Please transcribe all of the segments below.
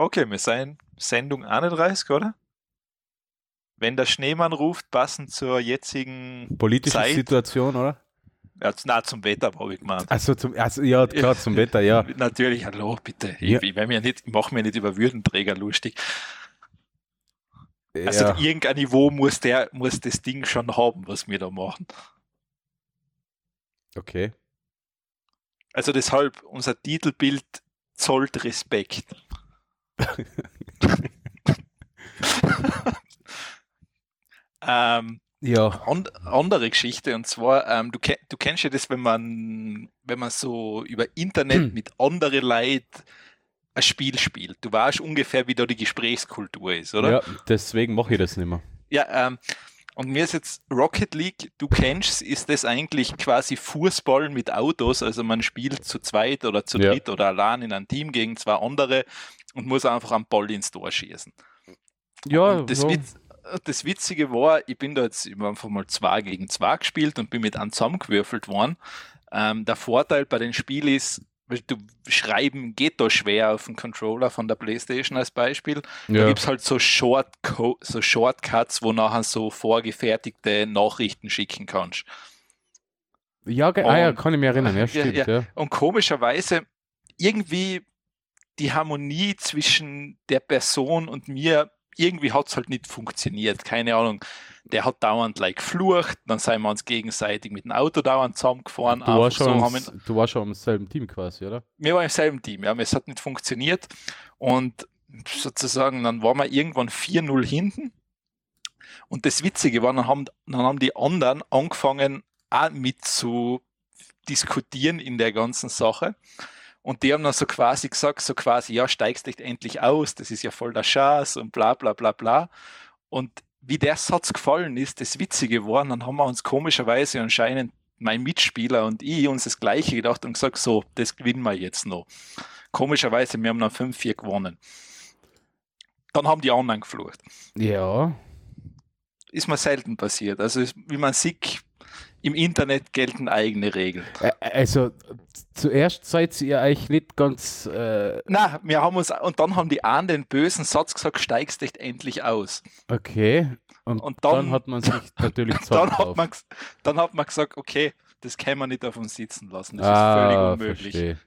Okay, wir sind Sendung 31, oder? Wenn der Schneemann ruft, passend zur jetzigen Politische Zeit. Situation, oder? Ja, na, zum Wetter habe ich gemeint. Also, zum, also ja, klar, zum Wetter, ja. Natürlich, hallo, bitte. Ja. Ich, ich, mir nicht, ich mache mir nicht über Würdenträger lustig. Also ja. irgendein Niveau muss der, muss das Ding schon haben, was wir da machen. Okay. Also deshalb, unser Titelbild zollt Respekt. Ähm, Ja. an, andere Geschichte und zwar, ähm, du, du kennst ja das, wenn man, wenn man so über Internet mit anderen Leuten ein Spiel spielt. Du weißt ungefähr, wie da die Gesprächskultur ist, oder? Ja, deswegen mache ich das nicht mehr. Ja, ähm, und mir ist jetzt Rocket League, du kennst, ist das eigentlich quasi Fußball mit Autos, also man spielt zu zweit oder zu Ja. dritt oder allein in einem Team gegen zwei andere und muss einfach einen Ball ins Tor schießen. Ja, Und das, so. Witz, das Witzige war, ich bin da jetzt ich einfach mal zwei gegen zwei gespielt und bin mit einem zusammengewürfelt worden. Ähm, der Vorteil bei dem Spiel ist, du schreiben geht da schwer auf dem Controller von der Playstation als Beispiel. Da ja. gibt es halt so, Shortco so Shortcuts, wo nachher so vorgefertigte Nachrichten schicken kannst. ja, ge- ah, ja, kann ich mich erinnern, Ja, stimmt, ja. ja. Und komischerweise irgendwie die Harmonie zwischen der Person und mir, irgendwie hat es halt nicht funktioniert. Keine Ahnung. Der hat dauernd like flucht, dann sind wir uns gegenseitig mit dem Auto dauernd zusammengefahren. Du warst, schon so, haben wir, du warst schon im selben Team quasi, oder? wir waren im selben Team, ja, aber es hat nicht funktioniert. Und sozusagen, dann waren wir irgendwann 4-0 hinten. Und das Witzige war, dann haben, dann haben die anderen angefangen, auch mit zu diskutieren in der ganzen Sache. Und die haben dann so quasi gesagt, so quasi, ja, steigst dich endlich aus, das ist ja voll der Schatz und bla bla bla bla. Und wie der Satz gefallen ist, das Witzige war, dann haben wir uns komischerweise anscheinend mein Mitspieler und ich uns das Gleiche gedacht und gesagt, so, das gewinnen wir jetzt noch. Komischerweise, wir haben dann 5-4 gewonnen. Dann haben die anderen geflucht. Ja. Ist mir selten passiert. Also, wie man sieht, im Internet gelten eigene Regeln. Also, zuerst seid ihr eigentlich nicht ganz. Äh, Na, wir haben uns, und dann haben die anderen den bösen Satz gesagt, steigst dich endlich aus. okay. Und, Und dann, dann- hat man sich natürlich Dann hat, man, dann hat man gesagt, okay, das kann man nicht auf uns sitzen lassen. Das ah, ist völlig unmöglich. verstehe.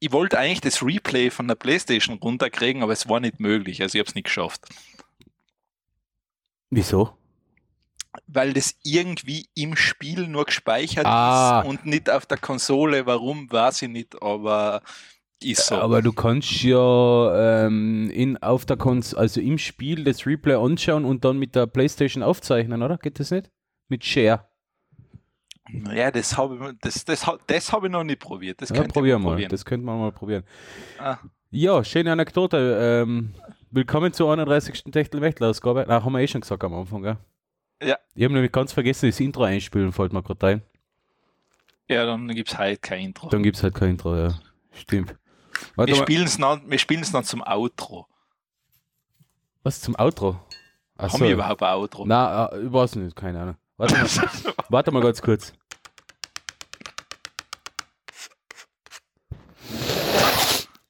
Ich wollte eigentlich das Replay von der Playstation runterkriegen, aber es war nicht möglich. Also ich habe es nicht geschafft. Wieso? Weil das irgendwie im Spiel nur gespeichert Ah. ist und nicht auf der Konsole. Warum, weiß ich nicht, aber ist so. Aber du kannst ja ähm, in, auf der Kons also im Spiel das Replay anschauen und dann mit der Playstation aufzeichnen, oder? Geht das nicht? Mit Share. ja, das habe ich, das, das, das hab ich noch nicht probiert. Das Ja, probieren mal. probieren. Das könnte man mal probieren. Ah. Ja, schöne Anekdote. Ähm, willkommen zur 31. Techtel-Wächtler-Ausgabe. Na, haben wir eh schon gesagt am Anfang, gell? Ja. Ich habe nämlich ganz vergessen, das Intro einspielen, fällt mir gerade ein. Ja, dann gibt es heute kein Intro. Dann gibt es halt kein Intro, ja. Stimmt. Warte Wir spielen es dann, wir dann zum Outro. was zum Outro? Ach Haben so. wir überhaupt ein Outro? Na, äh, ich weiß nicht, keine Ahnung. Warte mal, warte mal ganz kurz.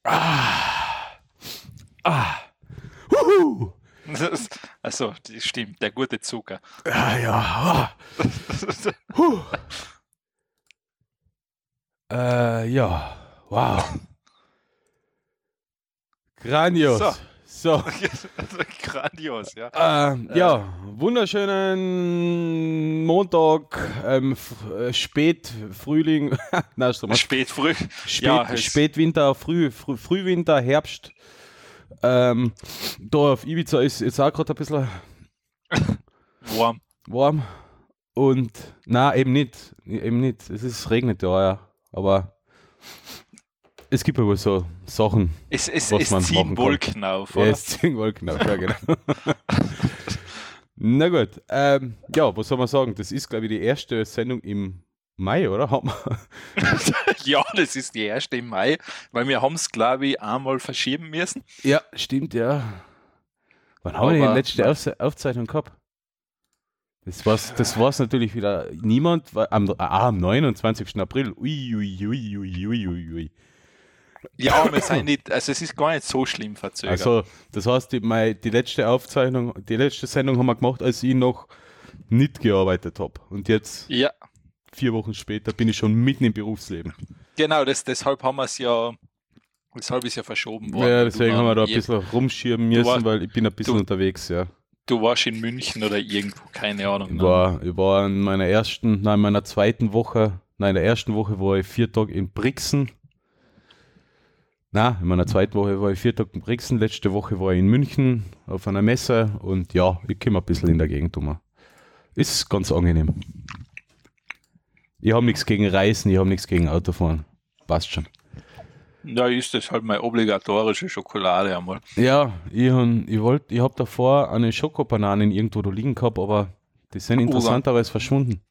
Ah. Ah. Huhu. Also, das stimmt, der gute Zucker. Ja, ja. Huh. Äh, ja. Wow. Grandios. So. so. Grandios, ja. Ähm, ja, wunderschönen Montag, ähm, äh, Spät, Frühling, nein, Spät früh. Spät, ja, Spätwinter, Früh, Früh, Frühwinter, Herbst. Ähm, da auf Ibiza ist jetzt auch gerade ein bisschen Warm. warm und na eben nicht, eben nicht. Es ist regnet da, ja, aber es gibt aber so Sachen. Es, es, Was es man ziehen. Wolken auf, Ja, oder? es ziehen Wolken auf, ja genau. Na gut, ähm, ja, was soll man sagen? Das ist, glaube ich, die erste Sendung im Mai, oder? Ja, das ist die erste im Mai, weil wir haben es, glaube ich, einmal verschieben müssen. ja, stimmt, ja. Wann haben wir die letzte Auf Aufzeichnung gehabt? Das war's, das war's natürlich wieder niemand, am, ah, am 29. April. Ui, ui, ui, ui, ui, ui, ui. Ja, wir sind nicht, also es ist gar nicht so schlimm verzögert. Also, das heißt, die, meine, die letzte Aufzeichnung, die letzte Sendung haben wir gemacht, als ich noch nicht gearbeitet habe. Und jetzt, ja, vier Wochen später, bin ich schon mitten im Berufsleben. genau, das, deshalb haben wir es ja, deshalb ist ja verschoben worden. Ja, deswegen du, haben wir da ein bisschen rumschieben müssen, warst- weil ich bin ein bisschen du- unterwegs, ja. Du warst in München oder irgendwo, keine Ahnung. Ich ne? war, ich war in meiner ersten, nein, in meiner zweiten Woche, nein, in der ersten Woche war ich vier Tage in Brixen. Na, in meiner zweiten Woche war ich vier Tage in Brixen, letzte Woche war ich in München auf einer Messe und ja, ich komme ein bisschen in der Gegend um. Ist ganz angenehm. Ich habe nichts gegen Reisen, ich habe nichts gegen Autofahren. Passt schon. Ja, ist das halt meine obligatorische Schokolade einmal. Ja, ich, ich, wollt, ich habe davor eine Schokobananen irgendwo da liegen gehabt, aber die sind interessanterweise verschwunden.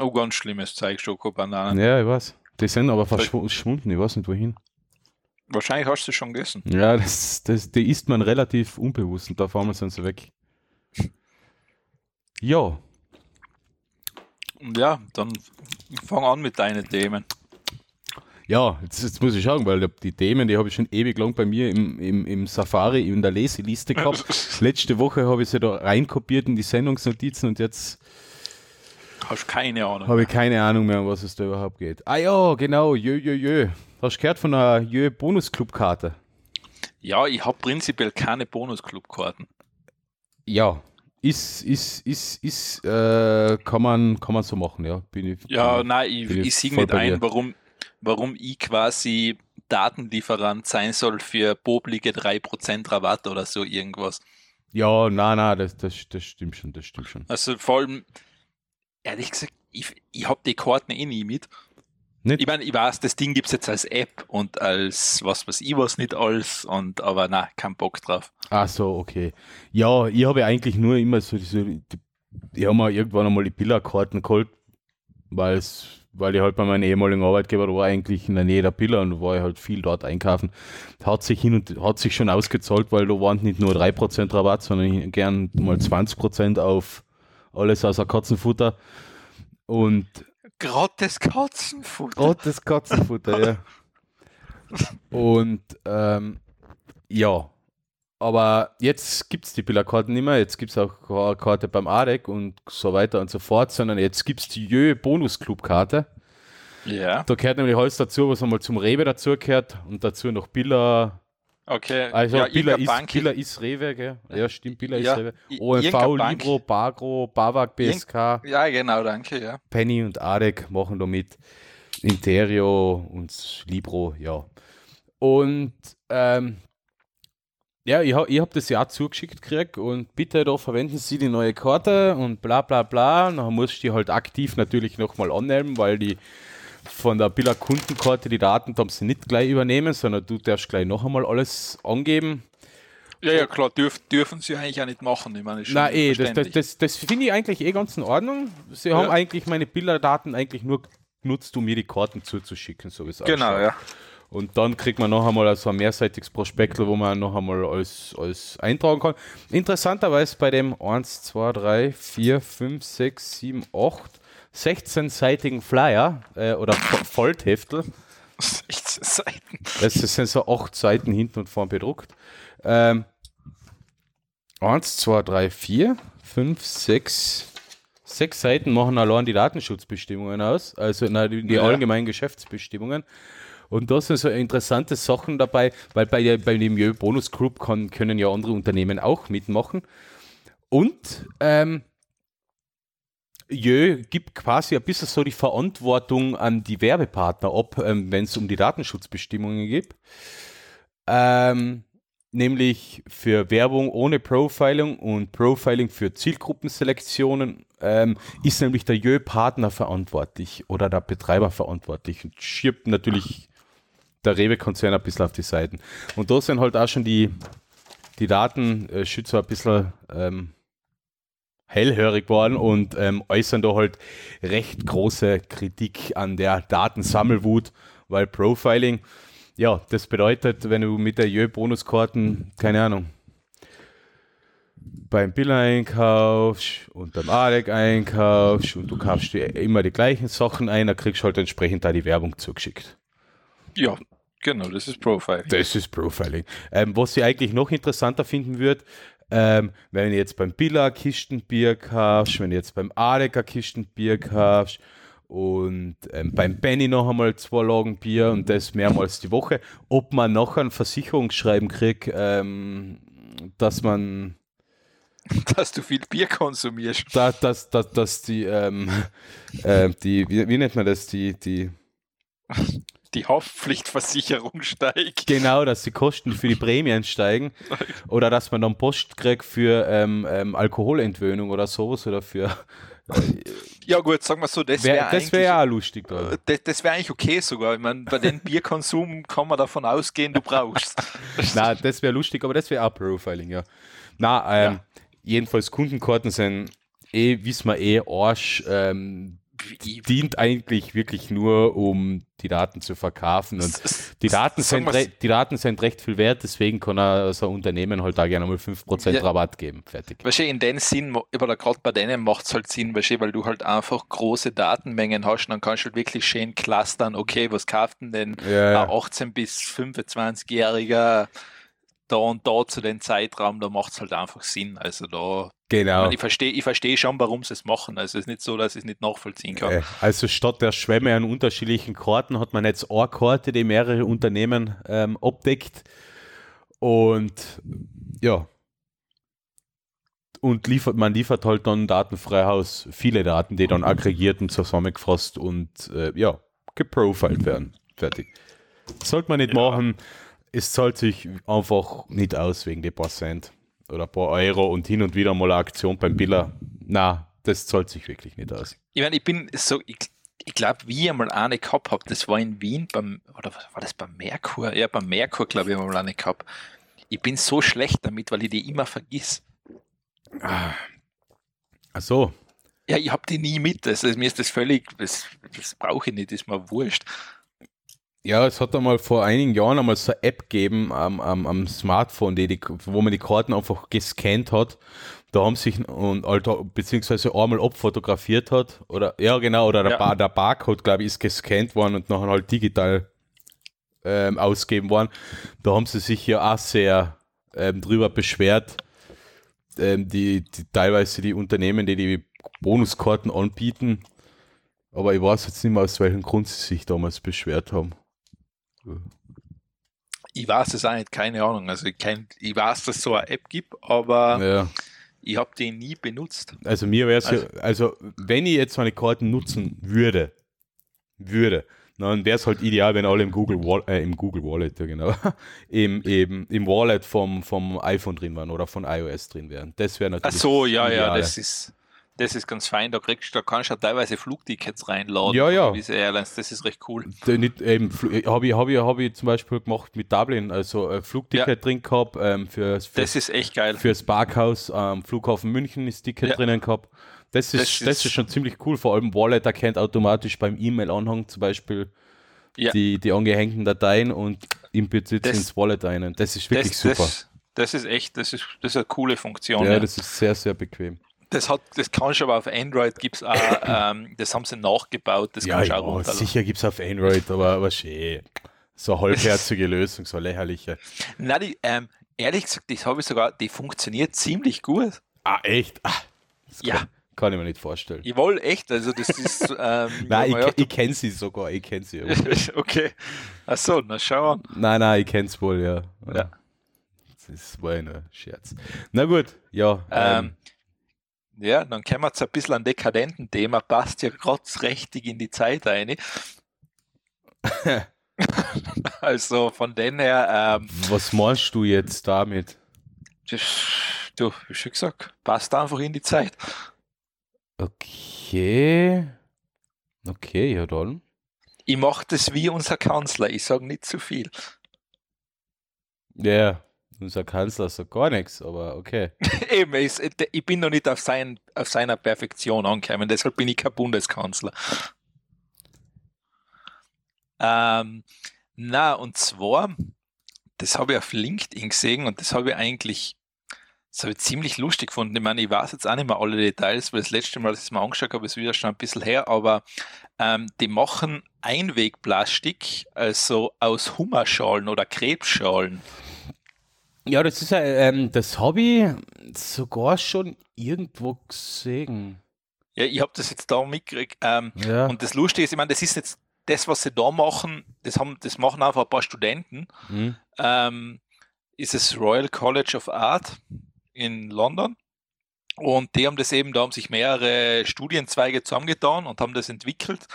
Oh, ganz schlimmes Zeug, Schokobananen. Ja, ich weiß. Die sind aber verschw- verschwunden, ich weiß nicht wohin. Wahrscheinlich hast du schon gegessen. Ja, das, das, die isst man relativ unbewusst und da fahren wir sind sie weg. Ja, Und ja, dann fang an mit deinen Themen. ja, jetzt, jetzt muss ich schauen, weil die Themen, die habe ich schon ewig lang bei mir im, im, im Safari in der Leseliste gehabt. Letzte Woche habe ich sie da reinkopiert in die Sendungsnotizen und jetzt Hast keine Ahnung. habe ich keine Ahnung mehr, um was es da überhaupt geht. Ah ja, genau, jö, jö, jö. Hast du gehört von einer jö Bonusclub-Karte? Ja, ich habe prinzipiell keine Bonusclub-Karten. Ja, ist, ist, ist, ist, äh, kann man, kann man so machen, ja. Bin ich, Ja, nein, ich, ich ich bei dir. ein, warum, warum ich quasi Datenlieferant sein soll für boblige 3% Rabatt oder so irgendwas. Ja, na, na, das, das, das stimmt schon, das stimmt schon. Also vor allem, ehrlich gesagt, ich, ich habe die Karten eh nie mit. Nicht? Ich meine, ich weiß, das Ding gibt es jetzt als App und als was weiß ich was nicht alles, und aber na, kein Bock drauf. Ach so, okay. Ja, ich habe eigentlich nur immer so, so die, ich habe mir irgendwann einmal die Pillarkarten geholt, weil es, weil ich halt bei meinem ehemaligen Arbeitgeber, da war eigentlich in der Nähe der Pillar und da war ich halt viel dort einkaufen. Hat sich hin und hat sich schon ausgezahlt, weil da waren nicht nur 3% Rabatt, sondern gern mal 20% auf alles außer Katzenfutter. Und Gratis Katzenfutter. Das Katzenfutter, ja. Und ähm, ja, aber jetzt gibt es die Billerkarten nicht mehr, jetzt gibt es auch Karte beim ADEC und so weiter und so fort, sondern jetzt gibt es die Jö Bonus-Club-Karte. Ja, Da gehört nämlich alles dazu, was einmal zum Rewe dazu gehört und dazu noch Billa, okay. also ja, Billa, Bank- Billa ist Rewe, gell? Ja, stimmt, Billa Ja, ist Rewe. OMV, Libro, Bagro, Bavag, BSK. Ja, genau, danke, ja. Penny und Adek machen da mit. Interio und Libro, ja. Und ähm, ja, ich, ha, ich habe das ja auch zugeschickt gekriegt und bitte da verwenden Sie die neue Karte und bla bla bla. Und dann musst du die halt aktiv natürlich nochmal annehmen, weil die von der Billa Kundenkarte die Daten darfst sie nicht gleich übernehmen, sondern du darfst gleich noch einmal alles angeben. Ja, ja, klar, dürf, dürfen sie eigentlich auch nicht machen. Ich meine, Na eh, das, das, das, das finde ich eigentlich eh ganz in Ordnung. Sie Ja. haben eigentlich meine Bilderdaten eigentlich nur genutzt, um mir die Karten zuzuschicken, so wie es Genau, ausschaut. ja. Und dann kriegt man noch einmal so ein mehrseitiges Prospekt, wo man noch einmal alles, alles eintragen kann. Interessanterweise bei dem 1, 2, 3, 4, 5, 6, 7, 8, 16-seitigen Flyer äh, oder Vo- Vollheftel, 16 Seiten. das sind so acht Seiten hinten und vorn bedruckt. Ähm, 1, 2, 3, 4, 5, 6, sechs Seiten machen allein die Datenschutzbestimmungen aus, also die, die Ja. allgemeinen Geschäftsbestimmungen. Und da sind so interessante Sachen dabei, weil bei, der, bei dem Bonus Group kann, können ja andere Unternehmen auch mitmachen. Und ähm, Jö gibt quasi ein bisschen so die Verantwortung an die Werbepartner ab, ähm, wenn es um die Datenschutzbestimmungen geht. Ähm, nämlich für Werbung ohne Profiling und Profiling für Zielgruppenselektionen ähm, ist nämlich der Jö-Partner verantwortlich oder der Betreiber verantwortlich und schiebt natürlich der Rewe-Konzern ein bisschen auf die Seiten. Und da sind halt auch schon die, die Datenschützer ein bisschen ähm, hellhörig geworden und ähm, äußern da halt recht große Kritik an der Datensammelwut, weil Profiling, ja, das bedeutet, wenn du mit der Jö-Bonuskarten, keine Ahnung, beim Bill einkaufst und beim ADEC einkaufst und du kaufst dir immer die gleichen Sachen ein, dann kriegst du halt entsprechend da die Werbung zugeschickt. Ja, Genau, das ist Profiling. Das ist Profiling. Ähm, was ich eigentlich noch interessanter finden würde, ähm, wenn du jetzt beim Billa Kistenbier kaufst, wenn du jetzt beim Adeker Kistenbier kaufst und ähm, beim Benny noch einmal zwei Lagen Bier und das mehrmals die Woche, ob man noch ein Versicherungsschreiben kriegt, ähm, dass man dass du viel Bier konsumierst. Da, dass, dass, dass die, ähm, äh, die wie, wie, nennt man das, die, die die Haftpflichtversicherung steigt. Genau, dass die Kosten für die Prämien steigen. Oder dass man dann Post kriegt für ähm, ähm, Alkoholentwöhnung oder sowas oder für. Äh, ja, gut, sagen wir so, das wäre wär Das wäre ja auch lustig. Äh, das, das wäre eigentlich okay sogar. Ich meine, bei dem Bierkonsum kann man davon ausgehen, du brauchst. Na, das wäre lustig, aber das wäre auch Profiling, ja. Na, ähm, ja. jedenfalls Kundenkarten sind eh, wissen wir eh, Arsch. Ähm, dient eigentlich wirklich nur, um die Daten zu verkaufen. Und die Daten, sind, die Daten sind recht viel wert, deswegen kann er so ein Unternehmen halt da gerne mal 5% ja. Rabatt geben. Fertig. Wahrscheinlich in dem Sinn, gerade bei denen macht es halt Sinn, weil du halt einfach große Datenmengen hast und dann kannst du halt wirklich schön clustern, okay, was kauft denn denn ja, ja. 18 bis 25-Jähriger da und da zu dem Zeitraum, da macht es halt einfach Sinn. Also da Genau. Ich, ich verstehe ich versteh schon, warum sie es machen. Also es ist nicht so, dass ich es nicht nachvollziehen kann. Äh, also statt der Schwämme an unterschiedlichen Karten hat man jetzt eine Karte, die mehrere Unternehmen ähm, abdeckt. Und ja. Und liefert, man liefert halt dann Datenfreihaus viele Daten, die dann aggregiert und zusammengefasst und äh, ja, geprofiled werden. Fertig. sollte man nicht ja. machen. Es zahlt sich einfach nicht aus wegen der Prozent oder ein paar Euro und hin und wieder mal eine Aktion beim Biller. Na, das zahlt sich wirklich nicht aus. Ich meine, ich bin so, ich, ich glaube, wie ich mal eine gehabt habe, das war in Wien beim, oder war das beim Merkur? Ja, beim Merkur, glaube ich, mal eine gehabt. Ich bin so schlecht damit, weil ich die immer vergiss. Ah. Ach so. Ja, ich habe die nie mit. Also, mir ist das völlig, das, das brauche ich nicht, ist mir wurscht. Ja, es hat einmal vor einigen Jahren einmal so eine App gegeben am, am, am Smartphone, die, die, wo man die Karten einfach gescannt hat. Da haben sich und Alter, beziehungsweise einmal abfotografiert hat. Oder ja genau, oder der, ja. Bar, der Barcode, glaube ich, ist gescannt worden und nachher halt digital ähm, ausgeben worden. Da haben sie sich ja auch sehr ähm, drüber beschwert. Ähm, die, die teilweise die Unternehmen, die die Bonuskarten anbieten. Aber ich weiß jetzt nicht mehr, aus welchem Grund sie sich damals beschwert haben. Ich weiß es auch nicht, keine Ahnung. Also ich, kenn, ich weiß, dass es so eine App gibt, aber ja. ich habe die nie benutzt. Also mir wäre es also, ja, also wenn ich jetzt meine Karten nutzen würde, würde, dann wäre es halt ideal, wenn alle im Google Wallet, äh, im Google Wallet, ja genau, im, eben, im Wallet vom, vom iPhone drin waren oder von iOS drin wären. Das wäre natürlich. Ach so, ja, ideal. ja, das ist, das ist ganz fein, da kriegst da kannst du ja teilweise Flugtickets reinladen. Ja, ja. Diese Airlines, das ist recht cool. Habe ich, hab ich, hab ich zum Beispiel gemacht mit Dublin, also ein Flugticket ja. drin gehabt ähm, für, für, Das ist echt geil. Fürs Parkhaus am Flughafen München ist Ticket ja. drinnen gehabt. Das ist, das, das ist, ist schon ziemlich cool, vor allem Wallet erkennt automatisch beim E-Mail-Anhang zum Beispiel ja. die, die angehängten Dateien und im Besitz ins Wallet ein. Das ist wirklich das, super. Das, ist echt, das ist, das ist eine coole Funktion. Ja, das ist sehr, sehr bequem. Das, hat, das kannst du aber auf Android gibt es auch, ähm, das haben sie nachgebaut, das ja, kannst du auch runterladen. Sicher gibt es auf Android, aber, aber schön. So eine halbherzige Lösung, so lächerliche. Na, die, ähm, ehrlich gesagt, das habe ich sogar, die funktioniert ziemlich gut. Ah, echt? Ah, ja. Kann, kann, ich mir nicht vorstellen. Ich wollte echt, also das ist. Ähm, nein, ich, ich kenne sie sogar, ich kenne sie. okay. Achso, na schau an. Nein, nein, ich kenne es wohl, ja. ja. Das war ein Scherz. Na gut, ja. Ähm, ähm, ja, dann kommen wir jetzt ein bisschen an dekadenten Thema, passt ja rotzrechtig in die Zeit ein. also von den her. Ähm, Was meinst du jetzt damit? du, wie schon gesagt, passt einfach in die Zeit. Okay. Okay, ja dann. Ich mache das wie unser Kanzler, ich sage nicht zu viel. Ja, yeah. Unser Kanzler sagt gar nichts, aber okay. Eben, ich, ich, bin noch nicht auf, sein, auf seiner Perfektion angekommen, deshalb bin ich kein Bundeskanzler. Ähm, na, und zwar, das habe ich auf LinkedIn gesehen und das habe ich eigentlich Das habe ich ziemlich lustig gefunden. Ich meine, ich weiß jetzt auch nicht mehr alle Details, weil das letzte Mal, als ich es mir angeschaut habe, ist wieder schon ein bisschen her, aber ähm, die machen Einwegplastik, also aus Hummerschalen oder Krebsschalen. Ja, das ist ähm, das habe ich sogar schon irgendwo gesehen. Ja, ich habe das jetzt da mitgekriegt. Ähm, Ja. Und das Lustige ist, ich meine, das ist jetzt das, was sie da machen, das, haben, das machen einfach ein paar Studenten. Mhm. ähm, ist es Royal College of Art in London. Und die haben das eben, da haben sich mehrere Studienzweige zusammengetan und haben das entwickelt.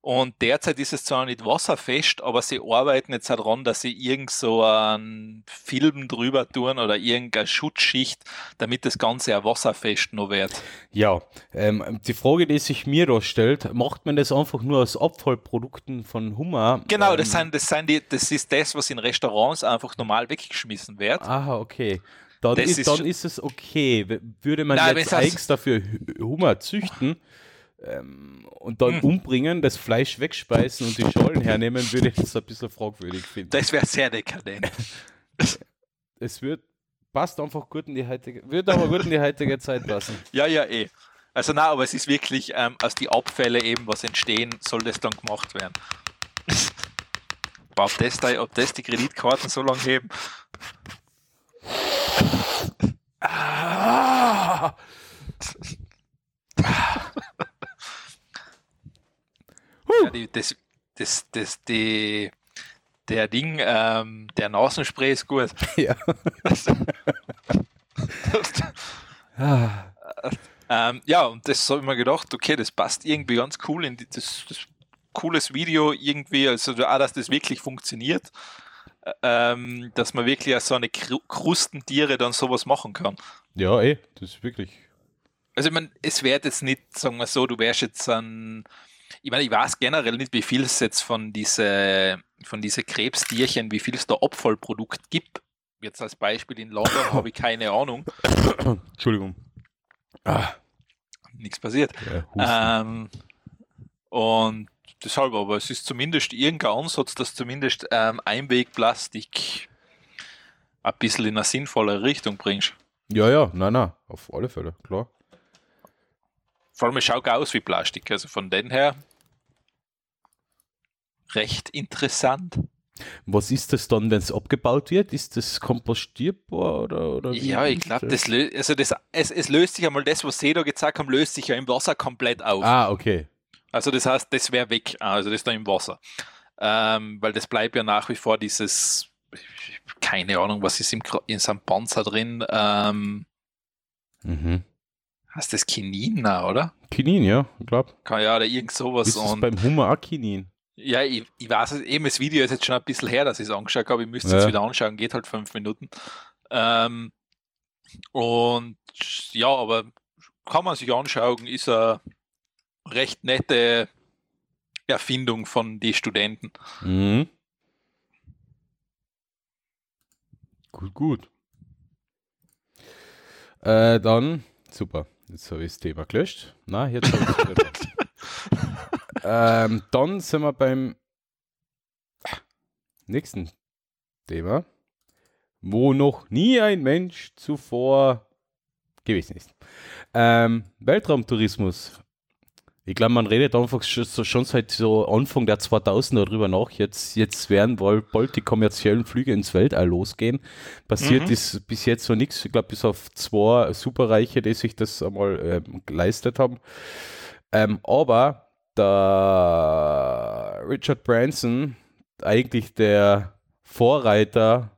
Und derzeit ist es zwar nicht wasserfest, aber sie arbeiten jetzt daran, dass sie irgend so einen Film drüber tun oder irgendeine Schutzschicht, damit das Ganze auch wasserfest noch wird. Ja, ähm, die Frage, die sich mir da stellt, macht man das einfach nur aus Abfallprodukten von Hummer? Genau, ähm, das, sind, das, sind die, das ist das, was in Restaurants einfach normal weggeschmissen wird. Aha, okay. Dann, ist, ist dann ist es okay. Würde man Nein, jetzt eigens dafür Hu- Hummer züchten ähm, und dann Hm. umbringen, das Fleisch wegspeisen und die Schalen hernehmen, würde ich das ein bisschen fragwürdig finden. Das wäre sehr dekadent. Es wird, passt einfach gut in die heutige, wird aber gut in die heutige Zeit passen. Ja, ja, eh. Also na, aber es ist wirklich ähm, aus die Abfälle eben, was entstehen, soll das dann gemacht werden. Aber ob das, da, ob das die Kreditkarten so lange heben? Ah! Ja, die, das, das, das, die, der Ding, ähm, der Nasenspray ist gut. Ja. Ähm, ja, und das habe ich mir gedacht, okay, das passt irgendwie ganz cool in die, das, das cooles Video irgendwie, also auch, dass das wirklich funktioniert, äh, ähm, dass man wirklich als so eine Kru- Krustentiere dann sowas machen kann. Ja, ey, das ist wirklich. Also ich meine, es wird jetzt nicht, sagen wir so, du wärst jetzt ein, ich meine, ich weiß generell nicht, wie viel es jetzt von diese, von diese Krebstierchen, wie viel es da Abfallprodukt gibt. Jetzt als Beispiel in London habe ich keine Ahnung, Entschuldigung. Ah, nichts passiert. ja. Ähm, und deshalb, aber es ist zumindest irgendein Ansatz, dass zumindest ähm, Einwegplastik ein bisschen in eine sinnvolle Richtung bringst. ja, ja, nein, nein, auf alle Fälle, klar. Vor allem, es schaut aus wie Plastik. Also von den her recht interessant. Was ist das dann, wenn es abgebaut wird? Ist das kompostierbar oder, oder Ja, ich glaube, das, lö also das es, es löst sich einmal das, was Sie da gezeigt haben, löst sich ja im Wasser komplett auf. Ah, okay. Also das heißt, das wäre weg, also das ist dann im Wasser. Ähm, weil das bleibt ja nach wie vor dieses, keine Ahnung, was ist im, in seinem Panzer drin, ähm, Mhm. heißt das Kinin, oder? Kinin, ja, ich glaube. Kann ja, oder irgend sowas. Ist Und, beim Hummer auch Kinin? Ja, ich, ich weiß es, eben das Video ist jetzt schon ein bisschen her, dass ich es angeschaut habe, ich müsste es Ja. jetzt wieder anschauen, geht halt fünf Minuten. Ähm, und ja, aber kann man sich anschauen, ist eine recht nette Erfindung von den Studenten. Mhm. Gut, gut. Äh, dann, super. Jetzt habe ich das Thema gelöscht. Na, jetzt habe ich wieder da. Ähm, Dann sind wir beim nächsten Thema, wo noch nie ein Mensch zuvor gewesen ist. Ähm, Weltraumtourismus. Ich glaube, man redet einfach schon, so, seit so Anfang der 2000er darüber nach. Jetzt, jetzt werden wohl bald die kommerziellen Flüge ins Weltall losgehen. Passiert Mhm. ist bis jetzt noch nichts. Ich glaube, bis auf zwei Superreiche, die sich das einmal ähm, geleistet haben. Ähm, aber der Richard Branson, eigentlich der Vorreiter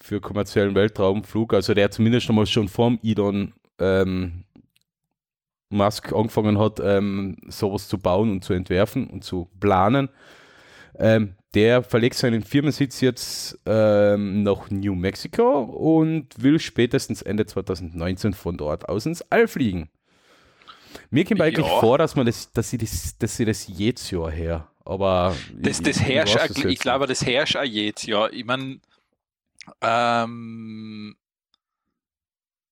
für kommerziellen Weltraumflug, also der zumindest einmal schon vorm Elon ähm, Musk angefangen hat, ähm, sowas zu bauen und zu entwerfen und zu planen. Ähm, der verlegt seinen Firmensitz jetzt ähm, nach New Mexico und will spätestens Ende 2019 von dort aus ins All fliegen. Mir kommt eigentlich Ja. vor, dass man das, dass sie das, dass sie das jedes Jahr her, aber Das, ich- das ich herrscht, ich, jetzt glaube, das herrscht auch jetzt, ja. Ich meine, ähm,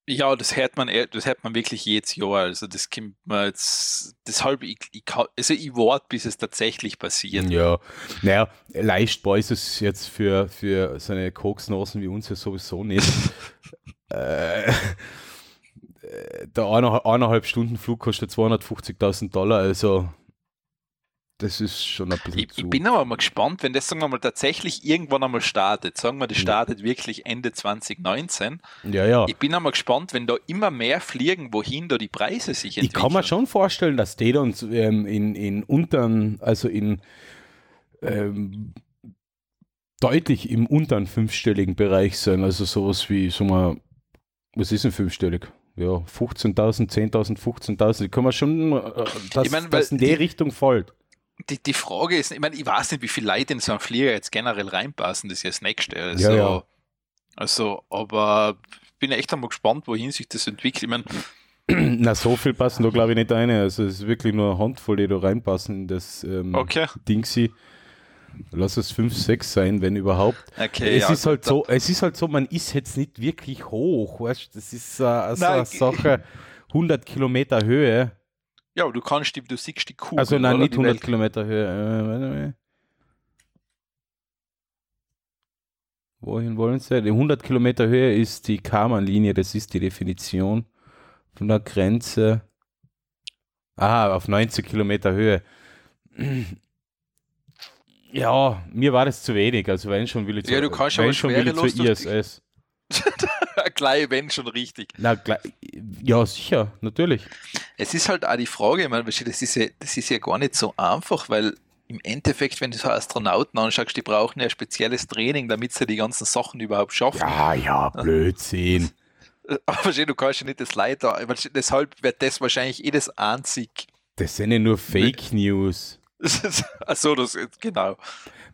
Ja, das hört man, eh- das hört man wirklich jedes Jahr. Also das kommt mir jetzt, deshalb, ich, ich, also ich warte, bis es tatsächlich passiert. Ja, naja, leichtbar ist es jetzt für, für so eine Koksnosen wie uns ja sowieso nicht. äh, der eineinhalb Stunden Flug kostet 250.000 Dollar, also das ist schon ein bisschen Ich, zu. ich bin aber mal gespannt, wenn das, sagen wir mal, tatsächlich irgendwann einmal startet. Sagen wir, das Ja. startet wirklich Ende 2019. ja, ja. Ich bin einmal gespannt, wenn da immer mehr fliegen, wohin da die Preise sich Ich entwickeln. kann mir schon vorstellen, dass die dann ähm, in, in unteren, also in ähm, deutlich im unteren fünfstelligen Bereich sein. Also sowas wie, sagen wir, was ist denn fünfstellig? Ja, 15.000, 10.000, 15.000. Die kann man schon, äh, dass Ich mein, weil das in die, die- Richtung folgt. Die, die Frage ist, ich meine, ich weiß nicht, wie viele Leute in so einen Flieger jetzt generell reinpassen, das ist ja das Nächste. Also, Ja, ja. also aber ich bin echt einmal gespannt, wohin sich das entwickelt. Ich meine, Na, so viel passen da glaube ich nicht rein. Also es ist wirklich nur eine Handvoll, die da reinpassen in das ähm, okay, Dingsy. Lass es 5, 6 sein, wenn überhaupt. okay. es ja, ist halt so, es ist halt so, man ist jetzt nicht wirklich hoch, weißt das ist äh, so Nein, eine Sache, 100 Kilometer Höhe, Ja, aber du kannst die, du siehst die Kugel. also nein, nicht Die 100 Welt- Kilometer Höhe, äh. Wohin wollen Sie? Die 100 Kilometer Höhe ist die Karman-Linie, das ist die Definition von der Grenze. Aha, auf 90 Kilometer Höhe. Ja, mir war das zu wenig. Also wenn schon will ich zu, Ja, du kannst wenn schon will ich zur ISS. Gleich, wenn schon richtig. Na, gleich- ja, sicher, natürlich. Es ist halt auch die Frage, ich meine, das ist, ja, das ist ja gar nicht so einfach, weil im Endeffekt, wenn du so Astronauten anschaust, die brauchen ja spezielles Training, damit sie die ganzen Sachen überhaupt schaffen. Ja, ja, Blödsinn. Aber du kannst ja nicht das Leiter, deshalb wird das wahrscheinlich eh das einzig. Das sind ja nur Fake News. Achso, das ist genau.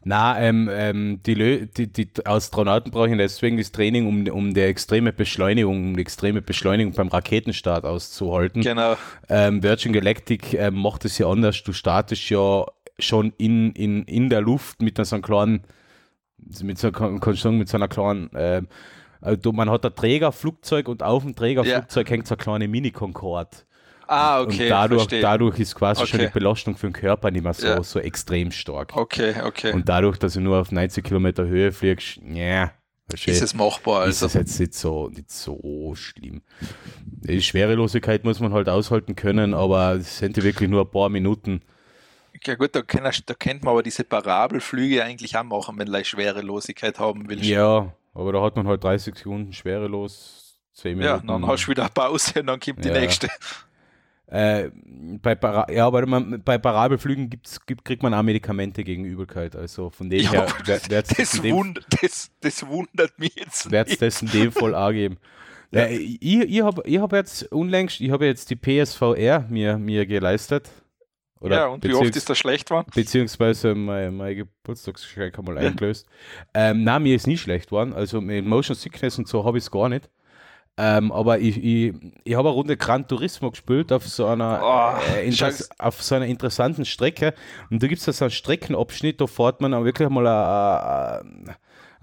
Na, ähm, ähm, die, Lö die, die Astronauten brauchen deswegen das Training, um, um die extreme Beschleunigung, um die extreme Beschleunigung beim Raketenstart auszuhalten. Genau. Ähm, Virgin Galactic ähm, macht es ja anders. Du startest ja schon in, in, in der Luft mit so einem kleinen, mit so, kann- kannst mit so einer kleinen, ähm, also man hat ein Trägerflugzeug und auf dem Trägerflugzeug hängt so eine kleine Mini-Concorde. Ah, okay. und dadurch, verstehe. dadurch ist quasi schon Okay. die Belastung für den Körper nicht mehr so, Ja. so extrem stark. Okay, okay. Und dadurch, dass du nur auf 90 Kilometer Höhe fliegst, ja, ist es machbar? ist Also, es jetzt nicht so, nicht so schlimm. Die Schwerelosigkeit muss man halt aushalten können, aber es sind ja wirklich nur ein paar Minuten. ja gut, da, kann, da kennt man aber diese Parabelflüge eigentlich auch machen, wenn du Schwerelosigkeit haben willst. Ja, aber da hat man halt 30 Sekunden schwerelos, 10 Ja, Minuten. dann hast du wieder Pause und dann kommt die Ja. nächste. Äh, bei Para ja, aber man, bei Parabelflügen gibt's, gibt, kriegt man auch Medikamente gegen Übelkeit. Also von dem Ja, her wer- das Das, dem wund, das, das wundert mich jetzt wird es das in dem Fall auch geben. Ja. ich ich habe ich hab jetzt unlängst, ich habe jetzt die PSVR mir, mir geleistet. Oder ja, und wie oft ist das schlecht war? beziehungsweise mein, mein Geburtstagsgeschenk einmal eingelöst. Ähm, nein, mir ist nie schlecht geworden. Also mit Motion Sickness und so habe ich es gar nicht. Ähm, aber ich, ich, ich habe eine Runde Gran Turismo gespielt auf so einer, Oh, äh, auf so einer interessanten Strecke. Und da gibt es so einen Streckenabschnitt, da fährt man auch wirklich mal a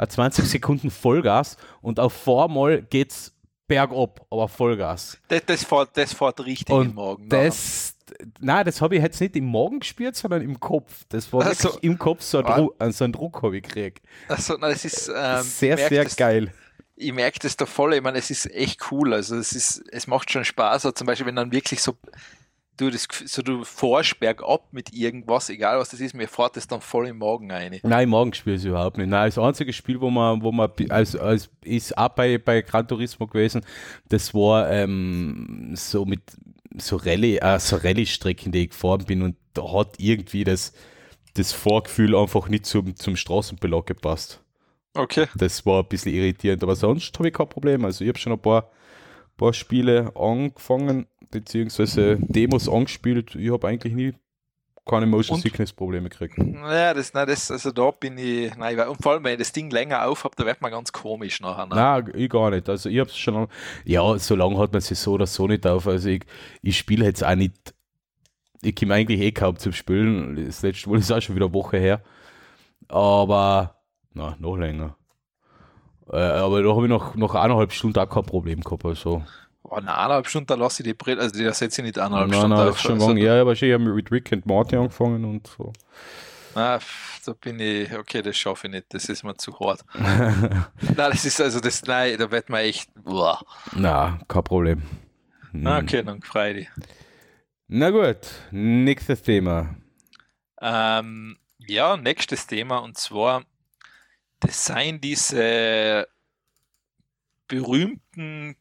20 Sekunden Vollgas und auf vormal geht es bergab, aber Vollgas. Das, das, fährt, das fährt richtig Und im Morgen. Das, nein, das habe ich jetzt nicht im Magen gespürt, sondern im Kopf. Das war Ach wirklich so. im Kopf so ein, Ah. Druck, äh, so ein Druck habe ich gekriegt. Also, na, das ist ähm, sehr, sehr geil. Ich merke das da voll. Ich meine, es ist echt cool. Also, es ist, es macht schon Spaß. Also, zum Beispiel, wenn dann wirklich so du das so du forsch bergab mit irgendwas, egal was das ist, mir fährt das dann voll im Magen rein. Nein, im Magen spiele ich überhaupt nicht. Nein, das einzige Spiel, wo man, wo man als, als ist auch bei, bei Gran Turismo gewesen, das war ähm, so mit so Rallye, äh, so Rallye-Strecken, die ich gefahren bin und da hat irgendwie das, das Vorgefühl einfach nicht zum, zum Straßenbelag gepasst. Okay. Das war ein bisschen irritierend, aber sonst habe ich kein Problem. Also ich habe schon ein paar, paar Spiele angefangen, beziehungsweise Demos angespielt. Ich habe eigentlich nie keine Motion? Sickness Probleme gekriegt. Naja, das, na, das, also da bin ich, nein, und vor allem, wenn ich das Ding länger aufhab, da wird man ganz komisch nachher. Ne? Nein, ich gar nicht. Also ich habe es schon, ja, so lange hat man sich so oder so nicht auf. Also ich, ich spiele jetzt auch nicht, ich komme eigentlich eh kaum zum Spielen. Das letzte Mal ist auch schon wieder eine Woche her. Aber, na, noch länger. Äh, aber da habe ich noch, noch eineinhalb Stunden auch kein Problem gehabt. Also. Oh, eine eineinhalb Stunden, da lasse ich die Brille, also da setze ich nicht eineinhalb nein, Stunden nein, auf. schon also, lang. Ja, aber ich habe mit Rick and Morty angefangen und so. na, da bin ich, okay, das schaffe ich nicht, das ist mir zu hart. nein, das ist also das, nein, da wird man echt, boah. Na, kein Problem. Hm. Na, okay, dann freu dich. Na gut, nächstes Thema. Ähm, ja, nächstes Thema und zwar, das seien diese berühmten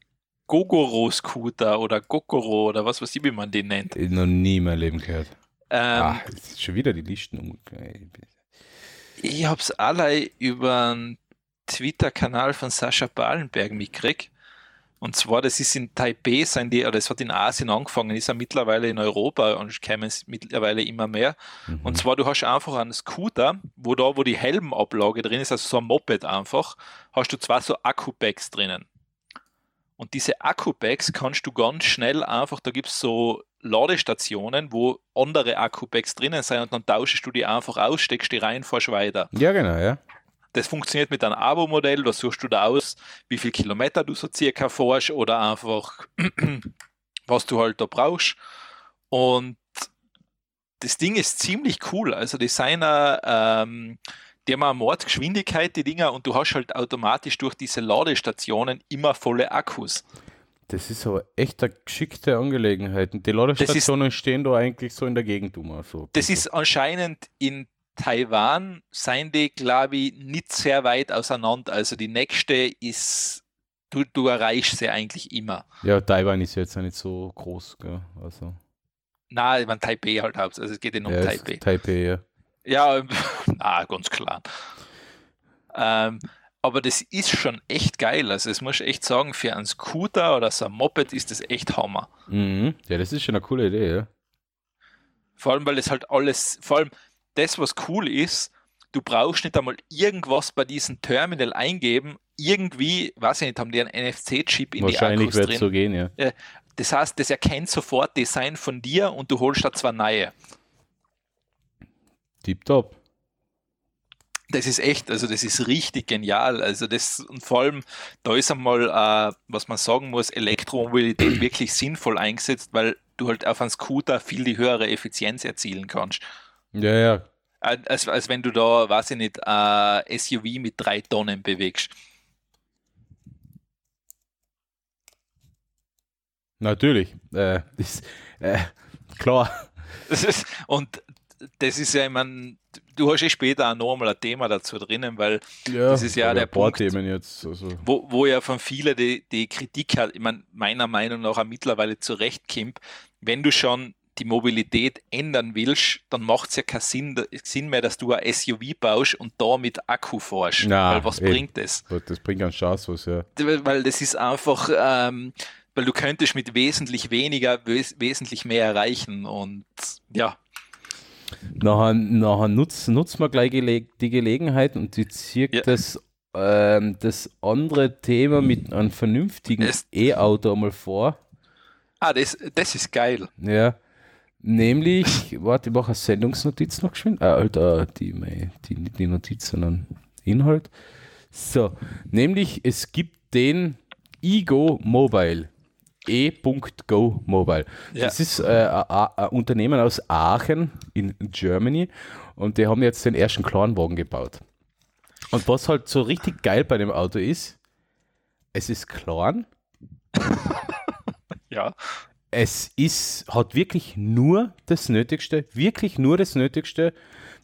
Gogoro-Scooter oder Gokoro oder was weiß ich, wie man den nennt. Ich noch nie in meinem Leben gehört. Ähm, ah, jetzt ist schon wieder die Listen. Ich habe es alle über den Twitter-Kanal von Sascha Ballenberg mitgekriegt. Und zwar, das ist in Taipei, sein die, oder es hat in Asien angefangen, ist ja mittlerweile in Europa und kämen es mittlerweile immer mehr. Mhm. Und zwar, du hast einfach einen Scooter, wo da, wo die Helmablage drin ist, also so ein Moped einfach, hast du zwar so Akku-Bags drinnen. Und diese Akku-Bags kannst du ganz schnell einfach, da gibt es so Ladestationen, wo andere Akku-Bags drinnen sind und dann tauschst du die einfach aus, steckst die rein, fährst weiter. Ja, genau, ja. Das funktioniert mit einem Abo-Modell, da suchst du da aus, wie viel Kilometer du so circa fährst oder einfach, was du halt da brauchst. Und das Ding ist ziemlich cool. Also die seiner, ähm, die haben eine Mordgeschwindigkeit, die Dinger, und du hast halt automatisch durch diese Ladestationen immer volle Akkus. Das ist aber echt eine geschickte Angelegenheit. Und die Ladestationen stehen da eigentlich so in der Gegend um. Also, Das ist anscheinend in Taiwan, seien die, glaube ich, nicht sehr weit auseinander. Also die nächste ist, du, du erreichst sie eigentlich immer. Ja, Taiwan ist jetzt auch nicht so groß. Gell? Also, Na, ich meine Taipei halt hauptsächlich. Also es geht ja nur um ja, Taipei. Taipei, ja. Ja, na, ganz klar. Ähm, aber das ist schon echt geil. Also, das muss ich echt sagen, für einen Scooter oder so ein Moped ist das echt Hammer. Mhm. Ja, das ist schon eine coole Idee, ja. Vor allem, weil das halt alles, vor allem das, was cool ist, du brauchst nicht einmal irgendwas bei diesem Terminal eingeben. Irgendwie, weiß ich nicht, haben die einen NFC-Chip in die Wahrscheinlich Akkus wird drin. es so gehen, ja. Das heißt, das erkennt sofort Design von dir und du holst da zwei neue. Tipptopp. Das ist echt, also das ist richtig genial. Also das und vor allem, da ist einmal, äh, was man sagen muss, Elektromobilität wirklich sinnvoll eingesetzt, weil du halt auf einem Scooter viel die höhere Effizienz erzielen kannst. Ja, ja. Als, als wenn du da, weiß ich nicht, äh, SUV mit drei Tonnen bewegst. Natürlich. Äh, ist, äh, klar. Das ist, und das ist ja, ich meine, du hast ja später auch nochmal ein Thema dazu drinnen, weil Ja, Das ist ja der ein Punkt. Jetzt. Also. wo, wo ja von vielen die, die Kritik hat, ich meine, meiner Meinung nach auch mittlerweile zurechtkommt, wenn du schon die Mobilität ändern willst, dann macht es ja keinen Sinn, Sinn mehr, dass du ein SUV baust und da mit Akku fährst. Na, weil was eben. bringt das? Das bringt ganz Chance was, ja. Weil das ist einfach, ähm, weil du könntest mit wesentlich weniger wes wesentlich mehr erreichen und ja, Nachher, nachher nutzt nutz man gleich gele die Gelegenheit und die zieht Ja. das, ähm, das andere Thema mit einem vernünftigen E-Auto einmal vor. ah, das, das ist geil. Ja. Nämlich, warte, ich mache eine Sendungsnotiz noch geschwind. Ah, Alter, die, mei, die, nicht die Notiz, sondern Inhalt. So, nämlich es gibt den Ego Mobile. E.go Mobile. Ja. Das ist äh, ein ein Unternehmen aus Aachen in Germany und die haben jetzt den ersten Kleinwagen gebaut. Und was halt so richtig geil bei dem Auto ist, es ist klein, Ja, es ist, hat wirklich nur das Nötigste, wirklich nur das Nötigste.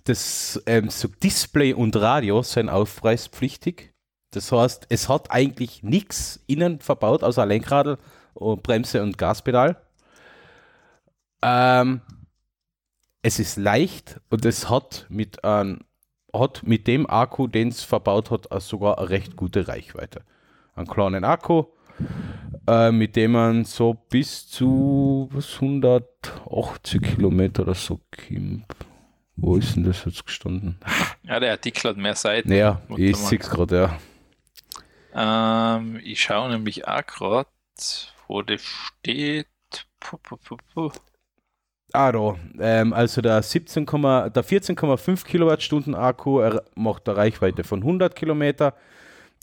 Das ähm, so Display und Radio sind aufpreispflichtig. Das heißt, es hat eigentlich nichts innen verbaut, außer Lenkradl, Bremse und Gaspedal. Ähm, es ist leicht und es hat mit, ähm, hat mit dem Akku, den es verbaut hat, sogar eine recht gute Reichweite. Einen kleinen Akku, äh, mit dem man so bis zu was, 180 Kilometer oder so kommt. Wo ist denn das jetzt gestanden? ja der Artikel hat mehr Seiten. Warte ich sehe es gerade, ja. Ähm, ich schaue nämlich auch gerade, wo das steht. Puh, puh, puh, puh. Ah, da. Ähm, also der, 17, der 14,5 Kilowattstunden Akku er macht eine Reichweite von 100 Kilometer.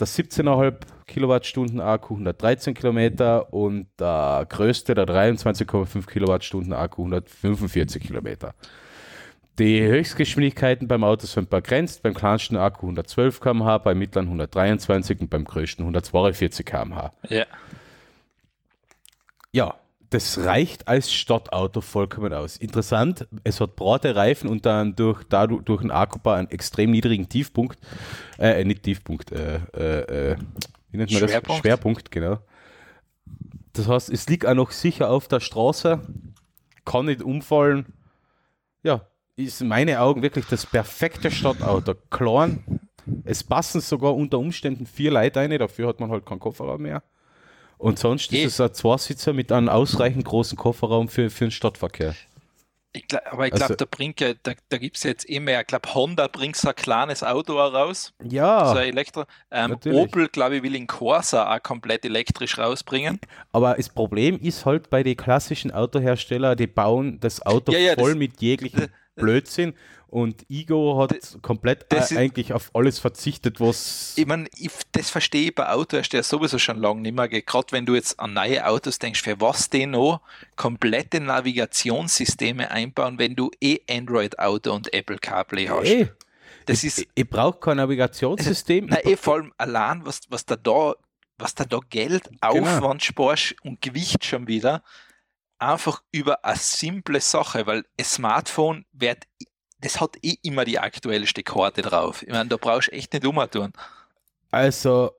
Der 17,5 Kilowattstunden Akku 113 Kilometer und der größte, der 23,5 Kilowattstunden Akku 145 Kilometer. Die Höchstgeschwindigkeiten beim Auto sind begrenzt, beim kleinsten Akku 112 km/h, beim mittleren 123 und beim größten 142 km/h. Ja. Ja, das reicht als Stadtauto vollkommen aus. Interessant, es hat breite Reifen und dann durch, dadurch, durch einen Akkubau einen extrem niedrigen Tiefpunkt, äh, nicht Tiefpunkt, äh, äh, äh, wie nennt man Schwerpunkt? das? Schwerpunkt, genau. Das heißt, es liegt auch noch sicher auf der Straße, kann nicht umfallen. Ja, ist in meinen Augen wirklich das perfekte Stadtauto. Klein, es passen sogar unter Umständen vier Leute rein, dafür hat man halt keinen Kofferraum mehr. Und sonst Eh. ist es ein Zweisitzer mit einem ausreichend großen Kofferraum für, für den Stadtverkehr. Ich glaub, aber ich glaube, Also- da bringt ja, da, da gibt es jetzt eh mehr. Ich glaube, Honda bringt so ein kleines Auto raus, so Ja, ein Elektro. Ähm. Opel, glaube ich, will den Corsa auch komplett elektrisch rausbringen. aber das Problem ist halt bei den klassischen Autoherstellern, die bauen das Auto Ja, ja, voll das- mit jeglichem Blödsinn und Igo hat komplett das äh, ist- eigentlich auf alles verzichtet, was Ich meine, ich, das verstehe ich bei Autoherstellern sowieso schon lange nicht mehr. Gerade wenn du jetzt an neue Autos denkst, für was die noch komplette Navigationssysteme einbauen, wenn du eh Android-Auto und Apple CarPlay hast. eh, das ich, ist, ich brauche kein Navigationssystem. na, eh, vor allem allein, was, was da da, was da da Geld, Genau. Aufwand sparst und Gewicht schon wieder, einfach über eine simple Sache, weil ein Smartphone wird, das hat eh immer die aktuellste Karte drauf. Ich meine, da brauchst du echt nicht umtun. Also,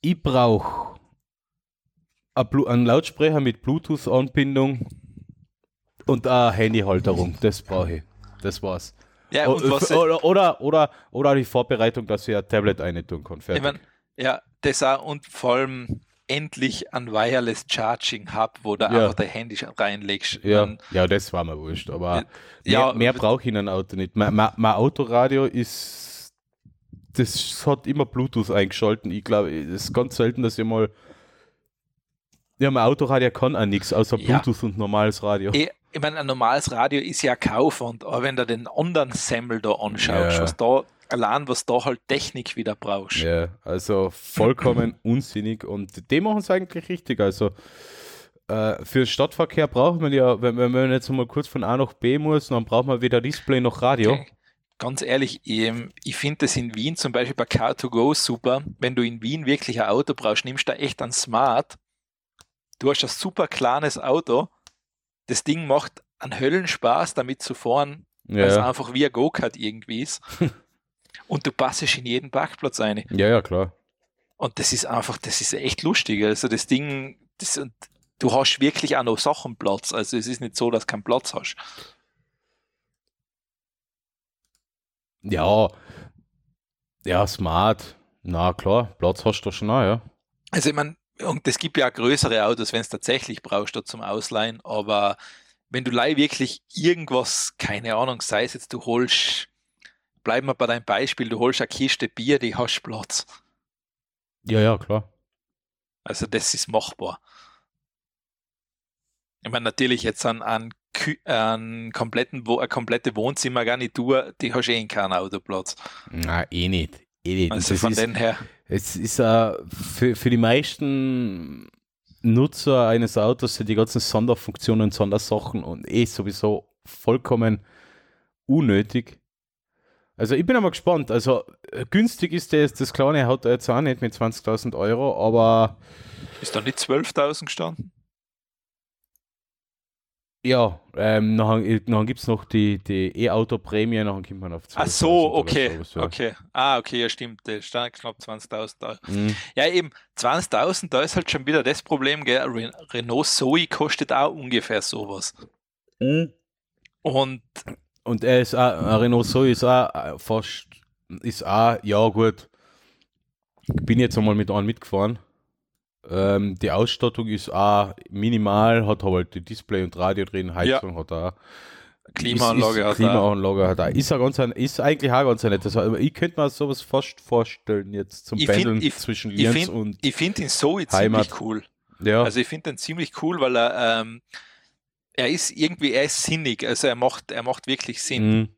ich brauche einen Lautsprecher mit Bluetooth-Anbindung und eine Handyhalterung. Das brauche ich. Das war's. Ja, O- was, oder, oder, oder, oder die Vorbereitung, dass ich ein Tablet reintun kann. Ich mein, ja, das auch und vor allem endlich ein Wireless Charging Hub, wo du Ja. einfach dein Handy reinlegst. Ja, ja, das war mir wurscht. Aber Ja, mehr, mehr brauche ich in einem Auto nicht. Mein, mein, mein Autoradio ist. Das hat immer Bluetooth eingeschalten. Ich glaube, es ist ganz selten, dass ich mal. Ja, mein Autoradio kann auch nichts außer Ja. Bluetooth und normales Radio. ich, ich meine, ein normales Radio ist ja Kaufwand, aber wenn du den anderen Semmel da anschaust, Ja. was da, allein was da halt Technik wieder brauchst. Ja, also vollkommen unsinnig und die machen es eigentlich richtig. Also äh, für Stadtverkehr braucht man ja, wenn, wenn man jetzt mal kurz von A nach B muss, dann braucht man weder Display noch Radio. Okay. Ganz ehrlich, ich, ich finde das in Wien zum Beispiel bei Car2Go super. Wenn du in Wien wirklich ein Auto brauchst, nimmst du da echt ein Smart. Du hast ein super kleines Auto. Das Ding macht einen Höllenspaß, damit zu fahren, weil es Ja, einfach wie ein Go-Kart irgendwie ist. Und du passest in jeden Parkplatz rein. ja, ja, klar. Und das ist einfach, das ist echt lustig. Also das Ding, das, und du hast wirklich auch noch Sachen Platz. Also es ist nicht so, dass du keinen Platz hast. Ja, ja, smart. Na klar, Platz hast du schon auch, ja. Also ich meine, und es gibt ja auch größere Autos, wenn es tatsächlich brauchst, da zum Ausleihen, aber wenn du leih wirklich irgendwas, keine Ahnung, sei es jetzt, du holst, bleiben wir bei deinem Beispiel, du holst eine Kiste Bier, die hast Platz. Ja, ja, klar. Also das ist machbar. Ich meine, natürlich jetzt an, an, an kompletten, Wo- eine komplette Wohnzimmergarnitur, die hast eh in keinen Autoplatz. Na, eh nicht. Eh nicht. Also das von den her, es ist äh, für, für die meisten Nutzer eines Autos sind die ganzen Sonderfunktionen und Sondersachen und eh sowieso vollkommen unnötig. Also ich bin aber gespannt. Also äh, günstig ist das, das kleine Auto jetzt auch nicht mit 20.000 Euro, aber ist da nicht 12.000 gestanden? ja, ähm, nachher, nachher gibt es noch die, die E-Auto-Prämie, nachher kommt man auf 12.000 Ach so, okay, sowas, ja. okay. Ah, okay, ja stimmt, der stand knapp 20.000 Euro. Mhm. Ja, eben 20.000, da ist halt schon wieder das Problem, gell? Re Renault Zoe kostet auch ungefähr sowas. Und Und er ist auch, ein Renault Zoe ist auch äh, fast, ist auch, ja gut, ich bin jetzt einmal mit einem mitgefahren. Ähm, die Ausstattung ist auch minimal, hat halt die Display und Radio drin, Heizung hat er. Klimaanlage ist, ist, hat. Klimaanlage hat er. Ist, ganz ein, ist eigentlich auch ganz ein nettes. Aber ich könnte mir sowas fast vorstellen, jetzt zum Ich find- Pendeln ich- zwischen ich Lienz find- und Ich finde ihn Heimat. ziemlich cool. ja. Also ich finde ihn ziemlich cool, weil er, ähm, er ist irgendwie, er ist sinnig, also er macht, er macht wirklich Sinn. Mhm.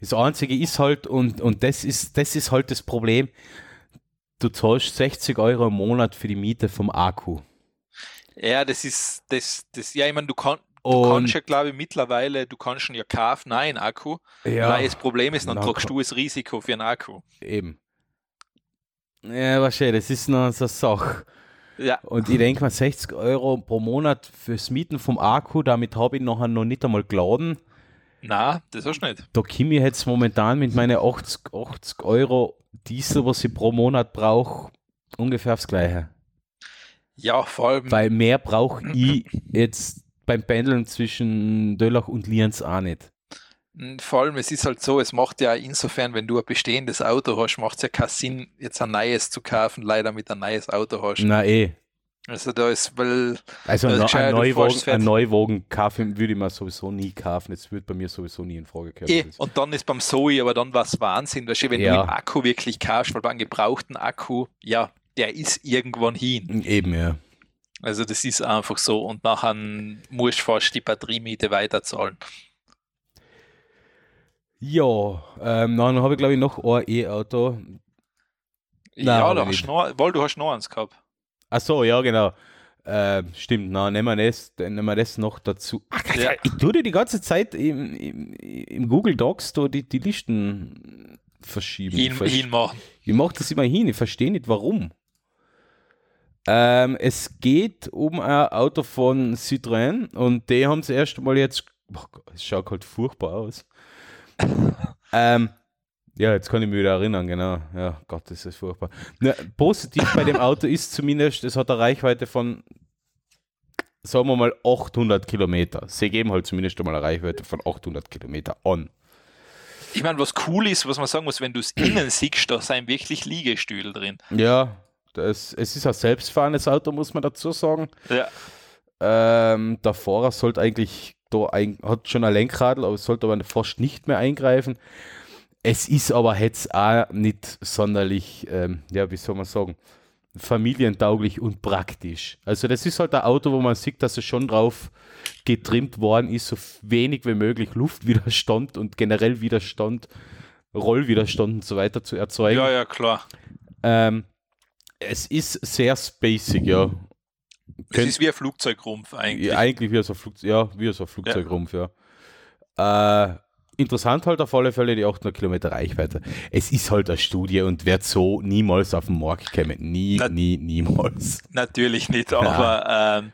Das Einzige ist halt, und, und das, ist, das ist halt das Problem, du zahlst 60 Euro im Monat für die Miete vom Akku. Ja, das ist, das, das, ja, ich meine, du, kann, du Und- kannst ja, glaube ich, mittlerweile, du kannst schon ja kaufen, nein, Akku. Ja, Weil das Problem ist, dann Na, tragst du das Risiko für einen Akku. eben. Ja, wahrscheinlich, das ist noch so eine Sache. Ja, Und ich denke mal, 60 Euro pro Monat fürs Mieten vom Akku, damit habe ich nachher noch nicht einmal geladen. na, das hast du nicht. Da komme ich jetzt momentan mit meinen 80, 80 Euro Diesel, was ich pro Monat brauche, ungefähr aufs Gleiche. Ja, vor allem, Weil mehr brauche ich jetzt beim Pendeln zwischen Döllach und Lienz auch nicht. Vor allem, es ist halt so, es macht ja insofern, wenn du ein bestehendes Auto hast, macht es ja keinen Sinn, jetzt ein neues zu kaufen, leider mit ein neues Auto hast. Na eh. Also da ist, weil, Also ein, ein Neuwagen, ein. Neuwagen kaufen würde ich mir sowieso nie kaufen. Das wird bei mir sowieso nie in Frage kommen. eh, und dann ist beim Zoe, aber dann war es Wahnsinn, weißt du, wenn Ja. du den Akku wirklich kaufst, weil beim gebrauchten Akku, ja, der ist irgendwann hin. Eben, ja. Also das ist einfach so und nachher musst du fast die Batteriemiete weiterzahlen. Ja, ähm, dann habe ich glaube ich noch ein E-Auto. ja, ich hast du noch, weil du hast noch eins gehabt. Ach so, ja, genau. Äh, stimmt, na, nehmen wir das, dann nehmen wir das noch dazu. Ach, Ja. Ich tue dir die ganze Zeit im, im, im Google Docs da die, die Listen verschieben. Hin, Versch- hinmachen. Ich mache das immer hin, ich verstehe nicht warum. Ähm, es geht um ein Auto von Citroën und die haben es erst mal jetzt. Oh Gott, es schaut halt furchtbar aus. Ähm, ja, jetzt kann ich mich wieder erinnern, genau. Ja, Gott, das ist furchtbar. Na, positiv bei dem Auto ist zumindest, es hat eine Reichweite von, sagen wir mal, 800 Kilometer. Sie geben halt zumindest einmal eine Reichweite von 800 Kilometer an. Ich meine, was cool ist, was man sagen muss, wenn du es innen siehst, da sind wirklich Liegestühle drin. Ja, das, es ist ein selbstfahrendes Auto, muss man dazu sagen. Ja. Ähm, der Fahrer sollte eigentlich da ein, hat schon ein Lenkradl, aber sollte aber fast nicht mehr eingreifen. Es ist aber jetzt auch nicht sonderlich, ähm, ja, wie soll man sagen, familientauglich und praktisch. Also das ist halt ein Auto, wo man sieht, dass es schon drauf getrimmt worden ist, so wenig wie möglich Luftwiderstand und generell Widerstand, Rollwiderstand und so weiter zu erzeugen. ja, ja, klar. Ähm, es ist sehr spacig, ja. Es ist wie ein Flugzeugrumpf eigentlich. ja, eigentlich wie so ein, Flug, ja, wie so ein Flugzeugrumpf, ja. Äh, interessant halt auf alle Fälle die 800 Kilometer Reichweite. Es ist halt eine Studie und wird so niemals auf den Markt kommen. Nie, Na- nie, niemals. Natürlich nicht, aber ähm,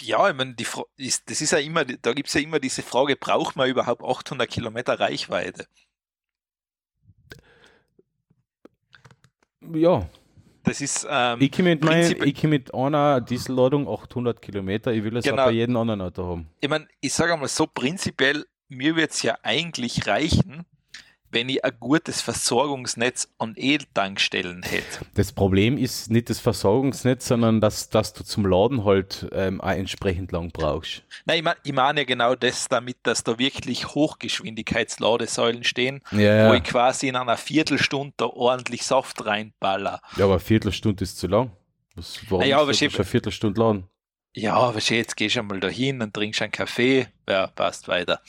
ja, ich meine, ist, das ist ja immer, da gibt es ja immer diese Frage, braucht man überhaupt 800 Kilometer Reichweite? Ja, Das ist, ähm, ich komme mit, mein, Prinzip- ich komm mit einer Dieselladung 800 Kilometer. Ich will es Genau. auch bei jedem anderen Auto haben. ich meine, ich sage einmal so, prinzipiell, mir wird es ja eigentlich reichen, wenn ich ein gutes Versorgungsnetz an E-Tankstellen hätte. Das Problem ist nicht das Versorgungsnetz, sondern dass, dass du zum Laden halt ähm, auch entsprechend lang brauchst. Nein, ich meine ich mein ja genau das damit, dass da wirklich Hochgeschwindigkeitsladesäulen stehen, Ja, wo ich quasi in einer Viertelstunde da ordentlich Saft reinballer. ja aber eine Viertelstunde ist zu lang. Was, warum Naja, aber schau- eine Viertelstunde laden? Ja, du, jetzt gehst du einmal dahin und trinkst einen Kaffee. Ja, passt weiter.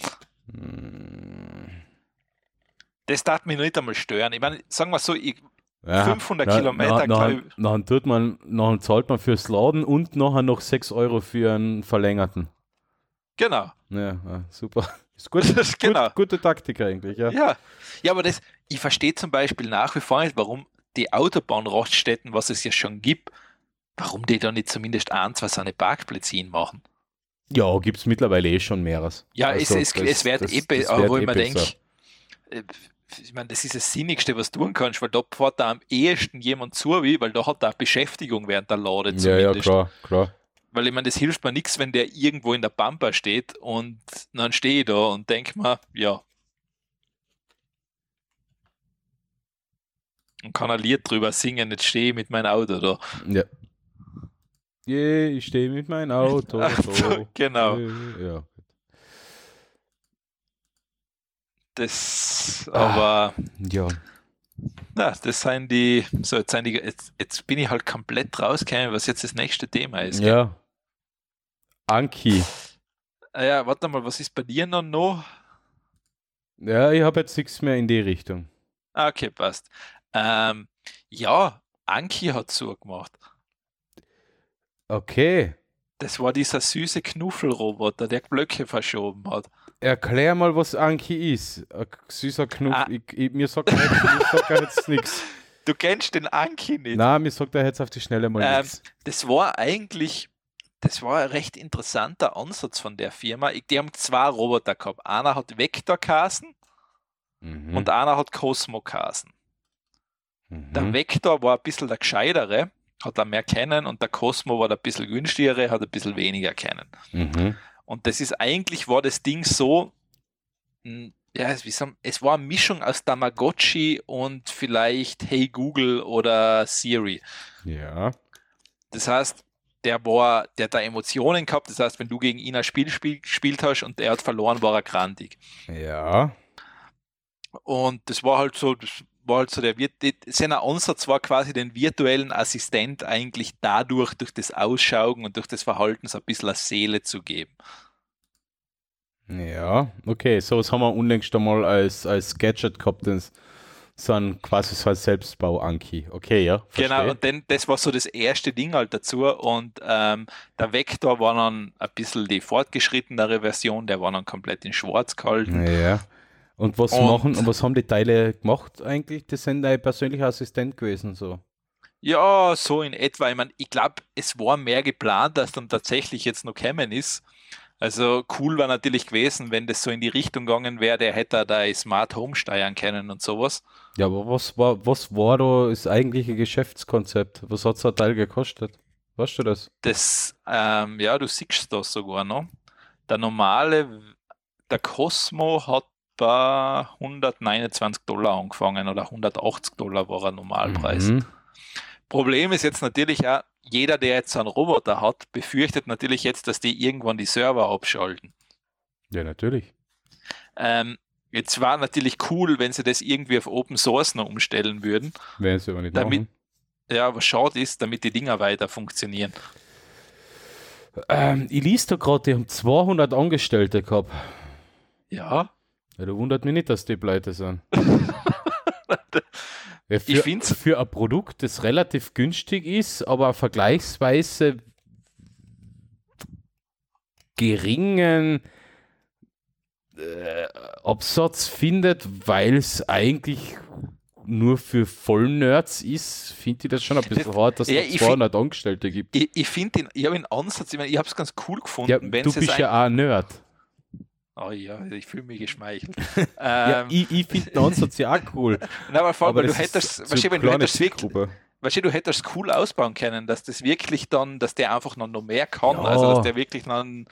Hm. Das darf mich nicht einmal stören. Ich meine, sagen wir so, ich, Ja, 500 na- Kilometer, na- glaub nachher, nachher tut man, nachher zahlt man fürs Laden und nachher noch 6 Euro für einen verlängerten. genau. Ja, ja super. Ist gut, Das- genau. gut, gute Taktik eigentlich, ja. Ja. ja, aber das, ich verstehe zum Beispiel nach wie vor nicht, warum die Autobahnraststätten, was es ja schon gibt, warum die da nicht zumindest ein, zwei so eine Parkplätze hinmachen. Ja, gibt es mittlerweile eh schon mehreres. Ja, Also, es, es, das- es wird eh, aber wo ich mir denke, ich meine, das ist das Sinnigste, was du tun kannst, weil da fährt da am ehesten jemand zu, wie, weil da hat er Beschäftigung während der Lade Ja, ja, zumindest. klar, klar. Weil ich meine, das hilft mir nichts, wenn der irgendwo in der Pampa steht und dann stehe ich da und denke mir, ja. Und kann ein Lied drüber singen, jetzt stehe ich mit meinem Auto da. Ja. Yeah, ich stehe mit meinem Auto. so. genau. Ja. Das, aber, ja. na, das sind die, so, jetzt, sind die, jetzt, jetzt bin ich halt komplett rausgekommen, was jetzt das nächste Thema ist. gell? Ja. Anki. Ah Ja, warte mal, was ist bei dir noch? noch? Ja, ich habe jetzt nichts mehr in die Richtung. Ah, Okay, passt. Ähm, ja, Anki hat zugemacht. Okay. Das war dieser süße Knuffelroboter, der Blöcke verschoben hat. Erklär mal, was Anki ist. Ein süßer Knuff. Ah. Ich, ich, mir sagt er jetzt, sagt er jetzt nichts. Du kennst den Anki nicht. Nein, mir sagt er jetzt auf die Schnelle mal Ähm, nichts. Das war eigentlich, das war ein recht interessanter Ansatz von der Firma. Die haben zwei Roboter gehabt. Einer hat Vector geheißen Mhm. und einer hat Cosmo. Der mhm. Vector war ein bisschen der gescheitere, hat er mehr kennen und der Cosmo war der ein bisschen günstigere, hat ein bisschen weniger kennen. Mhm. Und das ist eigentlich, war das Ding so, mh, ja, es war eine Mischung aus Tamagotchi und vielleicht Hey Google oder Siri. Ja. Das heißt, der war, der hat da Emotionen gehabt, das heißt, wenn du gegen ihn ein Spiel spiel, gespielt hast und er hat verloren, war er grantig. Ja. Und das war halt so, das war halt so der, sein Ansatz war quasi den virtuellen Assistent eigentlich dadurch, durch das Ausschauen und durch das Verhalten so ein bisschen eine Seele zu geben. Ja. Okay, so was haben wir unlängst einmal als, als Gadget gehabt. Das, so ein quasi so ein Selbstbau-Anki. Okay, ja. Genau, verstehe. und dann, das war so das erste Ding halt dazu. Und ähm, der Vector war dann ein bisschen die fortgeschrittenere Version, der war dann komplett in schwarz gehalten. Ja. Und was Und- machen, und was haben die Teile gemacht eigentlich? Das sind dein persönlicher Assistent gewesen, so. Ja, so in etwa. Ich, mein, ich glaube, es war mehr geplant, als dann tatsächlich jetzt noch gekommen ist. Also cool war natürlich gewesen, wenn das so in die Richtung gegangen wäre, der hätte da Smart Home steuern können und sowas. Ja, aber was war, was war da das eigentliche Geschäftskonzept? Was hat so ein Teil gekostet? Weißt du das? Das, ähm, ja, du siehst das sogar noch. Der normale, der Cosmo hat bei 129 Dollar angefangen oder 180 Dollar war ein Normalpreis. Mhm. Problem ist jetzt natürlich auch, jeder, der jetzt einen Roboter hat, befürchtet natürlich jetzt, dass die irgendwann die Server abschalten. Ja, natürlich. Ähm, jetzt war natürlich cool, wenn sie das irgendwie auf Open Source noch umstellen würden. Werden sie aber nicht Damit- machen. Ja, aber schade ist, damit die Dinger weiter funktionieren. Ähm, ich liest da gerade, die haben 200 Angestellte gehabt. Ja, Ja, da wundert mich nicht, dass die pleite sind. Ja, für, Ich find's- für ein Produkt, das relativ günstig ist, aber vergleichsweise geringen äh, Absatz findet, weil es eigentlich nur für Vollnerds ist, finde ich das schon ein bisschen hart, dass Ja, es ich 200 Angestellte gibt. ich, ich finde den, ich habe den Ansatz, ich, mein, ich habe es ganz cool gefunden, Ja, du bist es ja auch ein Nerd. Oh ja, ich fühle mich geschmeichelt. Ja, ähm, ich ich finde Ansatz ja auch cool. na, aber vor allem, aber du hättest, weißt du, wenn du hättest wirklich, weißt du, du hättest cool ausbauen können, dass das wirklich dann, dass der einfach noch, noch mehr kann, Ja. also dass der wirklich dann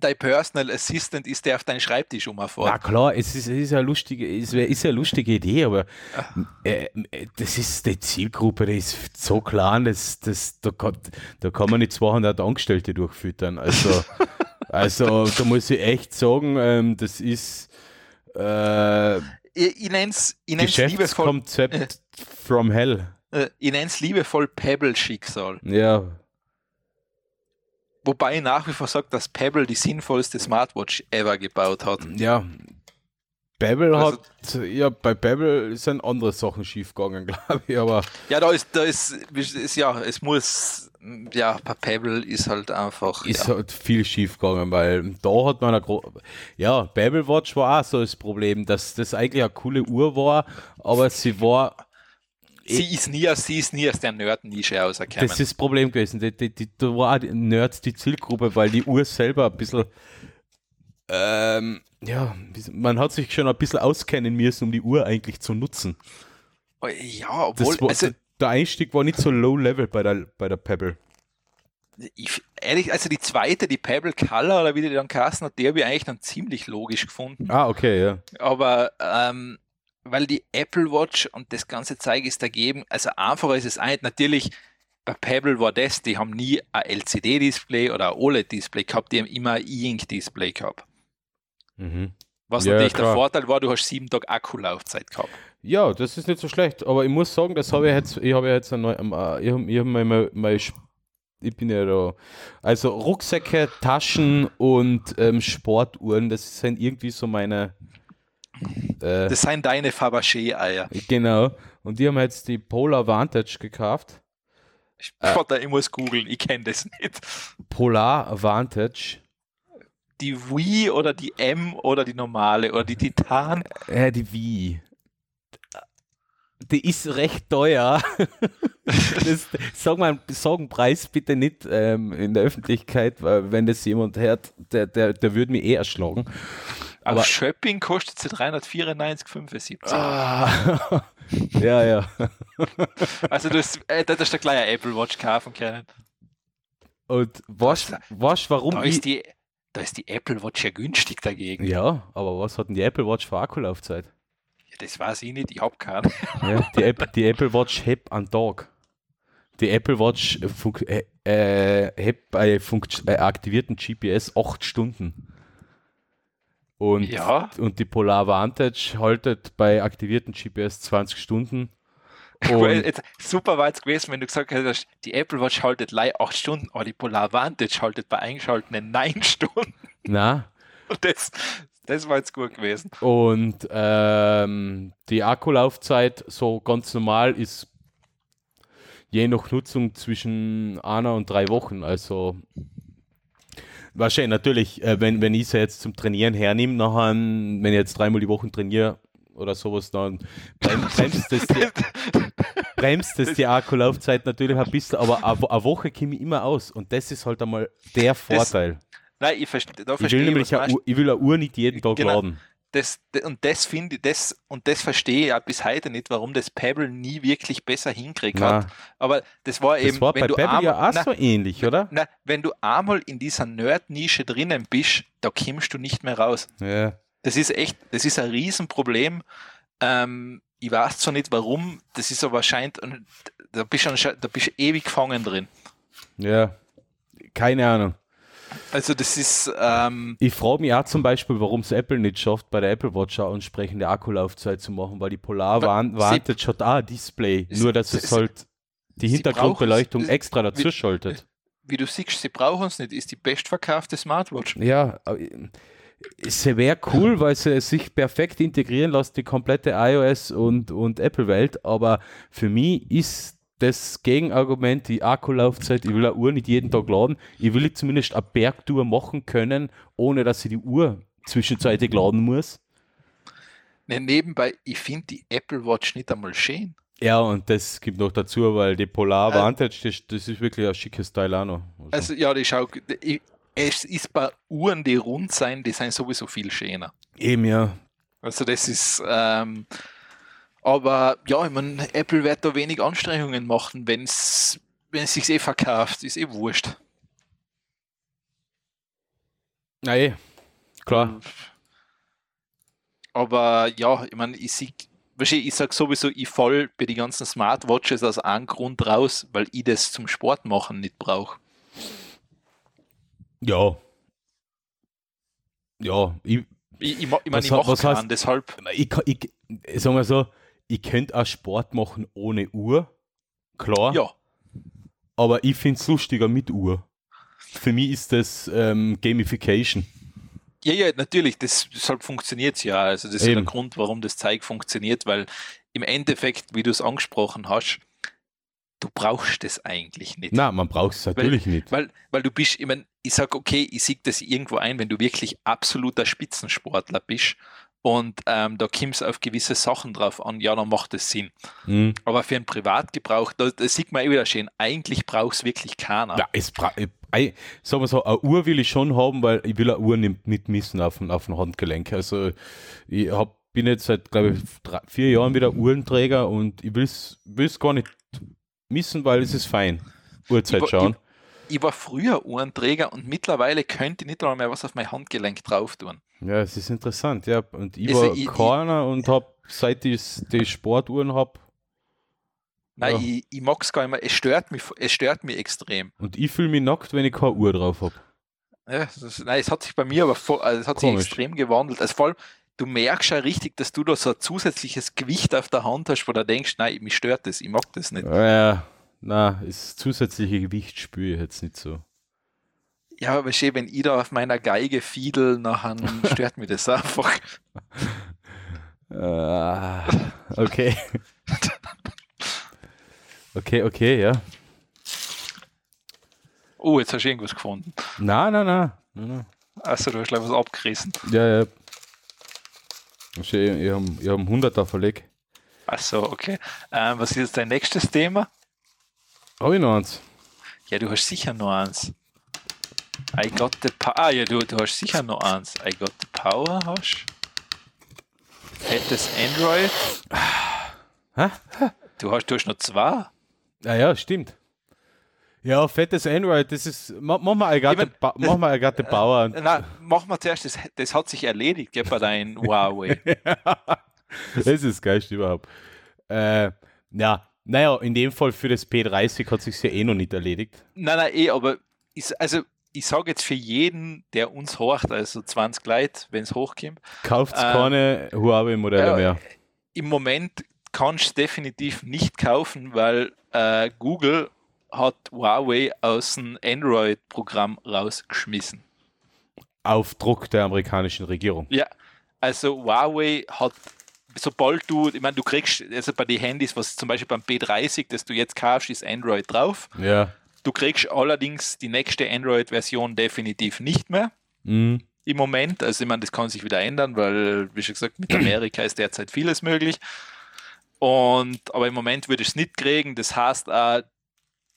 dein Personal Assistant ist, der auf deinen Schreibtisch Na umfährt. klar, es ist, es ist ja eine lustige, es ist ja eine lustige Idee, aber äh, äh, das ist die Zielgruppe, die ist so klein, dass, dass, da, kann, da kann man nicht 200 Angestellte durchfüttern. Also, also da muss ich echt sagen, ähm, das ist äh, Ich, ich nenne es ich nenn's liebevoll, Geschäftskonzept from hell. äh, ich nenn's liebevoll Pebble-Schicksal. Ja, Wobei ich nach wie vor sage, dass Pebble die sinnvollste Smartwatch ever gebaut hat. ja. Babel Also- hat, ja, bei Babel sind andere Sachen schiefgegangen, glaube ich, aber Ja, da ist, da ist, ist ja, es muss, ja, bei Pebble ist halt einfach, ist ja. halt viel schief gegangen, weil da hat man eine ja, Babel Watch war auch so das Problem, dass das eigentlich eine coole Uhr war, aber sie war, sie ist nie, aus- sie ist nie aus der Nerd-Nische rausgekommen. das ist das Problem gewesen, die, die, die, da war die Nerds die Zielgruppe, weil die Uhr selber ein bisschen, ähm, ja, man hat sich schon ein bisschen auskennen müssen, um die Uhr eigentlich zu nutzen. ja, obwohl, war, also, der Einstieg war nicht so low level bei der, bei der Pebble. ich, ehrlich, also die zweite, die Pebble Color oder wie die dann geheißen hat, die habe ich eigentlich dann ziemlich logisch gefunden. Ah, okay, ja. Aber ähm, weil die Apple Watch und das ganze Zeug ist dagegen, also einfacher ist es nicht. Natürlich, bei Pebble war das, die haben nie ein LCD-Display oder ein OLED-Display gehabt, die haben immer ein E-Ink-Display gehabt. Mhm. Was Ja, natürlich der klar. Vorteil war, du hast sieben Tage Akkulaufzeit gehabt. Ja, das ist nicht so schlecht, aber ich muss sagen, das habe ich jetzt, ich habe jetzt ein neu, ähm, äh, ich habe ich hab mein, mein, mein Ich bin ja da. Also Rucksäcke, Taschen und ähm, Sportuhren, das sind irgendwie so meine. Äh, das sind deine Fabergé-Eier. Genau. Und die haben jetzt die Polar Vantage gekauft. Ich, äh, ich muss googeln, ich kenne das nicht. Polar Vantage. Die Wii oder die M oder die normale oder die Titan? Äh, die Wii die ist recht teuer. das, sag mal, sag einen Preis bitte nicht ähm, in der Öffentlichkeit, weil wenn das jemand hört, der, der, der würde mich eh erschlagen. Aber Auf Shopping kostet sie 394,75. Ah, ja, ja. also du hast, äh, das ist der kleine Apple Watch kaufen können. Und was, was warum da ist, die, da ist die Apple Watch ja günstig dagegen. Ja, aber was hat denn die Apple Watch für Akkulaufzeit? das weiß ich nicht, ich habe keinen. Ja, die, Apple, die Apple Watch hebt an Tag. Die Apple Watch äh, äh, hebt bei äh, aktivierten GPS 8 Stunden. Und, ja. und die Polar Vantage haltet bei aktivierten GPS 20 Stunden. Jetzt, super war es gewesen, wenn du gesagt hättest, die Apple Watch haltet lei 8 Stunden, aber die Polar Vantage haltet bei eingeschalteten 9 Stunden. Na. Und das, das war jetzt gut gewesen. Und ähm, die Akkulaufzeit so ganz normal ist je nach Nutzung zwischen einer und drei Wochen. Also wahrscheinlich natürlich, äh, wenn, wenn ich sie jetzt zum Trainieren hernehme, nachher, wenn ich jetzt dreimal die Woche trainiere oder sowas, dann bremst das die, bremst das die Akkulaufzeit natürlich ein bisschen, aber eine Woche komme ich immer aus und das ist halt einmal der Vorteil. Das, Nein, ich, verste, da ich will nämlich eine Uhr, ich will eine Uhr nicht jeden Tag genau. laden. Das, und das finde das und das verstehe ich ja bis heute nicht, warum das Pebble nie wirklich besser hinkriegt hat. Aber das war eben, das war wenn bei du Pebble einmal, ja auch na, so ähnlich, oder? Na, wenn du einmal in dieser Nerd-Nische drinnen bist, da kommst du nicht mehr raus. Ja. Das ist echt, das ist ein Riesenproblem. Ähm, ich weiß zwar nicht warum, das ist aber wahrscheinlich, da bist du, da bist ewig gefangen drin. Ja, keine Ahnung. Also das ist. Ähm ich frage mich auch zum Beispiel, warum es Apple nicht schafft, bei der Apple Watch auch entsprechende Akkulaufzeit zu machen, weil die Polar Vantage hat auch ein Display, nur dass es halt die Hintergrundbeleuchtung extra dazu wie, schaltet. Wie du siehst, sie brauchen es nicht, ist die bestverkaufte Smartwatch. Ja, es wäre cool, weil sie sich perfekt integrieren lässt, die komplette iOS und, und Apple-Welt, aber für mich ist das Gegenargument, die Akkulaufzeit, ich will eine Uhr nicht jeden Tag laden, ich will zumindest eine Bergtour machen können, ohne dass ich die Uhr zwischenzeitlich laden muss. Ne, nebenbei, ich finde die Apple Watch nicht einmal schön. Ja, und das gibt noch dazu, weil die Polar äh, Vantage, das, das, ist wirklich ein schickes Teil auch noch. Also, also ja, die schau, ich, es ist bei Uhren, die rund sein, die sind sowieso viel schöner. Eben, ja. Also das ist, ähm, aber ja, ich meine, Apple wird da wenig Anstrengungen machen, wenn es wenn es sich eh verkauft, ist eh wurscht. Nein, klar. Aber ja, ich meine, ich sehe, ich sage sowieso, ich fall bei den ganzen Smartwatches aus einem Grund raus, weil ich das zum Sport machen nicht brauche. Ja. Ja, ich, ich, ich, ich meine, ich mache keinen, deshalb. Ich, ich, ich sag mal so, ich könnte auch Sport machen ohne Uhr, klar. Ja. Aber ich finde es lustiger mit Uhr. Für mich ist das ähm, Gamification. Ja, ja, natürlich, das, deshalb funktioniert es ja. Also das ist ja der Grund, warum das Zeug funktioniert, weil im Endeffekt, wie du es angesprochen hast, du brauchst es eigentlich nicht. Nein, man braucht es natürlich weil, nicht. Weil, weil du bist, ich meine, ich sage, okay, ich sehe das irgendwo ein, wenn du wirklich absoluter Spitzensportler bist und ähm, da kommt es auf gewisse Sachen drauf an, ja, dann macht es Sinn. Mhm. Aber für einen Privatgebrauch, da, da sieht man eh wieder schön, eigentlich braucht es wirklich keiner. Ja, es bra ich, sagen wir so, eine Uhr will ich schon haben, weil ich will eine Uhr nicht, nicht missen auf, auf dem Handgelenk. Also ich hab, bin jetzt seit, glaube ich, drei, vier Jahren wieder Uhrenträger und ich will es gar nicht missen, weil es ist fein. Uhrzeit schauen. Ich, ich war früher Uhrenträger und mittlerweile könnte ich nicht einmal mehr was auf mein Handgelenk drauf tun. Ja, es ist interessant, ja. Und ich also war ich, keiner und habe, seit ich die Sportuhren habe. Nein, ja. ich, ich mag es gar nicht mehr. Es stört mich, es stört mich extrem. Und ich fühle mich nackt, wenn ich keine Uhr drauf habe. Ja, nein, es hat sich bei mir aber voll, also es hat Komisch. sich extrem gewandelt. Also vor allem, du merkst ja richtig, dass du da so ein zusätzliches Gewicht auf der Hand hast, wo du denkst, nein, mich stört das, ich mag das nicht. Ja, na, das zusätzliche Gewicht spüre ich jetzt nicht so. Ja, aber schön, wenn ich da auf meiner Geige fiedel, nachher stört mich das einfach. Ah, okay. okay, okay, ja. Oh, jetzt hast du irgendwas gefunden. Na, na, na. na, na. Achso, du hast gleich was abgerissen. Ja, ja. Ich, habe einen 100er verlegt. Achso, okay. Ähm, was ist jetzt dein nächstes Thema? Habe ich noch eins? Ja, du hast sicher noch eins. I got the power. Ah, ja, du, du hast sicher noch eins. I got the power, hast Fettes Android. Hä? Du hast, du hast noch zwei. Ah ja, stimmt. Ja, fettes Android, das ist. ma- Mach mal got Ich mein, mach mal the power. und- Na, mach mal zuerst, das, das hat sich erledigt, ja, bei deinem Huawei. das ist das Geilste überhaupt. Äh, ja, naja, in dem Fall für das P30 hat sich ja eh noch nicht erledigt. Nein, nein, eh, aber ich, also ich sage jetzt für jeden, der uns horcht, also 20 Leute, wenn es hochkommt, Kauft Ähm, keine Huawei-Modelle ja, mehr. im Moment kannst du es definitiv nicht kaufen, weil äh, Google hat Huawei aus dem Android-Programm rausgeschmissen. Auf Druck der amerikanischen Regierung. Ja, also Huawei hat, sobald du, ich meine, du kriegst, also bei den Handys, was zum Beispiel beim P30, das du jetzt kaufst, ist Android drauf. Ja. Du kriegst allerdings die nächste Android-Version definitiv nicht mehr Mhm. im Moment. Also ich meine, das kann sich wieder ändern, weil, wie schon gesagt, mit Amerika ist derzeit vieles möglich. Und aber im Moment würde ich es nicht kriegen. Das heißt, äh,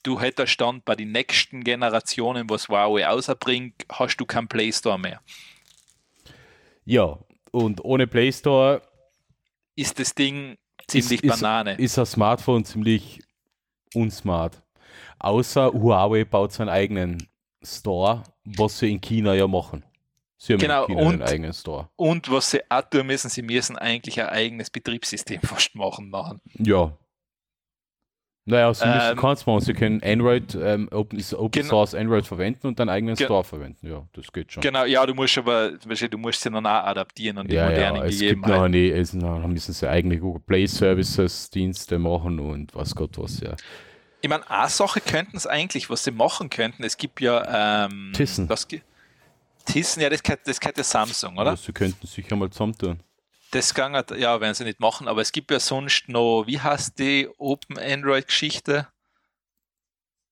du hättest Stand bei den nächsten Generationen, was Huawei außerbringt, hast du keinen Play Store mehr. Ja, und ohne Play Store Ist das Ding ziemlich ist, Banane. Ist, ist ein Smartphone ziemlich unsmart. Außer Huawei baut seinen eigenen Store, was sie in China ja machen. Sie haben Genau, in China und- einen eigenen Store. Und was sie auch tun müssen, sie müssen eigentlich ein eigenes Betriebssystem fast machen. nachher. Ja. Naja, sie müssen Ähm, keins machen. Sie können Android, ähm, Open, ist Open. Source Android verwenden und einen eigenen Ge- Store verwenden. Ja, das geht schon. Genau, ja, du musst aber, du, du musst sie dann auch adaptieren an die ja, modernen ja, es gibt noch nie, es, noch müssen sie eigene Google Play Services Dienste machen und was Gott was, ja. Ich meine, eine Sache könnten es eigentlich, was sie machen könnten. Es gibt ja ähm, Tissen. Das, Tissen, ja, das gehört, das gehört ja Samsung, oder? Also, sie könnten sicher mal zusammentun. Das kann ja, werden sie nicht machen, aber es gibt ja sonst noch, wie heißt die Open Android-Geschichte?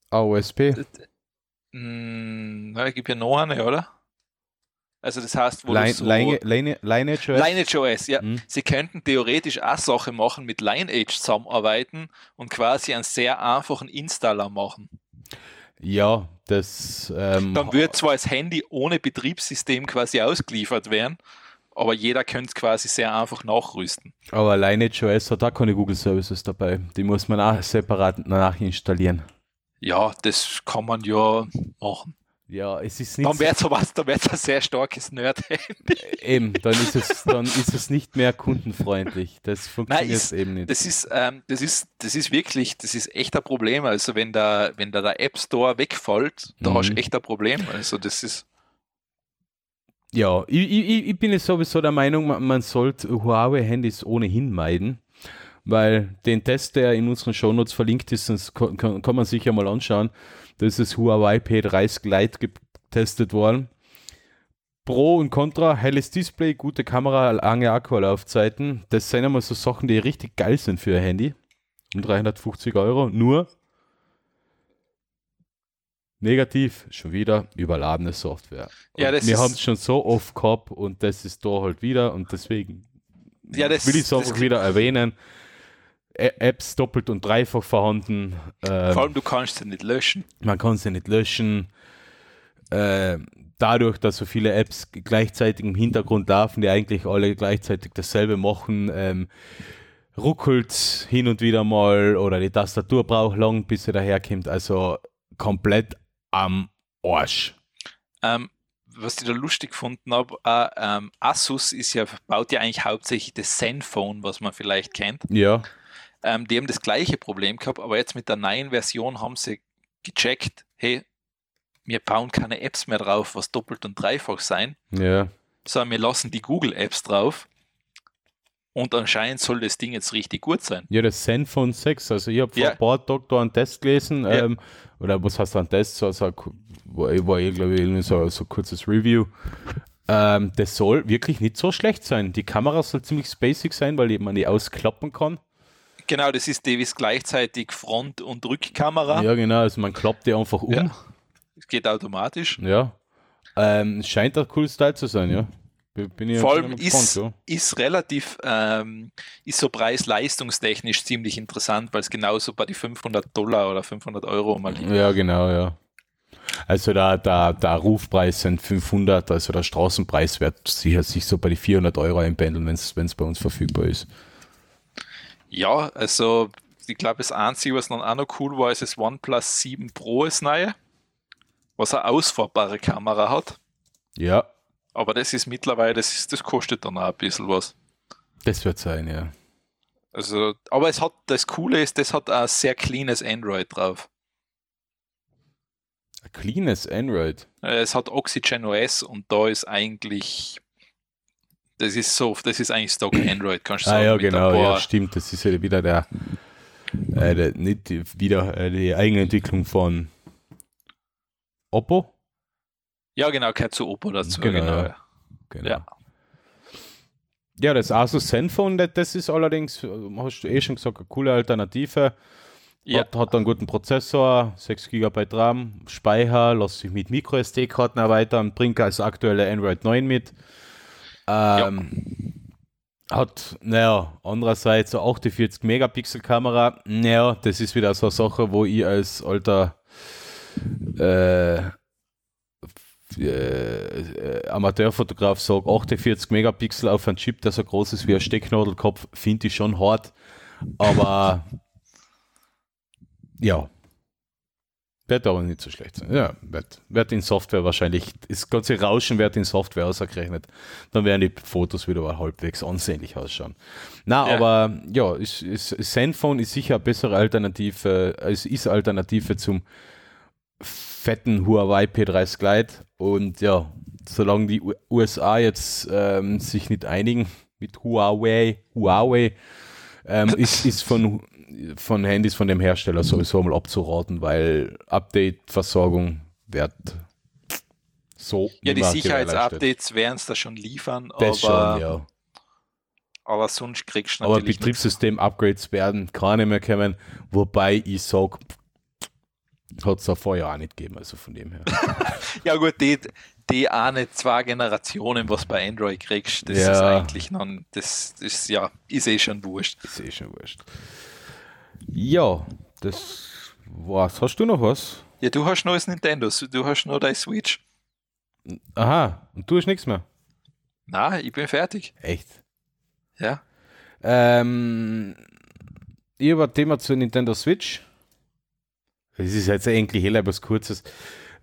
AOSP? Hm, na, es gibt ja noch eine, oder? Also das heißt, wo Line, so Line, Line, Lineage OS? Lineage OS, ja. Hm. Sie könnten theoretisch auch Sachen machen, mit Lineage zusammenarbeiten und quasi einen sehr einfachen Installer machen. Ja, das. Ähm, Dann wird zwar das Handy ohne Betriebssystem quasi ausgeliefert werden, aber jeder könnte es quasi sehr einfach nachrüsten. aber Lineage OS hat auch keine Google Services dabei. Die muss man auch separat nachinstallieren. Ja, das kann man ja machen. Ja, es ist nicht. Dann wird sowas, dann wird ein sehr starkes Nerd-Handy. eben, dann ist, es, dann ist es nicht mehr kundenfreundlich. Das funktioniert ist- eben nicht. Das ist, ähm, das ist, das ist wirklich, das ist echt ein Problem. Also wenn da, wenn da der App Store wegfällt, da Mhm. hast du echt ein Problem. Also das ist, Ja, ich, ich, ich bin jetzt sowieso der Meinung, man, man sollte Huawei-Handys ohnehin meiden, weil den Test, der in unseren Shownotes verlinkt ist, das kann, kann, man sich ja mal anschauen. Das ist Huawei P30 Lite getestet worden. Pro und Contra, helles Display, gute Kamera, lange Akkulaufzeiten. Das sind einmal so Sachen, die richtig geil sind für ein Handy. Um 350 Euro. Nur negativ, schon wieder überladene Software. Ja, das wir haben es schon so oft gehabt und das ist da halt wieder und deswegen Ja, das- will ich es einfach wieder erwähnen. Apps doppelt und dreifach vorhanden. Ähm, vor allem du kannst sie nicht löschen. man kann sie nicht löschen. Äh, dadurch, dass so viele Apps gleichzeitig im Hintergrund laufen, die eigentlich alle gleichzeitig dasselbe machen, ähm, ruckelt hin und wieder mal oder die Tastatur braucht lang, bis sie daherkommt. Also komplett am Arsch. Ähm, was ich da lustig gefunden habe, äh, ähm, Asus ist ja, baut ja eigentlich hauptsächlich das Zenfone, was man vielleicht kennt. Ja, Ähm, die haben das gleiche Problem gehabt, aber jetzt mit der neuen Version haben sie gecheckt, hey, wir bauen keine Apps mehr drauf, was doppelt und dreifach sein, ja. sondern wir lassen die Google Apps drauf. Und anscheinend soll das Ding jetzt richtig gut sein. Ja, das Zenfone 6. Also ich habe vor Ja. ein paar Tagen da einen Test gelesen. Ja. Ähm, oder was heißt ein Test? So, so, ein ku- war, war eh, glaube ich, irgendwie so, so ein kurzes Review. Ähm, das soll wirklich nicht so schlecht sein. Die Kamera soll ziemlich basic sein, weil man die ausklappen kann. Genau, das ist Davis gleichzeitig Front- und Rückkamera. Ja, genau. Also man klappt die einfach um. Ja. Es geht automatisch. Ja. Ähm, scheint ein cooles Teil zu sein, ja. Bin Vor allem ist, ja. ist relativ, ähm, ist so preis-leistungstechnisch ziemlich interessant, weil es genauso bei die 500 Dollar oder 500 Euro mal liegt. Ja, genau, ja. Also der, der, der Rufpreis sind 500, also der Straßenpreis wird sicher sich so bei die 400 Euro einpendeln, wenn es bei uns verfügbar ist. Ja, also ich glaube, das Einzige, was dann auch noch cool war, ist das OnePlus 7 Pro ist neue, was eine ausfahrbare Kamera hat. Ja, Aber das ist mittlerweile, das, ist, das kostet dann auch ein bisschen was. das wird sein, ja. Also, aber es hat, das Coole ist, das hat ein sehr cleanes Android drauf. Ein cleanes Android. Äh, Es hat Oxygen OS und da ist eigentlich, das ist so, das ist eigentlich Stock Android, kannst du Ah sagen. ja, mit ein genau, ja, stimmt. Das ist ja wieder der, äh, der nicht die, wieder äh, die Eigenentwicklung von Oppo. Ja, genau, Oppo dazu. Genau, Genau, ja. ja. Genau. Ja. Ja, das Asus Zenfone, das- ist allerdings, hast du eh schon gesagt, eine coole Alternative. Ja. Hat, hat einen guten Prozessor, 6 GB RAM, Speicher, lässt sich mit MicroSD-Karten erweitern, bringt als aktuelle Android 9 mit. Ähm, Hat, naja, andererseits eine 48 Megapixel Kamera. Naja, das ist wieder so eine Sache, wo ich als alter äh, äh, äh, Amateurfotograf sage, 48 Megapixel auf einen Chip, der so groß ist wie ein Stecknadelkopf, finde ich schon hart. Aber ja, wird aber nicht so schlecht sein. Ja, wird, wird in Software wahrscheinlich, das ganze Rauschen wird in Software ausgerechnet. Dann werden die Fotos wieder mal halbwegs ansehnlich ausschauen. Na, Ja. aber ja, ist, ist, Zenfone ist sicher eine bessere Alternative, es ist Alternative zum fetten Huawei P30 Lite und ja, solange die USA jetzt ähm, sich nicht einigen mit Huawei, Huawei ähm, ist, ist von, von Handys von dem Hersteller sowieso mal abzuraten, weil Update-Versorgung wird so Ja, die Sicherheitsupdates werden es da schon liefern. Das aber, schon, ja. aber sonst kriegst du Aber natürlich nichts. Betriebssystem-Upgrades werden keine mehr kommen, wobei ich sage, hat es ja vorher auch nicht gegeben, also von dem her. Ja gut, die, die eine, zwei Generationen, was bei Android kriegst, das Ja. ist eigentlich noch, das ist ja, ist eh schon wurscht. ist eh schon wurscht. Ja, das war's. Hast du noch was? Ja, du hast noch das Nintendo, du hast noch dein Switch. Aha, und du hast nichts mehr. Na, ich bin fertig. Echt? Ja. Ähm, ich habe ein Thema zur Nintendo Switch. Das ist jetzt eigentlich eher was Kurzes.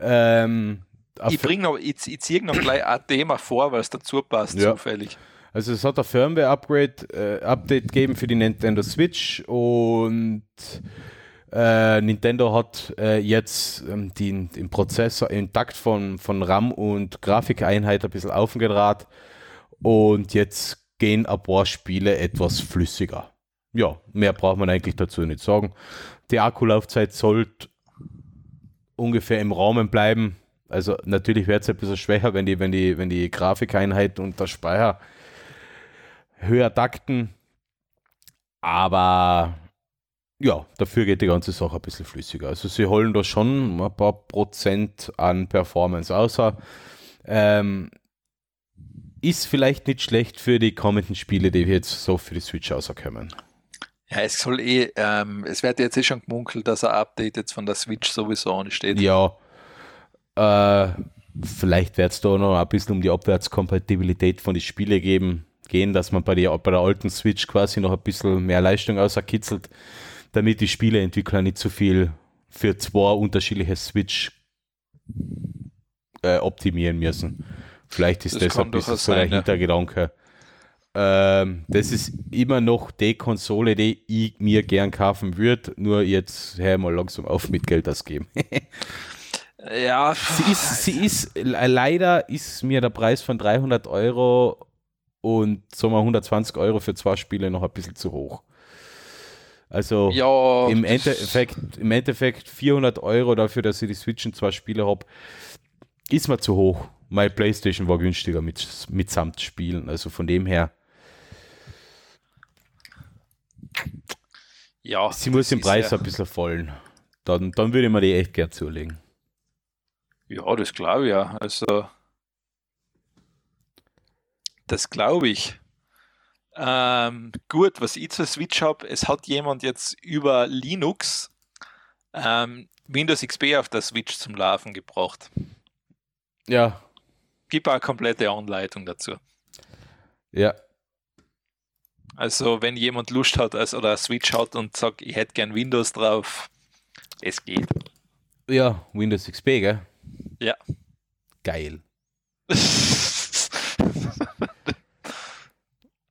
Ähm, Ich bringe noch, ich, ich ziehe noch gleich ein Thema vor, weil es dazu passt, Ja. zufällig. also es hat ein Firmware-Upgrade, äh, Update gegeben für die Nintendo Switch und äh, Nintendo hat äh, jetzt ähm, den, den Prozessor im Takt von, von RAM und Grafikeinheit ein bisschen aufgedraht und jetzt gehen ein paar Spiele etwas flüssiger. Ja, mehr braucht man eigentlich dazu nicht sagen. Die Akkulaufzeit sollte ungefähr im Rahmen bleiben. Also natürlich wird es ein bisschen schwächer, wenn die, wenn die, wenn die Grafikeinheit und der Speicher höher takten. Aber ja, dafür geht die ganze Sache ein bisschen flüssiger. Also sie holen da schon ein paar Prozent an Performance außer. Ähm, ist vielleicht nicht schlecht für die kommenden Spiele, die jetzt so für die Switch rauskommen. Ja, es soll eh, ähm, es wird jetzt eh schon gemunkelt, dass ein Update jetzt von der Switch sowieso ansteht. Ja, äh, vielleicht wird es da noch ein bisschen um die Abwärtskompatibilität von den Spielen geben, gehen, dass man bei der, bei der alten Switch quasi noch ein bisschen mehr Leistung auserkitzelt, damit die Spieleentwickler nicht so viel für zwei unterschiedliche Switch äh, optimieren müssen. Vielleicht ist Das das, ein bisschen so der sein, ja. Ähm, das ist immer noch die Konsole, die ich mir gern kaufen würde, nur jetzt hör mal langsam auf mit Geld ausgeben. Ja, Sie ist, sie ist, le- leider ist mir der Preis von 300 Euro und sagen wir 120 Euro für zwei Spiele noch ein bisschen zu hoch. Also Ja, im, Endeffekt, im Endeffekt 400 Euro dafür, dass ich die Switch und zwei Spiele habe, ist mir zu hoch. Meine Playstation war günstiger mit, mitsamt Spielen. Also von dem her, ja, sie muss den Preis ja, ein bisschen fallen. Dann, dann würde ich mir die echt gern zulegen. Ja, das glaube ich ja. Also, das glaube ich. Ähm, gut, was ich zur Switch habe, es hat jemand jetzt über Linux ähm, Windows XP auf der Switch zum Laufen gebracht. Ja, Gibt eine komplette Anleitung dazu. ja. Also, wenn jemand Lust hat also, oder Switch hat und sagt, ich hätte gern Windows drauf, es geht. Ja, Windows XP, gell? Ja. Geil.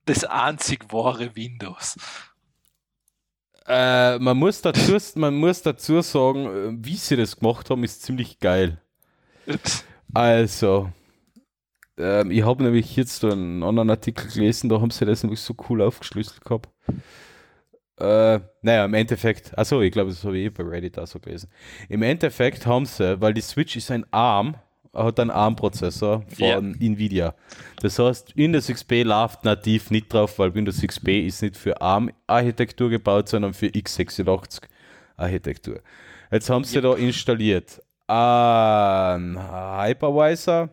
Das einzig wahre Windows. Äh, man, muss dazu, man muss dazu sagen, wie sie das gemacht haben, ist ziemlich geil. Also, ähm, ich habe nämlich jetzt einen anderen Artikel gelesen, da haben sie das nämlich so cool aufgeschlüsselt gehabt. Äh, naja, im Endeffekt, achso, ich glaube, das habe ich eh bei Reddit auch so gelesen. Im Endeffekt haben sie, weil die Switch ist ein ARM, hat einen ARM-Prozessor von Ja. Nvidia. Das heißt, Windows XP läuft nativ nicht drauf, weil Windows XP ist nicht für ARM-Architektur gebaut, sondern für x86-Architektur. Jetzt haben sie da installiert einen Hypervisor,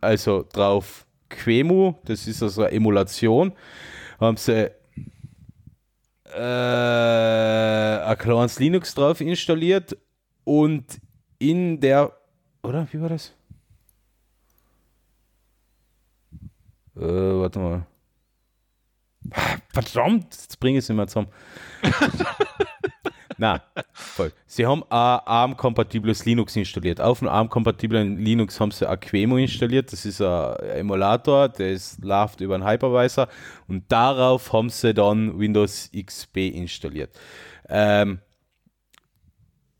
also drauf QEMU, das ist also eine Emulation, haben sie äh, ein kleines Linux drauf installiert und in der, oder wie war das? Äh, warte mal. Verdammt, jetzt bringe ich es nicht mehr zusammen. Na, voll. Sie haben ein ARM-kompatibles Linux installiert. Auf einem ARM-kompatiblen Linux haben sie Aquemo installiert. Das ist ein Emulator, der ist, läuft über einen Hypervisor. Und darauf haben sie dann Windows XP installiert. Ähm,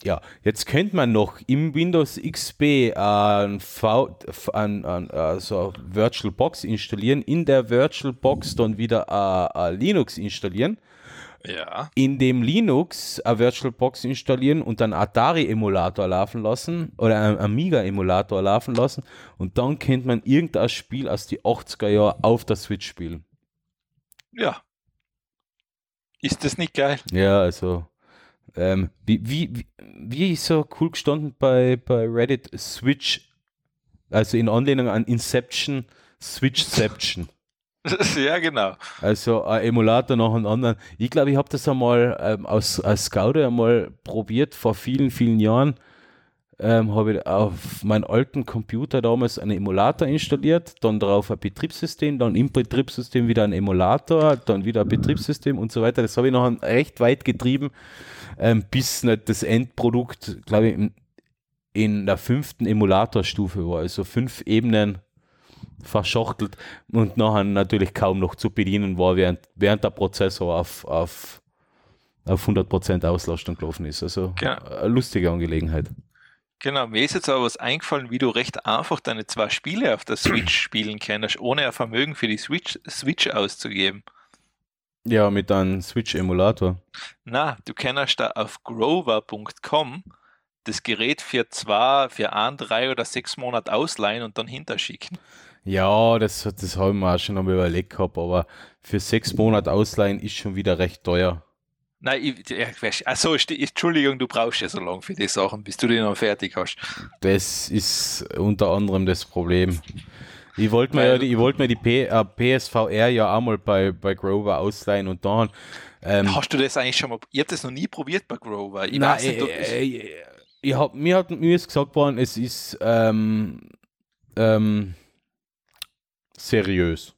ja, jetzt könnte man noch im Windows XP ein, v, ein, ein, also Virtual Box installieren, in der Virtual Box dann wieder ein, ein Linux installieren Ja. in dem Linux eine VirtualBox installieren und dann Atari-Emulator laufen lassen oder einen Amiga-Emulator laufen lassen und dann könnte man irgendein Spiel aus die 80er Jahre auf der Switch spielen. Ja. Ist das nicht geil? Ja, also ähm, wie, wie, wie, wie ist so cool gestanden bei, bei Reddit Switch, also in Anlehnung an Inception, Switchception. ja, genau. Also ein Emulator nach dem anderen. Ich glaube, ich habe das einmal ähm, als, als Scouter einmal probiert, vor vielen, vielen Jahren. Ähm, habe ich auf meinen alten Computer damals einen Emulator installiert, dann darauf ein Betriebssystem, dann im Betriebssystem wieder ein Emulator, dann wieder ein Betriebssystem und so weiter. Das habe ich noch recht weit getrieben, ähm, bis nicht das Endprodukt, glaube ich, in, in der fünften Emulatorstufe war. Also fünf Ebenen verschachtelt und nachher natürlich kaum noch zu bedienen war, während, während der Prozessor auf, auf, auf 100% Auslastung gelaufen ist. Also Genau. eine lustige Angelegenheit. Genau, mir ist jetzt aber was eingefallen, wie du recht einfach deine zwei Spiele auf der Switch spielen kannst, ohne ein Vermögen für die Switch, Switch auszugeben. Ja, mit einem Switch-Emulator. Na, du kannst da auf grover.com das Gerät für zwei, für ein, drei oder sechs Monate ausleihen und dann hinterschicken. Ja, das, das habe ich mir auch schon einmal überlegt gehabt, aber für sechs Monate ausleihen ist schon wieder recht teuer. Nein, ich, ja, weißt- ach so, sti- Entschuldigung, du brauchst ja so lange für die Sachen, bis du die noch fertig hast. Das ist unter anderem das Problem. Ich wollte mir, ja ich wollte mir die P, äh, PSVR ja auch mal bei, bei Grover ausleihen und dann. Ähm, Hast du das eigentlich schon mal, ich habe das noch nie probiert bei Grover. Ich Nein, weiß nicht, äh, äh, ich hab, mir, hat, mir ist gesagt worden, es ist ähm, ähm, seriös.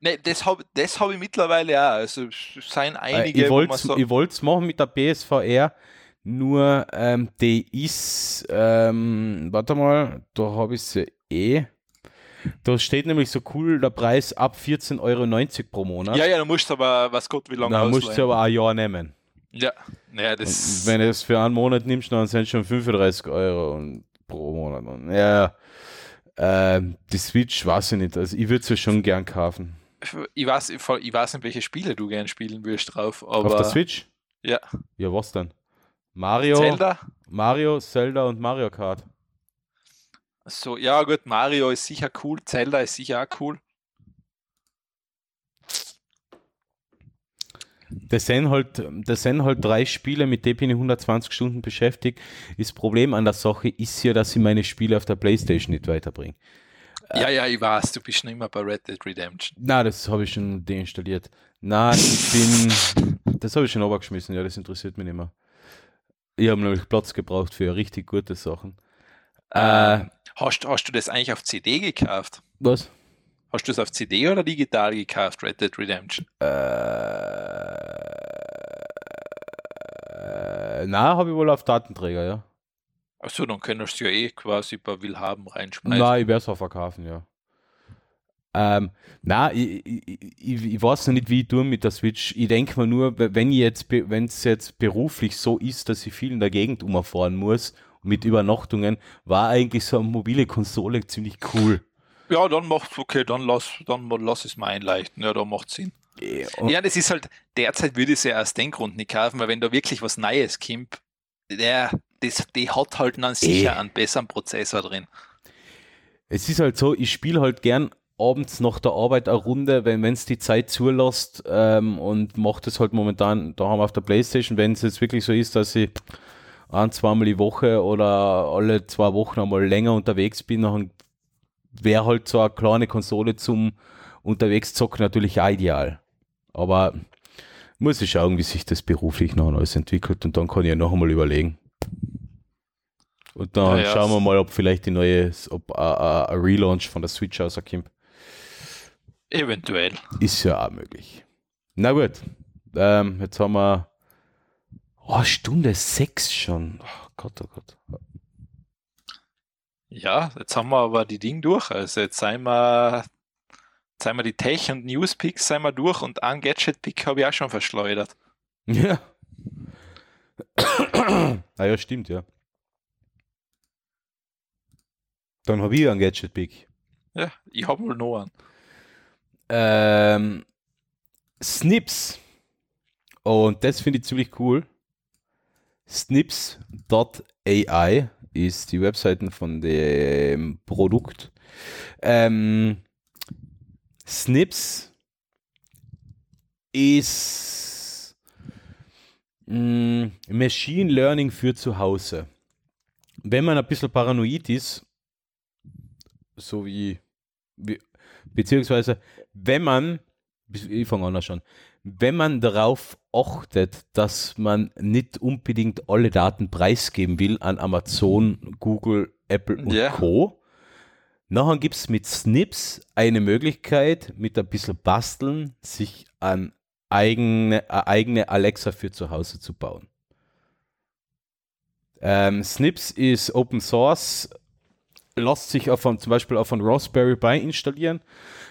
nee, das habe das hab ich mittlerweile auch. Also es seien Äh, einige, ich wo man wollte so, ich wollt's machen mit der PSVR, nur ähm, die ist, ähm, warte mal, da habe ich sie eh. Da steht nämlich so cool der Preis ab 14,90 Euro pro Monat. ja, ja, du musst aber, was Gott, wie lange da musst du aber ein Jahr nehmen. Ja, naja, Und das, wenn du es für einen Monat nimmst, dann sind es schon 35 Euro und pro Monat. Und Ja, Ähm, die Switch weiß ich nicht. Also ich würde sie schon gern kaufen. Ich weiß, ich weiß nicht, welche Spiele du gern spielen willst drauf. Aber Auf der Switch? Ja. Ja, was denn? Mario, Zelda? Mario, Zelda und Mario Kart. So, ja gut, Mario ist sicher cool, Zelda ist sicher auch cool. Das sind halt, das sind halt drei Spiele, mit denen bin ich 120 Stunden beschäftigt. Das Problem an der Sache ist ja, dass ich meine Spiele auf der Playstation nicht weiterbringe. Ja, ja, ich weiß, du bist schon immer bei Red Dead Redemption. Na, das habe ich schon deinstalliert. Na, ich bin, das habe ich schon abgeschmissen, ja, das interessiert mich nicht mehr. Ich habe nämlich Platz gebraucht für richtig gute Sachen. Äh, hast, hast du das eigentlich auf CD gekauft? Was? Hast du es auf CD oder digital gekauft, Red Dead Redemption? Äh, na, habe ich wohl auf Datenträger, ja. Achso, dann könntest du ja eh quasi bei Willhaben reinschmeißen. Nein, ich werde es auch verkaufen, ja. Ähm, na, ich, ich, ich, ich, weiß noch nicht, wie ich tue mit der Switch. Ich denke mir nur, wenn jetzt, wenn es jetzt beruflich so ist, dass ich viel in der Gegend umfahren muss, mit Übernachtungen, war eigentlich so eine mobile Konsole ziemlich cool. Ja, dann macht okay, dann lass, dann lass es mal einleichten. Ja, da macht Sinn. Ja, ja, das ist halt, derzeit würde ich es ja aus dem Grund nicht kaufen, weil wenn da wirklich was Neues kommt, der, das, die hat halt dann sicher einen besseren Prozessor drin. Es ist halt so, ich spiele halt gern abends nach der Arbeit eine Runde, wenn es die Zeit zulässt ähm, und mache das halt momentan da haben wir auf der Playstation, wenn es jetzt wirklich so ist, dass ich ein, zweimal die Woche oder alle zwei Wochen einmal länger unterwegs bin, dann wäre halt so eine kleine Konsole zum unterwegs zocken natürlich auch ideal. Aber muss ich schauen, wie sich das beruflich noch alles entwickelt und dann kann ich ja noch einmal überlegen. Und dann ja, ja, schauen wir mal, ob vielleicht die neue, ob ein Relaunch von der Switch rauskommt. Eventuell. Ist ja auch möglich. Na gut, ähm, jetzt haben wir oh, Stunde sechs schon. Oh Gott, oh Gott. Ja, jetzt haben wir aber die Dinge durch. Also jetzt sind wir, sind wir die Tech- und News-Picks sind wir durch und einen Gadget-Pick habe ich auch schon verschleudert. Ja. ah ja, stimmt, ja. Dann habe ich einen Gadget-Pick. Ja, ich habe wohl noch einen. Ähm, Snips. Und das finde ich ziemlich cool. Snips.ai ist die Webseiten von dem Produkt. Ähm, Snips ist mh, mm, Machine Learning für zu Hause. Wenn man ein bisschen paranoid ist, so wie, wie beziehungsweise wenn man, ich fange an schon, wenn man darauf achtet, dass man nicht unbedingt alle Daten preisgeben will an Amazon, Google, Apple und yeah. Co. Nachher gibt es mit Snips eine Möglichkeit, mit ein bisschen Basteln, sich an eigene, eine eigene Alexa für zu Hause zu bauen. Ähm, Snips ist Open Source, lässt sich auf, zum Beispiel auf einem Raspberry Pi installieren.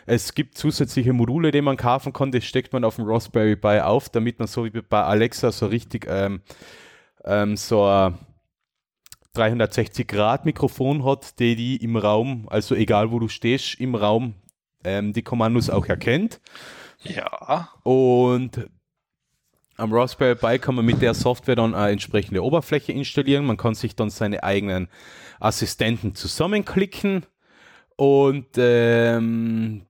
Es gibt zusätzliche Module, die man kaufen kann, das steckt man auf dem Raspberry Pi auf, damit man so wie bei Alexa so richtig ähm, ähm, so ein 360-Grad-Mikrofon hat, die die im Raum, also egal wo du stehst, im Raum ähm, die Kommandos auch erkennt. Ja. Und am Raspberry Pi kann man mit der Software dann eine entsprechende Oberfläche installieren. Man kann sich dann seine eigenen Assistenten zusammenklicken und ähm,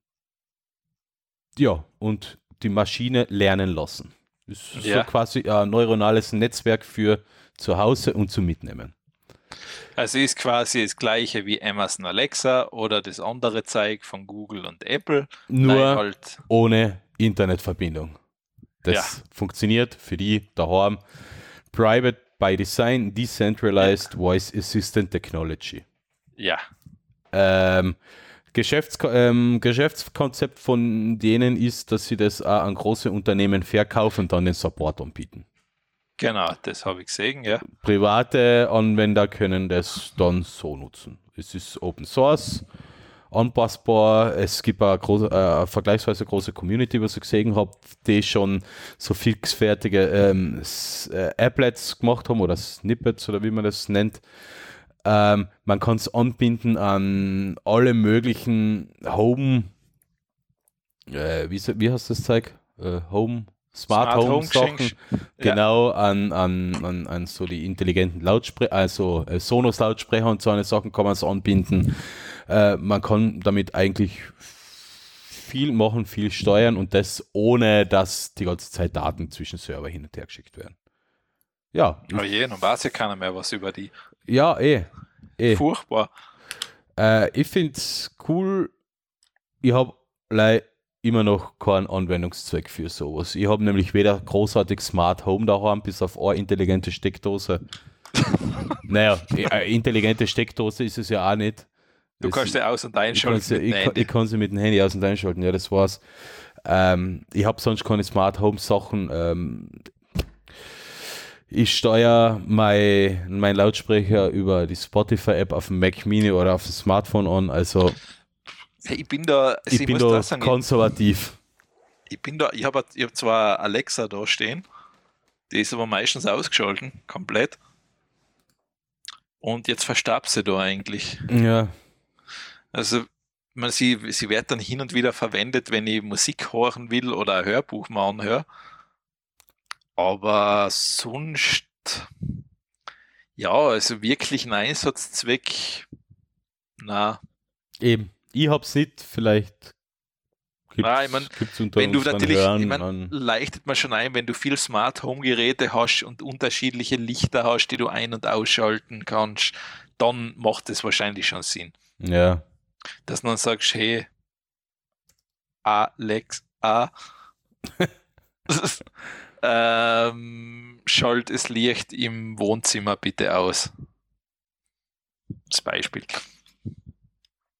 ja, und die Maschine lernen lassen. Das ist ja. so quasi ein neuronales Netzwerk für zu Hause und zu mitnehmen. Also ist quasi das gleiche wie Amazon Alexa oder das andere Zeug von Google und Apple. Nur halt ohne Internetverbindung. Das ja. funktioniert für die daheim. Private by Design, Decentralized ja. Voice Assistant Technology. Ja. Ähm, Geschäfts ähm, Geschäftskonzept von denen ist, dass sie das auch an große Unternehmen verkaufen und dann den Support anbieten. Genau, das habe ich gesehen, ja. Private Anwender können das dann so nutzen. Es ist Open Source, anpassbar. Es gibt eine, große, äh, vergleichsweise große Community, was ich gesehen habe, die schon so fixfertige ähm, äh, Applets gemacht haben oder Snippets oder wie man das nennt Ähm, man kann es anbinden an alle möglichen Home, äh, wie, wie heißt das Zeug? Äh, Home, Smart, Smart Home, Home Sachen. Genau, ja. an, an, an, an so die intelligenten Lautsprecher, also äh, Sonos Lautsprecher und so eine Sachen kann man es anbinden. Äh, man kann damit eigentlich viel machen, viel steuern und das ohne, dass die ganze Zeit Daten zwischen Server hin und her geschickt werden. Ja. Oh je, dann weiß ja keiner mehr was über die. Ja, eh. eh. Furchtbar. Äh, ich finde es cool. Ich habe immer noch keinen Anwendungszweck für sowas. Ich habe nämlich weder großartig Smart Home daheim, bis auf eine intelligente Steckdose. naja, eine intelligente Steckdose ist es ja auch nicht. Du das kannst sie aus- und einschalten. Ich, ich, kann, ich kann sie mit dem Handy aus- und einschalten, ja, das war's. Ähm, ich habe sonst keine Smart Home Sachen. Ähm, ich steuere mein, mein Lautsprecher über die Spotify-App auf dem Mac Mini oder auf dem Smartphone an. Also ich bin da, also ich, ich bin da sagen, konservativ. Ich bin da, ich habe ich hab zwar Alexa da stehen, die ist aber meistens ausgeschalten, komplett. Und jetzt verstarb sie da eigentlich. Ja. Also man, sie, sie wird dann hin und wieder verwendet, wenn ich Musik hören will oder ein Hörbuch mal anhöre. Aber sonst, ja, also wirklich ein Einsatzzweck, na. Eben, ich hab's nicht, vielleicht Gibt's, ah, ich mein, wenn du natürlich, ich mein, leichtet man schon ein, wenn du viel Smart Home Geräte hast und unterschiedliche Lichter hast, die du ein- und ausschalten kannst, dann macht es wahrscheinlich schon Sinn. Ja. Dass du dann sagst, hey, Alex, A, ähm, schalt das Licht im Wohnzimmer bitte aus. Das Beispiel.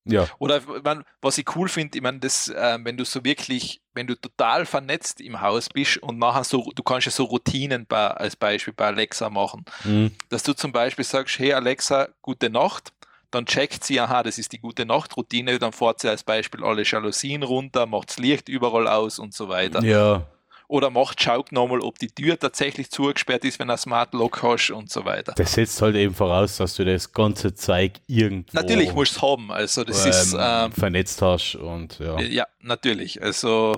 Ja. Oder man, was ich cool finde, ich meine, das, äh, wenn du so wirklich, wenn du total vernetzt im Haus bist und nachher so, du kannst ja so Routinen bei, als Beispiel bei Alexa machen, mhm. dass du zum Beispiel sagst, hey Alexa, gute Nacht, dann checkt sie, aha, das ist die gute Nacht-Routine, dann fährt sie als Beispiel alle Jalousien runter, macht das Licht überall aus und so weiter. Ja oder macht, schaut nochmal, ob die Tür tatsächlich zugesperrt ist, wenn du ein Smart Lock hast und so weiter. Das setzt halt eben voraus, dass du das ganze Zeug irgendwo natürlich musst du es haben, also das ähm, ist ähm, vernetzt hast und ja. Ja, natürlich, also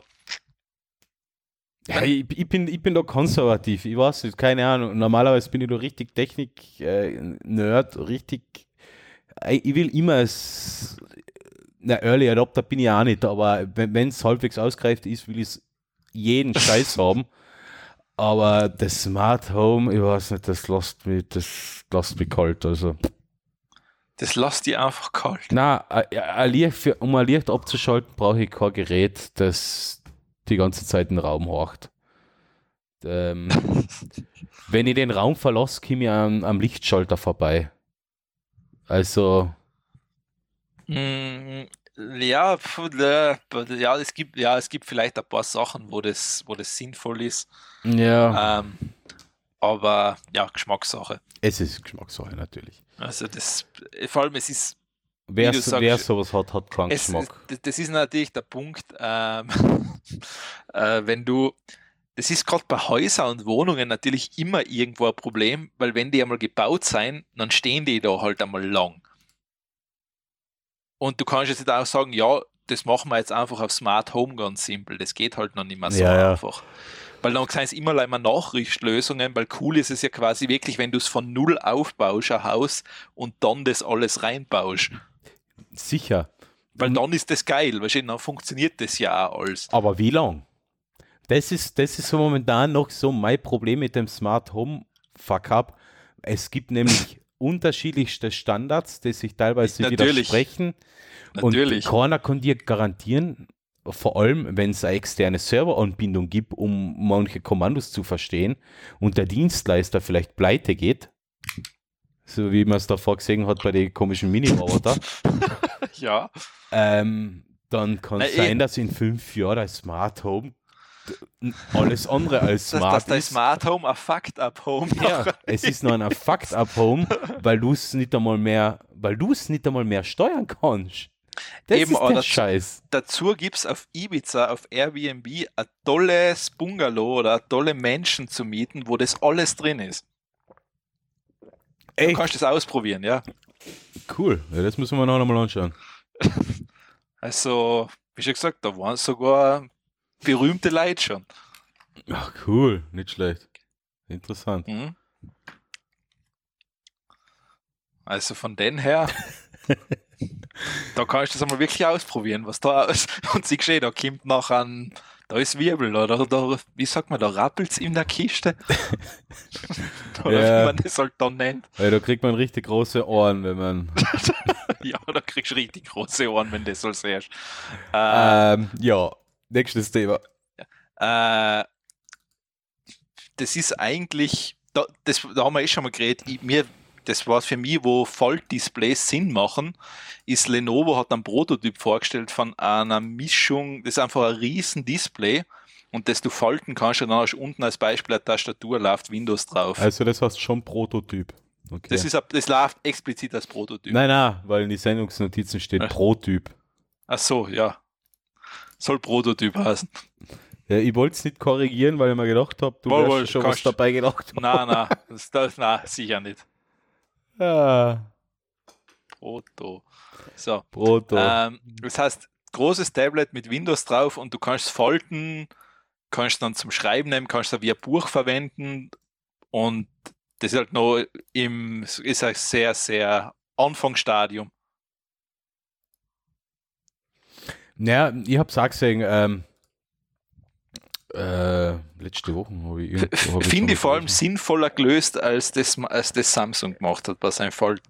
ja, ich, ich, bin, ich bin da konservativ, ich weiß nicht, keine Ahnung. Normalerweise bin ich da richtig Technik-Nerd, äh, richtig. Äh, ich will immer als. Na, Early Adopter bin ich auch nicht, aber wenn es halbwegs ausgereift ist, will ich es jeden Scheiß haben. Aber das Smart Home, ich weiß nicht, das lässt mich, das lässt mich kalt. Also. Das lässt die einfach kalt. Na, um ein Licht abzuschalten, brauche ich kein Gerät, das die ganze Zeit den Raum horcht. Ähm, wenn ich den Raum verlasse, komme ich am, am Lichtschalter vorbei. Also. Mm, ja, ja, es gibt, ja, es gibt vielleicht ein paar Sachen, wo das, wo das sinnvoll ist. Ja. Ähm, aber ja, Geschmackssache. Es ist Geschmackssache, natürlich. Also das, vor allem es ist. Wer, sagst, wer sowas hat, hat keinen es, Geschmack. Das, das ist natürlich der Punkt, ähm, äh, wenn du, das ist gerade bei Häusern und Wohnungen natürlich immer irgendwo ein Problem, weil wenn die einmal gebaut sein, dann stehen die da halt einmal lang. Und du kannst jetzt auch sagen, ja, das machen wir jetzt einfach auf Smart Home ganz simpel. Das geht halt noch nicht mehr so ja, einfach. Weil dann sind es immer leider Nachrichtlösungen, weil cool ist es ja quasi wirklich, wenn du es von null aufbaust, ein Haus, und dann das alles reinbaust. Sicher. Weil dann ist das geil, weil dann funktioniert das ja auch alles. Aber wie lang? Das ist, das ist so momentan noch so mein Problem mit dem Smart Home Fuck-up. Es gibt nämlich unterschiedlichste Standards, die sich teilweise Natürlich. widersprechen. Natürlich. Und keiner kann dir garantieren, vor allem wenn es eine externe Serveranbindung gibt, um manche Kommandos zu verstehen und der Dienstleister vielleicht pleite geht, so wie man es davor gesehen hat bei den komischen Mini-Roboter. ja. Ähm, dann kann es sein, dass in fünf Jahren das Smart Home alles andere als smart dass, dass dein Smart Home ein Fucked Up Home Ja, es ist nur ein Fucked Up Home, weil du es nicht einmal mehr, weil du es nicht einmal mehr steuern kannst. Das Eben, ist der dazu, Scheiß. Dazu gibt es auf Ibiza, auf Airbnb, ein tolles Bungalow oder tolle Menschen zu mieten, wo das alles drin ist. Echt? Du kannst das ausprobieren, ja. Cool, ja, das müssen wir noch einmal anschauen. Also, wie schon gesagt, da waren sogar berühmte Leute schon. Ach, cool, nicht schlecht. Interessant. Mhm. Also von den her, da kann ich das einmal wirklich ausprobieren, was da aus. Und sie geschehen, da kommt noch ein, da ist Wirbel, oder da, wie sagt man, da rappelt es in der Kiste. oder Ja. wie man das halt dann nennt. Ja, da kriegt man richtig große Ohren, wenn man. ja, da kriegst du richtig große Ohren, wenn du das so siehst. Äh, ähm, ja, nächstes Thema. Äh, das ist eigentlich, da, das, da haben wir eh schon mal geredet, ich, mir, das war für mich, wo Faltdisplays Sinn machen, ist Lenovo hat einen Prototyp vorgestellt von einer Mischung, das ist einfach ein riesen Display und das du falten kannst und dann hast du unten als Beispiel eine Tastatur, läuft Windows drauf. Also, das heißt schon Prototyp. Okay. das, ist, das läuft explizit als Prototyp. nein, nein, weil in die Sendungsnotizen steht Ach. Protyp. Ach so, ja. Soll Prototyp heißen. Ja, ich wollte es nicht korrigieren, weil ich mir gedacht habe, du Wohl, wohl, schon was dabei gedacht. Nein, nein, das, das, nein, sicher nicht. Ja, Proto. So. Proto. Ähm, das heißt, großes Tablet mit Windows drauf und du kannst es falten, kannst dann zum Schreiben nehmen, kannst es wie ein Buch verwenden und das ist halt noch im, ist ein sehr, sehr Anfangsstadium. Ja, ich auch gesehen, ähm, äh, letzte Woche habe ich hab Finde ich vor allem sinnvoller gelöst, als das, als das Samsung gemacht hat bei seinem Fold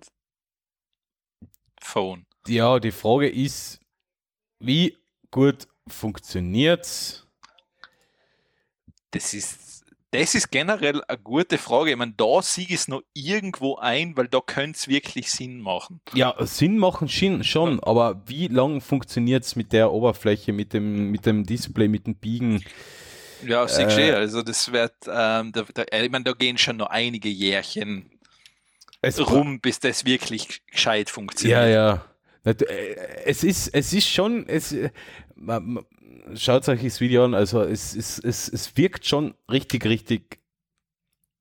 Phone. Ja, die Frage ist, wie gut funktioniert's? Das ist, das ist generell eine gute Frage. Ich meine, da siege ich es noch irgendwo ein, weil da könnte es wirklich Sinn machen. Ja, Sinn machen schon, schon aber wie lang funktioniert's mit der Oberfläche, mit dem, mit dem Display, mit dem Biegen? Ja, sieh Äh, äh, Also das wird, ähm, da, da, ich meine, da gehen schon noch einige Jährchen Es rum, bis das wirklich gescheit Ja, funktioniert. ja. Nat- äh, Es ist, es ist schon, es, äh, schaut euch das Video an, also es, es, es, es wirkt schon richtig, richtig,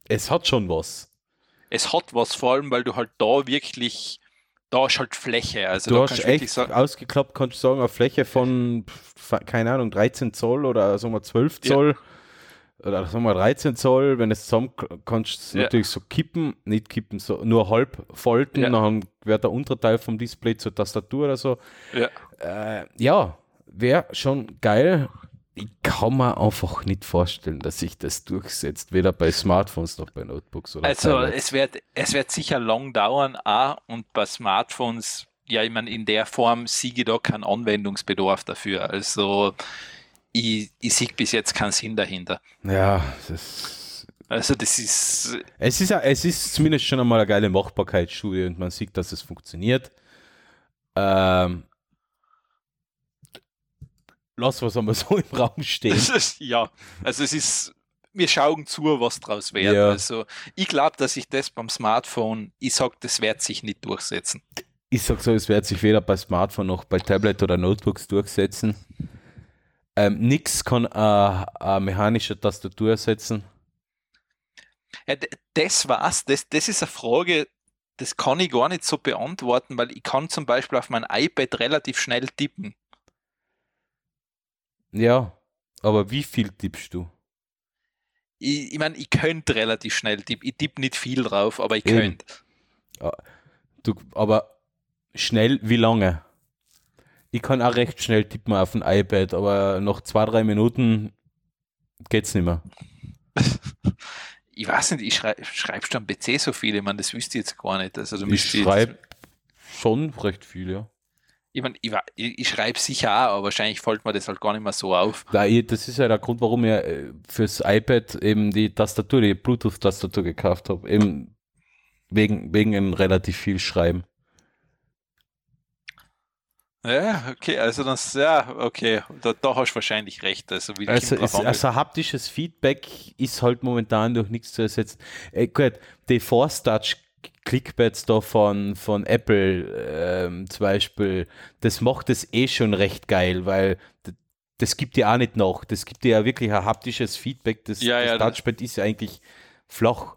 es hat schon was. Es hat was vor allem, weil du halt da wirklich, da ist halt Fläche. Also Du da hast echt sagen, ausgeklappt, kannst du sagen, eine Fläche von, keine Ahnung, 13 Zoll oder sagen wir 12 Ja. Zoll oder sagen wir 13 Zoll, wenn es zusammen kannst du Ja. natürlich so kippen, nicht kippen, so nur halb falten, Ja. dann wird der untere Teil vom Display zur Tastatur oder so. ja, Äh, ja, wäre schon geil. Ich kann mir einfach nicht vorstellen, dass sich das durchsetzt, weder bei Smartphones noch bei Notebooks oder also Tablets. es wird, es wird sicher lang dauern, auch und bei Smartphones, ja, ich meine, in der Form sehe ich da keinen Anwendungsbedarf dafür. Also ich, ich sehe bis jetzt keinen Sinn dahinter. Ja, das, Also das ist, es, ist, es ist zumindest schon einmal eine geile Machbarkeitsstudie und man sieht, dass es funktioniert. Ähm, lass was einmal so im Raum stehen. Ja, also es ist, wir schauen zu, was draus wird. Ja. Also ich glaube, dass sich das beim Smartphone, ich sage, das wird sich nicht durchsetzen. Ich sag so, es wird sich weder bei Smartphone noch bei Tablet oder Notebooks durchsetzen. Ähm, nix kann eine, eine mechanische Tastatur ersetzen. Ja, das war's, das, das ist eine Frage, das kann ich gar nicht so beantworten, weil ich kann zum Beispiel auf mein iPad relativ schnell tippen. Ja, aber wie viel tippst du? Ich, ich meine, ich könnte relativ schnell tippen. Ich tippe nicht viel drauf, aber ich könnte. du? Aber schnell, wie lange? Ich kann auch recht schnell tippen auf dem iPad, aber nach zwei, drei Minuten geht's nicht mehr. Ich weiß nicht, ich schrei, schreibst du am PC so viel? Ich meine, das wüsste ich jetzt gar nicht. Also, du Ich schreibe schon recht viel, ja. Ich, mein, ich, ich, schreibe sicher auch, aber wahrscheinlich fällt mir das halt gar nicht mehr so auf. Ich, das ist ja der Grund, warum ich äh, fürs iPad eben die Tastatur, die Bluetooth-Tastatur gekauft habe. Eben wegen, wegen einem relativ viel Schreiben. Ja, okay, also das, ja, okay, da, da hast du wahrscheinlich recht. Also, wie Also, an, also haptisches Feedback ist halt momentan durch nichts zu ersetzen. Äh, gut, die Force Touch Clickpads da von, von Apple ähm, zum Beispiel, das macht es eh schon recht geil, weil das gibt dir auch nicht nach. Das gibt dir ja wirklich ein haptisches Feedback. Das, Ja, das ja, das- Touchpad ist ja eigentlich flach.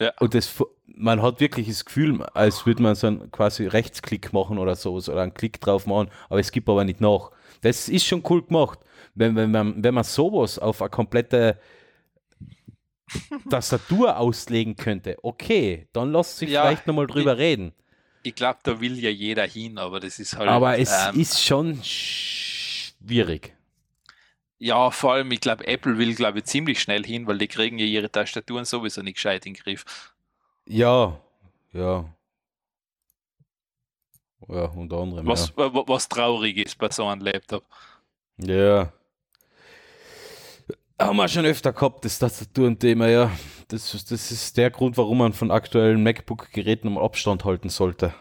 Ja. Und das, man hat wirklich das Gefühl, als würde man so einen quasi Rechtsklick machen oder so, oder einen Klick drauf machen, aber es gibt aber nicht nach. Das ist schon cool gemacht. Wenn, wenn, man, wenn man sowas auf eine komplette Tastatur auslegen könnte, okay, dann lass sich Ja, vielleicht nochmal drüber reden. Ich glaube, da will ja jeder hin, aber das ist halt. Aber es ähm, ist schon schwierig. Ja, vor allem, ich glaube, Apple will, glaube ich, ziemlich schnell hin, weil die kriegen ja ihre Tastaturen sowieso nicht gescheit in den Griff. Ja, ja. Ja, unter anderem. Was, wa- was traurig ist bei so einem Laptop. Ja. Haben wir schon öfter gehabt, das Tastaturenthema, ja. Das, das ist der Grund, warum man von aktuellen MacBook-Geräten um Abstand halten sollte.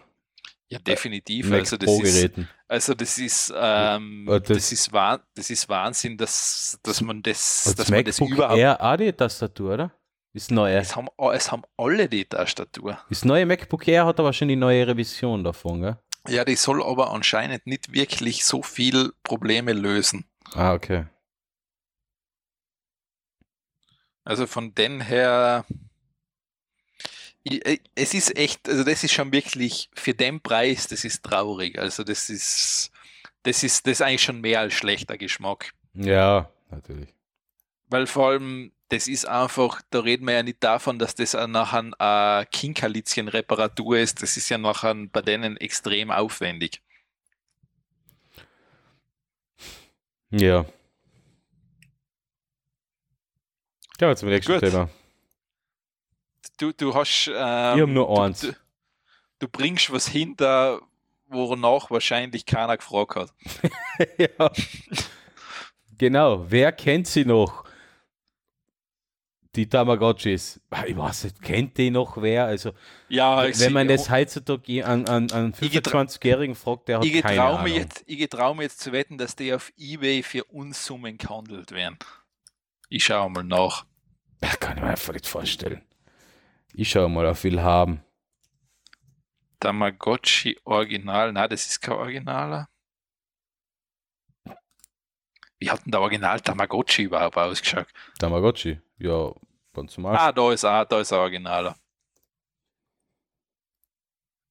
Ja, definitiv. Mac Also das ist, also das ist, ähm, Ja, das- das, ist das ist Wahnsinn, dass, dass man das, Das dass man das MacBook überhaupt. Air auch die Tastatur, oder? Ist neue. Es haben, es haben alle die Tastatur. Das neue MacBook Air hat aber schon die neue Revision davon, gell? Ja, die soll aber anscheinend nicht wirklich so viel Probleme lösen. Ah, okay. Also von den her, äh, es ist echt, also das ist schon wirklich für den Preis, das ist traurig. Also das ist, das ist, das ist eigentlich schon mehr als schlechter Geschmack. Ja, natürlich. Weil vor allem, das ist einfach, da reden wir ja nicht davon, dass das nachher eine Kinkerlitzchen-Reparatur ist. Das ist ja nachher bei denen extrem aufwendig. Ja. Ja, jetzt zum nächsten Gut. Thema. Du, du hast. Ähm, Ich hab nur eins. Du, du bringst was hinter, wonach wahrscheinlich keiner gefragt hat. ja. Genau, wer kennt sie noch? Die Tamagotchis. Ah, Ich weiß nicht, kennt die noch wer? Also, Ja, wenn man das heutzutage an, an, an Ich getra- 25-Jährigen fragt, der hat ich keine Ahnung. jetzt, ich getrau mir jetzt zu wetten, dass die auf Ebay für Unsummen gehandelt werden. Ich schaue mal nach. Das kann ich mir einfach nicht vorstellen. Ich schau mal, auf will haben. Tamagotchi Original. Nein, das ist kein Originaler. Wie hat denn der Original Tamagotchi überhaupt ausgeschaut? Tamagotchi. Ja, ganz normal. Ah, da ist auch, da ist ein Originaler.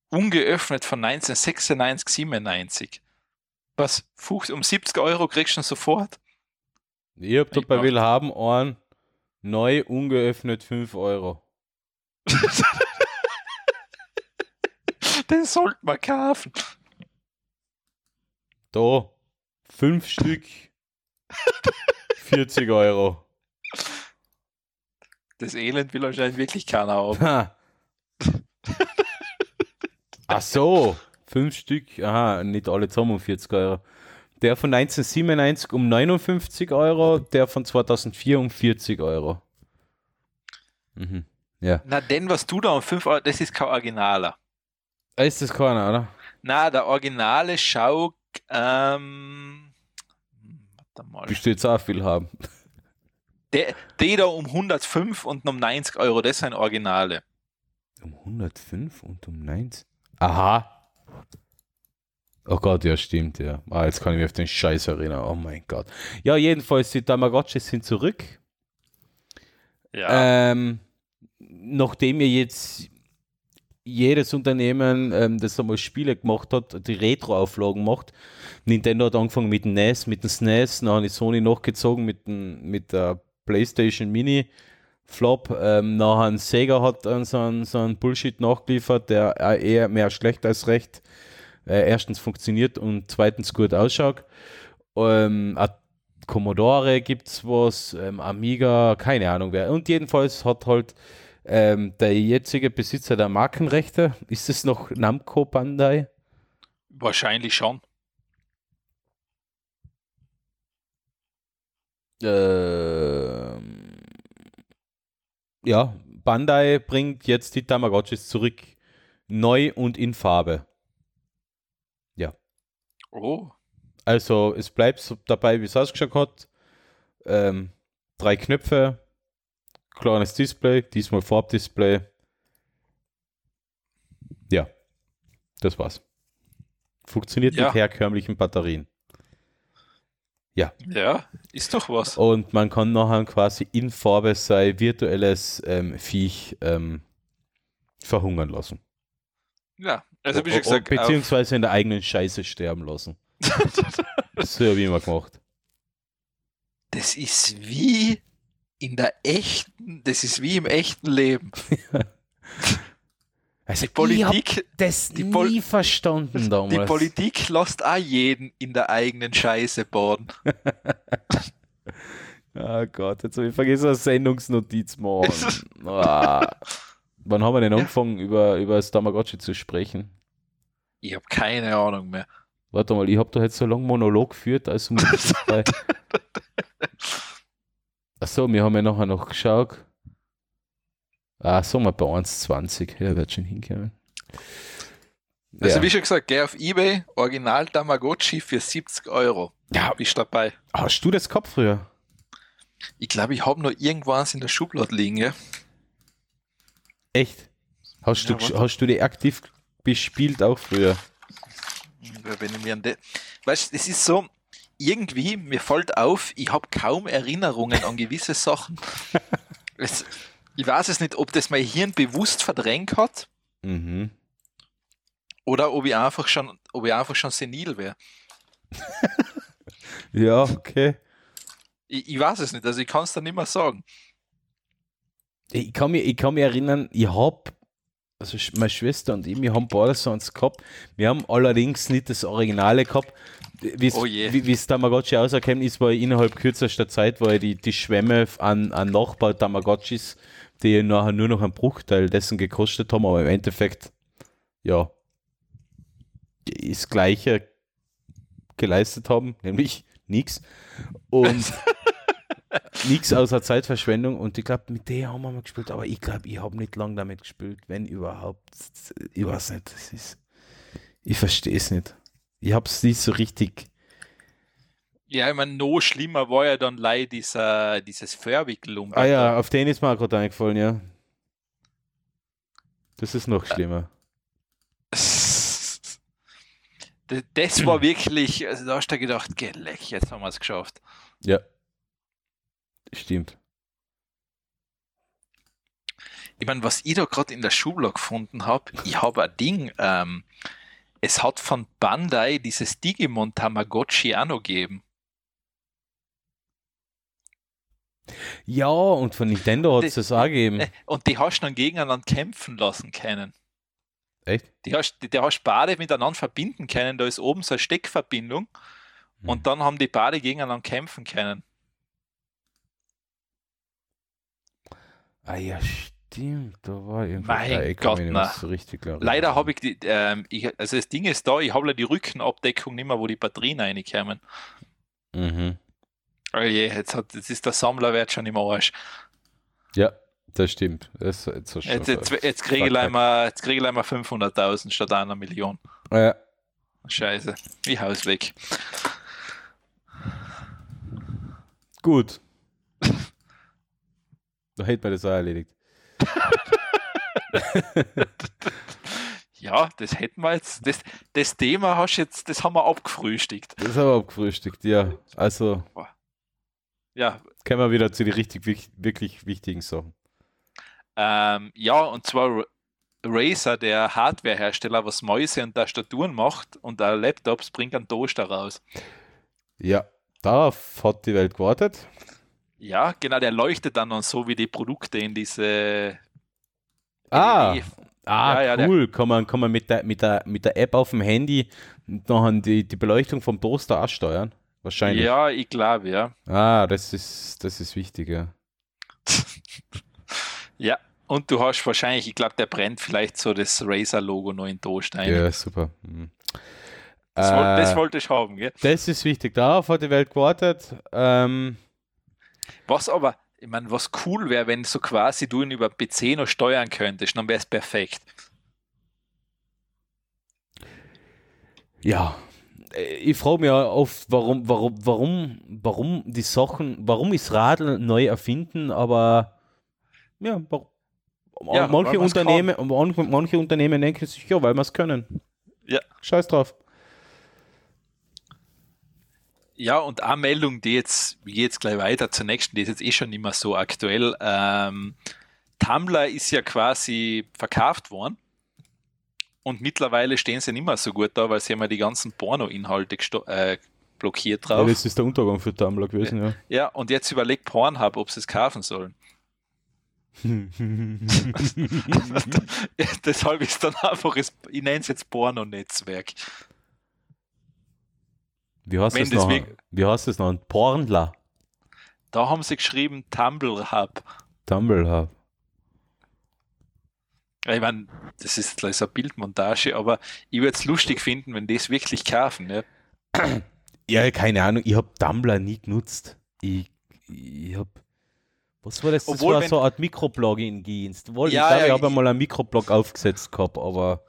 Ungeöffnet von 1996, 97. Was? Um 70 Euro kriegst du ihn sofort? Ich hab da ich bei mach- will haben einen neu ungeöffnet 5 Euro. Den sollte man kaufen. Da, 5 Stück, 40 Euro. Das Elend will anscheinend wirklich keiner haben. Ha. Ach so, 5 Stück, aha, nicht alle zusammen um 40 Euro. Der von 1997 um 59 Euro, der von 2004 um 40 Euro. Mhm. Ja. Na, denn was du da um 5 Euro, das ist kein Originaler. Ah, Ist das keiner, oder? Na, der Originale Schau, ähm, warte mal. Bist du jetzt auch viel haben? Der, der da um 105 und um 90 Euro, das sind Originale. Um 105 und um 90? Aha. Oh Gott, ja, stimmt, ja. Ah, jetzt kann ich mich auf den Scheiß erinnern. Oh mein Gott. Ja, jedenfalls, die Tamagotchis sind zurück. Ja. Ähm, nachdem ihr jetzt jedes Unternehmen, ähm, das einmal Spiele gemacht hat, die Retro-Auflagen macht. Nintendo hat angefangen mit dem NES, mit dem SNES, dann ist Sony nachgezogen mit, dem, mit der PlayStation Mini Flop. Ähm, nachher Sega hat dann so einen, so einen Bullshit nachgeliefert, der äh, eher mehr schlecht als recht äh, erstens funktioniert und zweitens gut ausschaut. Ähm, Commodore gibt es was, ähm, Amiga, keine Ahnung wer. Und jedenfalls hat halt ähm, der jetzige Besitzer der Markenrechte, ist es noch Namco Bandai? Wahrscheinlich schon. Ähm, ja, Bandai bringt jetzt die Tamagotchis zurück. Neu und in Farbe. Oh, Also es bleibt so dabei, wie es ausgeschaut hat. Ähm, drei Knöpfe, kleines Display, diesmal Farbdisplay. Ja, das war's. Funktioniert Ja. mit herkömmlichen Batterien. ja, ist doch was. Und man kann nachher quasi in Farbe sein virtuelles ähm, Viech ähm, verhungern lassen. Ja, also wie schon gesagt, beziehungsweise in der eigenen Scheiße sterben lassen. So habe ich immer gemacht. das ist wie in der echten, das ist wie im echten Leben. Also Die Politik, das die nie Pol- verstanden damals. die Politik lässt auch jeden in der eigenen Scheiße baden. Oh Gott, jetzt habe ich vergessen, eine Sendungsnotiz machen. Wann haben wir denn Ja. angefangen, über, über das Tamagotchi zu sprechen? Ich habe keine Ahnung mehr. Warte mal, ich habe da jetzt so lange Monolog geführt, also ist dabei. Achso, wir haben ja nachher noch geschaut. Ah, sagen wir bei 1,20. Ja, wird schon hinkommen. Also ja. wie schon gesagt, geh auf Ebay, Original Tamagotchi für 70 Euro. Ja. Bist dabei. Hast du das gehabt früher? Ich glaube, ich habe noch irgendwas in der Schublade liegen. Ja? Echt? Hast, Ja, du, hast du die aktiv bespielt auch früher? Wenn ich mir an de weißt, es ist so, irgendwie, mir fällt auf, ich habe kaum Erinnerungen an gewisse Sachen. es, ich weiß es nicht, ob das mein Hirn bewusst verdrängt hat Mhm. oder ob ich einfach schon, ob ich einfach schon senil wäre. Ja, okay. Ich, ich weiß es nicht, also ich kann es dann nicht mehr sagen. Ich kann mich, ich kann mich erinnern, ich habe, also meine Schwester und ich, wir haben beide gehabt. Wir haben allerdings nicht das Originale gehabt. Wie's, Oh je. Wie es Tamagotchi auserkennen ist, war innerhalb kürzester Zeit, war die, die Schwämme an, an Nachbau-Tamagotchis, die nachher nur noch einen Bruchteil dessen gekostet haben, aber im Endeffekt, ja, das Gleiche geleistet haben, nämlich nichts. Und nichts außer Zeitverschwendung. Und ich glaube, mit der haben wir mal gespielt, aber ich glaube, ich habe nicht lange damit gespielt, wenn überhaupt. Ich weiß nicht, das ist. Ich verstehe es nicht. Ich habe es nicht so richtig. Ja, ich meine, noch schlimmer war ja dann leider dieser, dieses Feuerwickelum. Ah ja, auf den ist mir gerade eingefallen, ja. Das ist noch schlimmer. Das- Das war wirklich, also da hast du gedacht, geh leck, jetzt haben wir es geschafft. Ja. Stimmt. Ich meine, was ich da gerade in der Schublade gefunden habe, ich habe ein Ding, ähm, es hat von Bandai dieses Digimon Tamagotchi auch noch gegeben. Ja, und von Nintendo hat es Das- auch gegeben. Äh, Und die hast du dann gegeneinander kämpfen lassen können. Echt? Die hast, die, die hast beide miteinander verbinden können, da ist oben so eine Steckverbindung Hm. und dann haben die beide gegeneinander kämpfen können. Ah ja, stimmt. Da war irgendwas. Mein Ah, ich Gott, na. so richtig klar Leider habe ich die, ähm, ich, also das Ding ist da, ich habe die Rückenabdeckung nicht mehr, wo die Batterien reinkommen. Mhm. Oh je, jetzt, hat, jetzt ist der Sammlerwert schon im Arsch. Ja, das stimmt. Das, Jetzt, jetzt, jetzt kriege ich Fuck, gleich mal, jetzt kriege ich gleich mal 500.000 statt einer Million. Ja, Scheiße, wie Haus weg. gut. Da hätte man das auch erledigt. Ja, das hätten wir jetzt, das, das Thema hast jetzt, das haben wir abgefrühstückt. Das haben wir abgefrühstückt, ja. Also Ja, kommen wir wieder zu den richtig, wirklich wichtigen Sachen. ähm, ja, und zwar Razer, der Hardwarehersteller, was Mäuse und Tastaturen macht und auch Laptops, bringt einen Toaster raus. Ja, darauf hat die Welt gewartet. Ja, genau, der leuchtet dann und so wie die Produkte in diese Ah, LED. ah Ja, ja, der- cool. Kann man, kann man mit, der, mit, der, mit der App auf dem Handy noch die, die Beleuchtung vom Toaster auch steuern? Wahrscheinlich. Ja, ich glaube, ja. Ah, das ist, das ist wichtig, ja. Ja, und du hast wahrscheinlich, ich glaube, der brennt vielleicht so das Razer-Logo noch in den Toast ein. Ja, super. Mhm. Das Äh, wollte ich haben, gell? das ist wichtig. Darauf hat die Welt gewartet. Ähm, Was aber, ich meine, was cool wäre, wenn so quasi du ihn über PC noch steuern könntest, dann wäre es perfekt. ja, Äh, ich frage mich oft, warum, warum, warum, warum die Sachen, warum ist Radl neu erfinden, aber ja, Ja, manche, Unternehmen, manche, manche Unternehmen denken sich, ja, weil wir es können. Ja. Scheiß drauf. Ja, und eine Meldung, die jetzt, wie jetzt gleich weiter zur nächsten, die ist jetzt eh schon nicht mehr so aktuell. Ähm, Tumblr ist ja quasi verkauft worden. Und mittlerweile stehen sie nicht mehr so gut da, weil sie haben ja die ganzen Porno-Inhalte äh, blockiert drauf. Ja, das ist der Untergang für Tumblr gewesen, ja. Ja, und jetzt überlegt Pornhub, ob sie es kaufen sollen. Deshalb ist dann einfach, ich nenne es jetzt Porno-Netzwerk. Wie heißt Wenn das noch? Wie heißt das noch? Ein Pornler. Da haben sie geschrieben Tumblr Hub. Tumblr Hub. Ich meine, das ist gleich so eine Bildmontage, aber ich würde es lustig finden, wenn die es wirklich kaufen. Ja, ja keine Ahnung, ich habe Tumblr nie genutzt. Ich, ich habe. Was war das? Das Obwohl, war so eine Art Mikroblogging-Dienst. Ja, ich glaube, ja, ich habe einmal einen Mikroblog aufgesetzt gehabt, aber.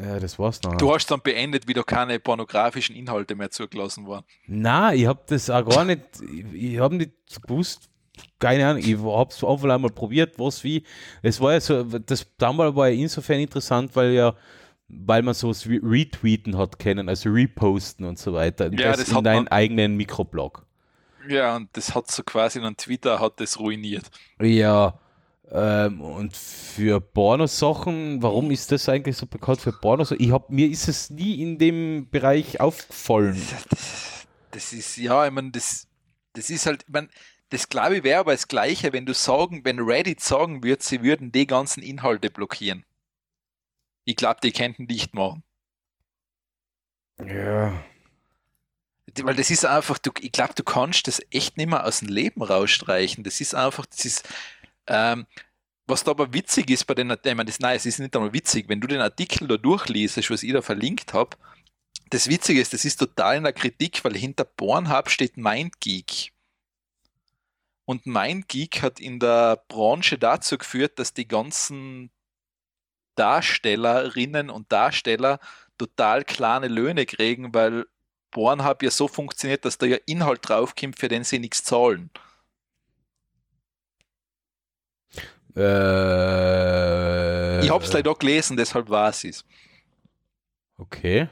Ja, das war's noch. Du hast dann beendet, wie da keine pornografischen Inhalte mehr zugelassen waren. Nein, ich habe das auch gar nicht. Ich, ich habe nicht gewusst, keine Ahnung, ich habe es einfach einmal probiert, was wie. Es war ja so, das damals war ja insofern interessant, weil ja, weil man sowas wie Retweeten hat können, also Reposten und so weiter. Und ja, das, das in deinen eigenen Mikroblog. Ja, und das hat so quasi dann Twitter hat das ruiniert. Ja, ähm, und für Porno-Sachen, warum ist das eigentlich so bekannt für Porno? Ich hab, mir ist es nie in dem Bereich aufgefallen. Das, das ist, ja, ich meine, das, das ist halt, ich meine, das glaube ich wäre aber das Gleiche, wenn du sagen, wenn Reddit sagen würde, sie würden die ganzen Inhalte blockieren. Ich glaube, die könnten nicht machen. Ja. Weil das ist einfach, du, ich glaube, du kannst das echt nicht mehr aus dem Leben rausstreichen. Das ist einfach, das ist, ähm, was da aber witzig ist bei den, ich meine, das, nein, es ist nicht einmal witzig, wenn du den Artikel da durchliest, was ich da verlinkt habe, das Witzige ist, das ist total in der Kritik, weil hinter Pornhub steht MindGeek. Und MindGeek hat in der Branche dazu geführt, dass die ganzen Darstellerinnen und Darsteller total kleine Löhne kriegen, weil Pornhub ja so funktioniert, dass da ja Inhalt draufkommt, für den sie nichts zahlen. Äh, ich hab's leider gelesen, deshalb war es. Okay.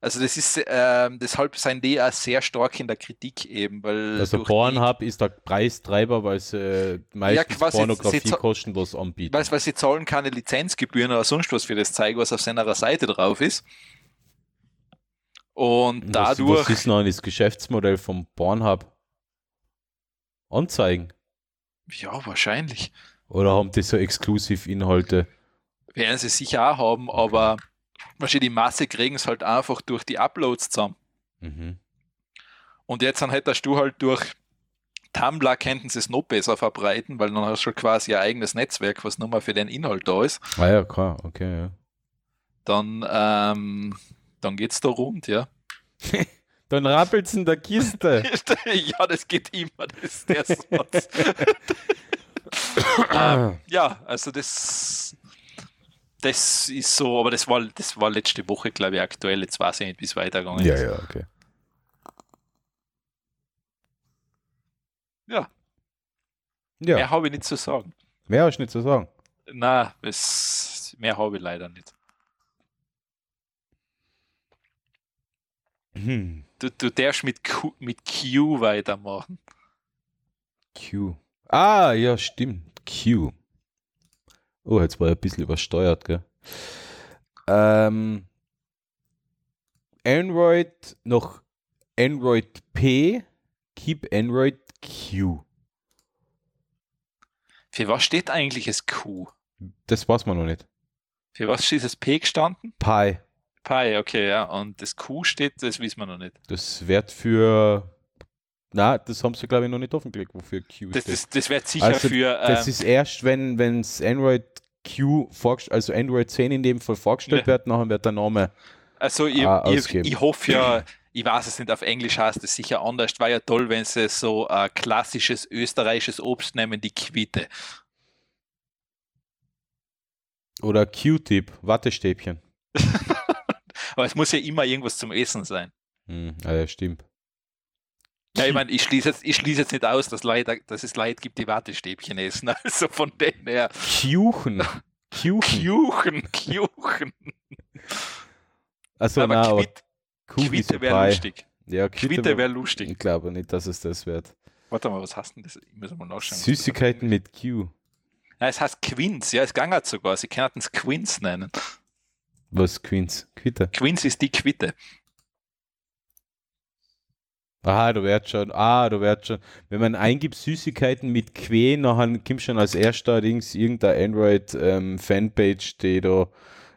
Also das ist, äh, deshalb sind die auch sehr stark in der Kritik eben, weil Also Pornhub ist der Preistreiber, weil sie äh, meistens ja, Pornografie sie, kostenlos anbieten. Weil, weil sie zahlen keine Lizenzgebühren oder sonst was für das Zeug, was auf seiner Seite drauf ist. Und was, dadurch... Was ist noch das Geschäftsmodell vom Pornhub? Anzeigen? Ja, wahrscheinlich. Oder haben die so Exklusivinhalte? Werden sie sicher auch haben, aber wahrscheinlich die Masse kriegen es halt einfach durch die Uploads zusammen. Mhm. Und jetzt dann hättest du halt durch Tumblr könnten sie es noch besser verbreiten, weil dann hast du schon quasi ein eigenes Netzwerk, was nur mal für den Inhalt da ist. Ah ja, klar, okay, ja. Dann, ähm, dann geht's da rund, ja. dann rappelt's in der Kiste. ja, das geht immer, das ist der Satz. ähm, ja, also das das ist so, aber das war, das war letzte Woche, glaube ich, aktuell. Jetzt weiß ich nicht, wie es weitergegangen ja, ist. Ja, ja, okay. Ja. ja. Mehr habe ich nicht zu sagen. Mehr hast du nicht zu sagen? Na, mehr habe ich leider nicht. Hm. Du, du darfst mit Q, mit Q weitermachen. Q. Ah, ja, stimmt. Q. Oh, jetzt war er ein bisschen übersteuert, gell? Ähm, Android noch Android P, keep Android Q. Für was steht eigentlich das Q? Das weiß man noch nicht. Für was steht das P gestanden? Pi. Pi, okay, ja. Und das Q steht, das wissen wir noch nicht. Das wird für. Na, das haben sie, glaube ich, noch nicht offengelegt, wofür Q das, steht. Das, das wird sicher also für. Ähm, das ist erst, wenn es Android Q, also Android 10 in dem Fall vorgestellt ja. wird, nachher wird der Name. Also ich, äh, ich, ich, hoffe ja, ich weiß es nicht, auf Englisch heißt es sicher anders. War ja toll, wenn sie so ein klassisches österreichisches Obst nehmen, die Quitte. Oder Q-Tip, Wattestäbchen. Aber es muss ja immer irgendwas zum Essen sein. Hm, ja, stimmt. Ja, ich meine, ich schließe jetzt, ich schließe jetzt nicht aus, dass, Leute, dass es Leute gibt, die Wattestäbchen essen. Also von denen her. Kuchen. Kuchen. Kuchen. Kuchen. Also, aber na, Quitte, Quitte wäre lustig. Ja, Quitte, Quitte wäre lustig. Ich glaube nicht, dass es das wird. Warte mal, was hast denn das? Ich muss mal nachschauen. Süßigkeiten mit Q. Ja, es heißt Queens, ja, es ging halt sogar. Sie könnten es Queens nennen. Was Queens? Quitte. Queens ist die Quitte. Aha, du wirst schon, ah, du wirst schon. Wenn man eingibt Süßigkeiten mit Que, nachher kommt schon als erster allerdings irgendeine Android-Fanpage, ähm, die da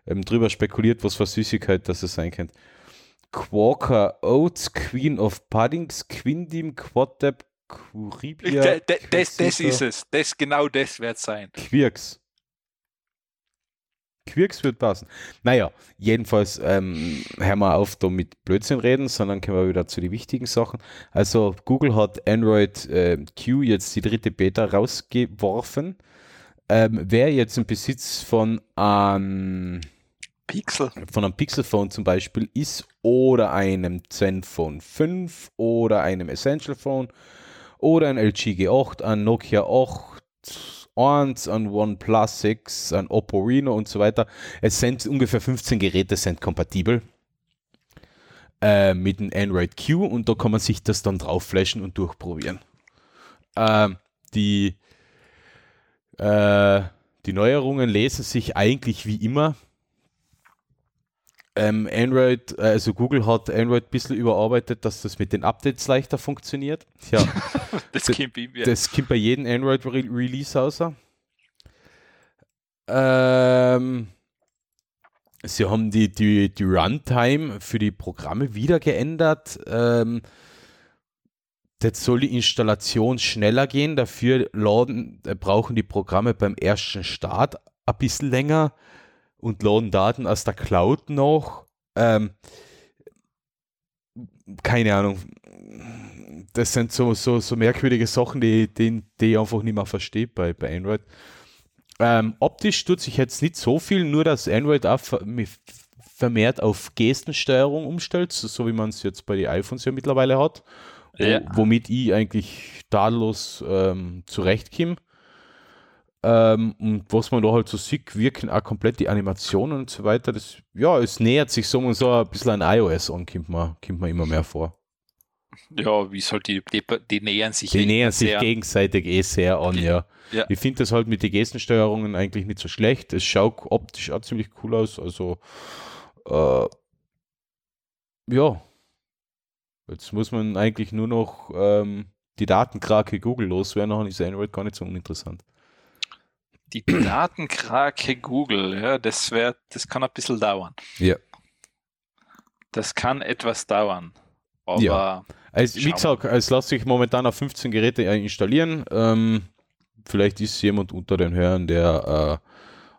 ähm, drüber spekuliert, was für Süßigkeit das sein könnte. Quaker Oats, Queen of Puddings, Quindim, Quadab, Curibia. Das, das, das ist es. Das, genau das wird sein. Quirks. Quirks wird passen. Naja, jedenfalls ähm, hören wir auf, da mit Blödsinn reden, sondern kommen wir wieder zu den wichtigen Sachen. Also Google hat Android äh, Q jetzt die dritte Beta rausgeworfen. Ähm, wer jetzt im Besitz von einem Pixel. von einem Pixel-Phone zum Beispiel ist oder einem Zenfone 5 oder einem Essential Phone oder ein LG G8, ein Nokia 8 1, ein OnePlus 6, ein Oppo Reno und so weiter. Es sind ungefähr 15 Geräte sind kompatibel äh, mit dem Android Q und da kann man sich das dann drauf flashen und durchprobieren. Äh, die, äh, die Neuerungen lesen sich eigentlich wie immer. Ähm, Android, also Google hat Android ein bisschen überarbeitet, dass das mit den Updates leichter funktioniert. Ja, das, kommt bei, das kommt bei jedem Android-Release außer. Ähm, sie haben die, die, die Runtime für die Programme wieder geändert. Ähm, Jetzt soll die Installation schneller gehen, dafür laden, äh, brauchen die Programme beim ersten Start ein bisschen länger und laden Daten aus der Cloud noch. Ähm, keine Ahnung. Das sind so, so, so merkwürdige Sachen, die, die, die ich einfach nicht mehr verstehe bei, bei Android. Ähm, optisch tut sich jetzt nicht so viel, nur dass Android auch vermehrt auf Gestensteuerung umstellt, so wie man es jetzt bei den iPhones ja mittlerweile hat. Ja. Womit ich eigentlich tadellos ähm, zurechtkomme. Ähm, und was man da halt so sieht, wirken auch komplett die Animationen und so weiter. Das, ja, es nähert sich so und so ein bisschen an iOS an, kommt man, kommt man immer mehr vor. Ja, wie es halt, die, die, die, nähern sich Die nähern sich gegenseitig eh sehr an, ja. ja. Ich finde das halt mit den Gestensteuerungen eigentlich nicht so schlecht. Es schaut optisch auch ziemlich cool aus. Also, äh, ja. Jetzt muss man eigentlich nur noch ähm, die Datenkrake Google loswerden, dann ist Android gar nicht so uninteressant die Datenkrake Google, ja, das wird, das kann ein bisschen dauern. Ja. Das kann etwas dauern. Aber ja. Also, wie gesagt, es lässt sich momentan auf 15 Geräte installieren. Ähm, vielleicht ist jemand unter den Hörern, der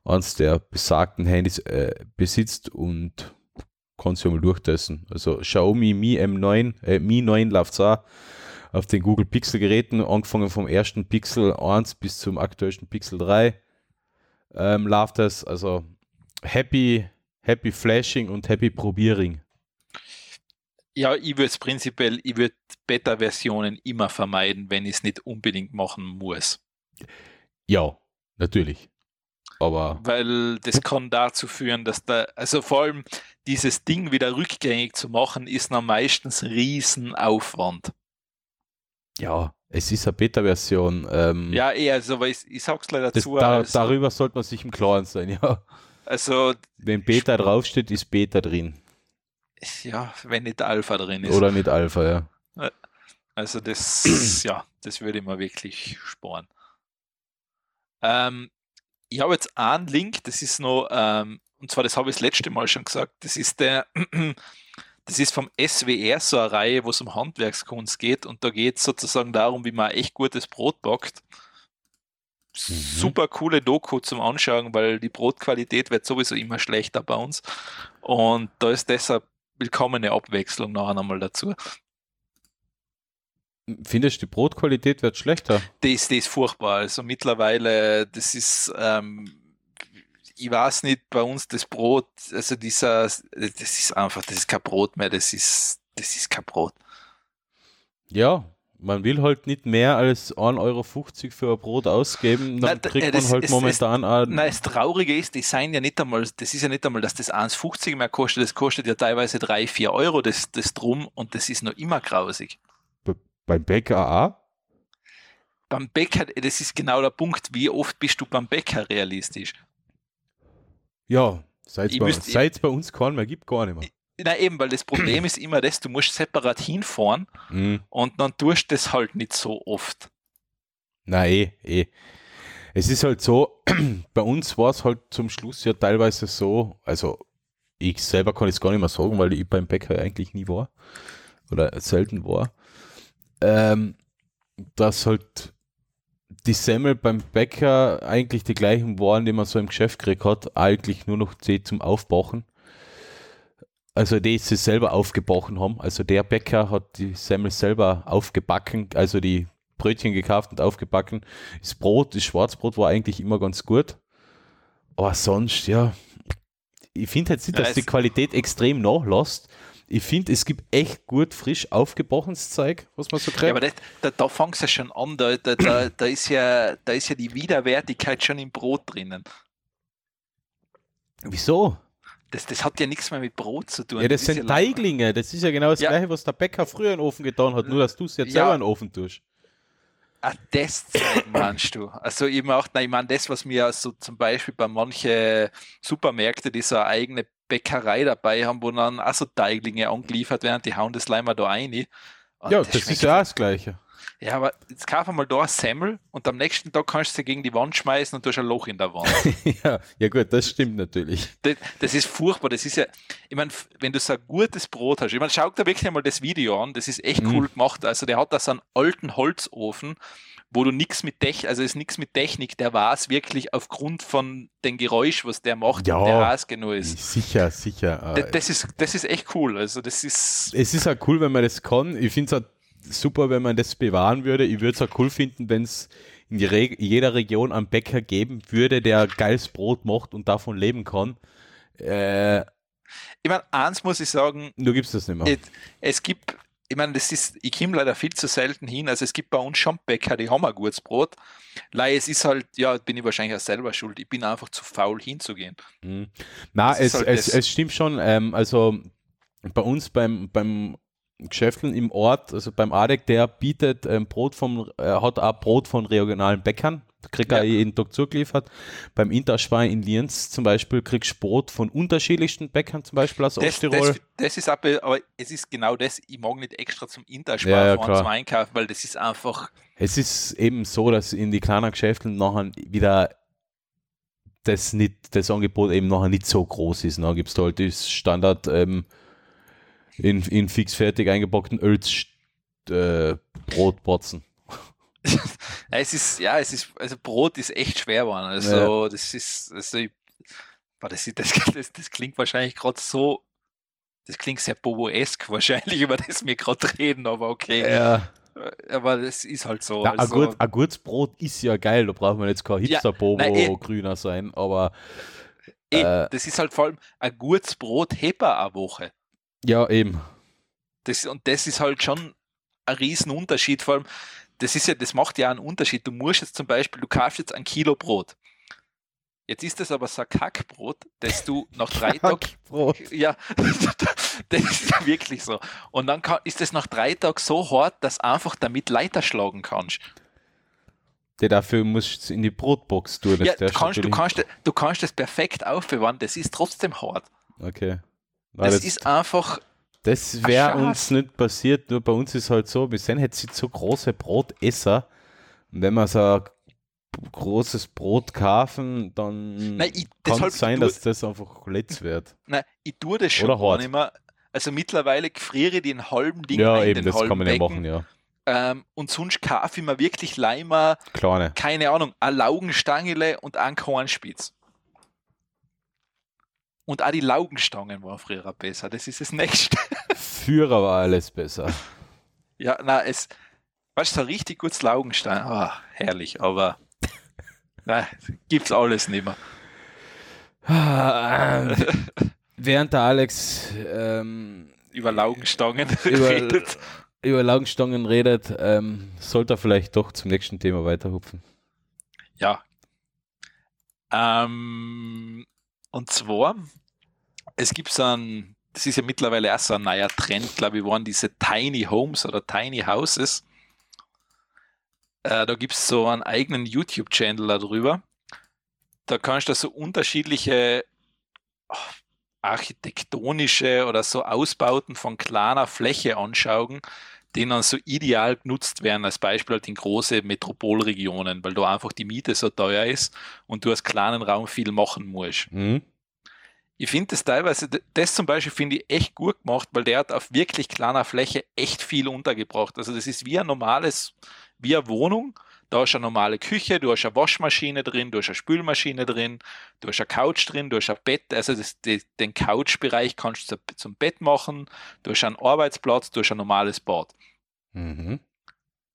äh, eins der besagten Handys äh, besitzt und kann es ja mal durchtesten. Also Xiaomi Mi M9, äh, Mi 9 läuft auch auf den Google Pixel Geräten, angefangen vom ersten Pixel 1 bis zum aktuellsten Pixel 3 ähm, läuft das. Also happy, happy Flashing und happy Probiering. Ja, ich würde es prinzipiell, ich würde Beta-Versionen immer vermeiden, wenn ich es nicht unbedingt machen muss. Ja, natürlich. Aber weil das kann dazu führen, dass da, also vor allem dieses Ding wieder rückgängig zu machen, ist noch meistens Riesenaufwand. Ja, es ist eine Beta-Version. Ähm, ja, eher, also ich, ich sag's leider dazu. Da, also, darüber sollte man sich im Klaren sein, ja. Also. Wenn Beta draufsteht, ist Beta drin. Ja, wenn nicht Alpha drin ist. Oder nicht Alpha, ja. Also das, ja, das würde ich mir wirklich sparen. Ähm, ich habe jetzt einen Link, das ist noch, ähm, und zwar, das habe ich das letzte Mal schon gesagt, das ist der das ist vom SWR so eine Reihe, wo es um Handwerkskunst geht und da geht es sozusagen darum, wie man echt gutes Brot backt. Mhm. Super coole Doku zum Anschauen, weil die Brotqualität wird sowieso immer schlechter bei uns. Und da ist deshalb willkommene Abwechslung nachher nochmal dazu. Findest du, die Brotqualität wird schlechter? Das, das ist furchtbar. Also mittlerweile, das ist ähm, ich weiß nicht, bei uns das Brot, also dieser, das ist einfach, das ist kein Brot mehr, das ist, das ist kein Brot. Ja, man will halt nicht mehr als 1,50 Euro für ein Brot ausgeben, dann nein, kriegt das, man halt es, momentan es, Nein, das Traurige ist, die seien ja nicht einmal, das ist ja nicht einmal, dass das 1,50 mehr kostet, das kostet ja teilweise 3, 4 Euro, das, das drum und das ist noch immer grausig. Beim Bäcker auch? beim Bäcker, das ist genau der Punkt, wie oft bist du beim Bäcker realistisch? Ja, seit es bei, müsst- bei uns keinen mehr gibt, gar nicht mehr. Na eben, weil das Problem ist immer das, du musst separat hinfahren Mhm. und dann tust du das halt nicht so oft. Na eh, eh. Es ist halt so, bei uns war es halt zum Schluss ja teilweise so, also ich selber kann es gar nicht mehr sagen, weil ich beim Bäcker eigentlich nie war oder selten war, ähm, dass halt die Semmel beim Bäcker eigentlich die gleichen waren, die man so im Geschäft gekriegt hat, eigentlich nur noch die zum Aufbachen. Also die sie selber aufgebacken haben. Also der Bäcker hat die Semmel selber aufgebacken, also die Brötchen gekauft und aufgebacken. Das Brot, das Schwarzbrot war eigentlich immer ganz gut. Aber sonst, ja, ich finde Ja, dass die Qualität extrem nachlässt. Ich finde, es gibt echt gut frisch aufgebrochenes Zeug, was man so kriegt. Ja, aber das, da, da fängst du schon an, da, da, da, ist ja, da ist ja die Widerwärtigkeit schon im Brot drinnen. Wieso? Das, das hat ja nichts mehr mit Brot zu tun. Ja, das ist sind ja Teiglinge. Das ist ja genau das Ja. gleiche, was der Bäcker früher in den Ofen getan hat, nur dass du es jetzt Ja. selber in den Ofen tust. Ah, das meinst du? Also ich nein, ich meine das, was mir so zum Beispiel bei manchen Supermärkten, die so eine eigene Bäckerei dabei haben, wo dann auch so Teiglinge angeliefert werden, die hauen das leider da rein. Und ja, das, ist schmeckt- ja auch das Gleiche. Ja, aber jetzt kauf mal da eine Semmel und am nächsten Tag kannst du sie gegen die Wand schmeißen und du hast ein Loch in der Wand. ja, ja, gut, das stimmt natürlich. Das, das ist furchtbar. Das ist ja, ich meine, wenn du so ein gutes Brot hast, ich meine, schau dir wirklich einmal das Video an, das ist echt Mhm. cool gemacht. Also der hat da so einen alten Holzofen, wo du nichts mit Technik, also es ist nichts mit Technik, der war es wirklich aufgrund von dem Geräusch, was der macht, Ja. der weiß genau ist. Sicher, sicher. D- äh, Das ist, das ist echt cool. Also das ist, es ist auch cool, wenn man das kann. Ich finde es auch super, wenn man das bewahren würde. Ich würde es auch cool finden, wenn es in Re jeder Region einen Bäcker geben würde, der geiles Brot macht und davon leben kann. Äh, ich meine, eins muss ich sagen, nur gibt es das nicht mehr. Es, es gibt, ich meine, das ist, ich komme leider viel zu selten hin. Also es gibt bei uns schon Bäcker, die haben ein gutes Brot. Leider, es ist halt, ja, bin ich wahrscheinlich auch selber schuld. Ich bin einfach zu faul hinzugehen. Mhm. Na, es, halt es, es stimmt schon. Ähm, also bei uns beim, beim Geschäfteln im Ort, also beim ADEC, der bietet ähm, Brot vom, äh, hat auch Brot von regionalen Bäckern, kriegt er Ja. jeden Tag zugeliefert. Beim Interschwein in Lienz zum Beispiel kriegst du Brot von unterschiedlichsten Bäckern, zum Beispiel aus Das, Osttirol. das, das ist aber, aber es ist genau das, ich mag nicht extra zum Interspar Ja, ja, fahren zum Einkaufen, weil das ist einfach, Es ist eben so, dass in die kleinen Geschäften nachher wieder das, nicht, das Angebot eben nachher nicht so groß ist. Dann gibt es halt das Standard ähm, in, in fix fertig eingepackten Ölz äh. Ja, es ist, ja, es ist, also Brot ist echt schwer geworden. Also, das ist, also, ich, das, das, das, das klingt wahrscheinlich gerade so, das klingt sehr Bobo-esk wahrscheinlich, über das wir gerade reden, aber okay. Ja. Aber das ist halt so. Ein, also, gutes Brot ist ja geil, da braucht man jetzt kein Ja, eh. grüner sein, aber eh, äh, das ist halt vor allem ein gutes Brot heber eine Woche. Ja, eben. Das, und das ist halt schon ein Riesenunterschied. Vor allem, das ist ja, das macht ja einen Unterschied. Du musst jetzt zum Beispiel, du kaufst jetzt ein Kilo Brot. Jetzt ist das aber so ein Kackbrot, dass du nach drei Tagen Brot. Ja, das ist ja wirklich so. Und dann kann, ist es nach drei Tagen so hart, dass du einfach damit Leiter schlagen kannst. Der dafür musst du in die Brotbox tun. das Ja, du kannst, du, kannst, du kannst das perfekt aufbewahren, das ist trotzdem hart. Okay. Na, Das, das- ist einfach, Das wäre uns nicht passiert, nur bei uns ist halt so, wir sind nicht so große Brotesser. Und wenn wir so ein großes Brot kaufen, dann Nein, ich- kann deshalb es sein, dass das einfach letzt wird. nein, ich tue das schon Oder hart. nicht mehr. Also mittlerweile gefriere ich den halben Ding ja, eben, das kann man ja machen, ja. Ähm, und sonst kaufe ich mir wirklich Leimer, Kleine. keine Ahnung, eine Laugenstangele und einen Kornspitz. Und auch die Laugenstangen waren früher besser. Das ist das Nächste. Führer war alles besser. Ja, na, es, weißt du, so richtig gutes Laugenstein. Ah, herrlich, aber na, gibt's alles nicht mehr. Während der Alex ähm, Über Laugenstangen über, redet. über Laugenstangen redet, ähm, sollte er vielleicht doch zum nächsten Thema weiterhupfen. Ja. Ähm, und zwar, es gibt so ein, das ist ja mittlerweile auch so ein neuer Trend, glaube ich, waren diese Tiny Homes oder Tiny Houses. Äh, da gibt es so einen eigenen YouTube-Channel darüber. Da kannst du so unterschiedliche oh, architektonische oder so Ausbauten von kleiner Fläche anschauen, die dann so ideal genutzt werden, als Beispiel halt in große Metropolregionen, weil da einfach die Miete so teuer ist und du aus kleinen Raum viel machen musst. Mhm. Ich finde das teilweise, das zum Beispiel finde ich echt gut gemacht, weil der hat auf wirklich kleiner Fläche echt viel untergebracht. Also das ist wie ein normales, wie eine Wohnung. Da hast du eine normale Küche, du hast eine Waschmaschine drin, du hast eine Spülmaschine drin, du hast eine Couch drin, du hast ein Bett. Also das, die, den Couchbereich kannst du zum Bett machen, du hast einen Arbeitsplatz, du hast ein normales Bad. Mhm.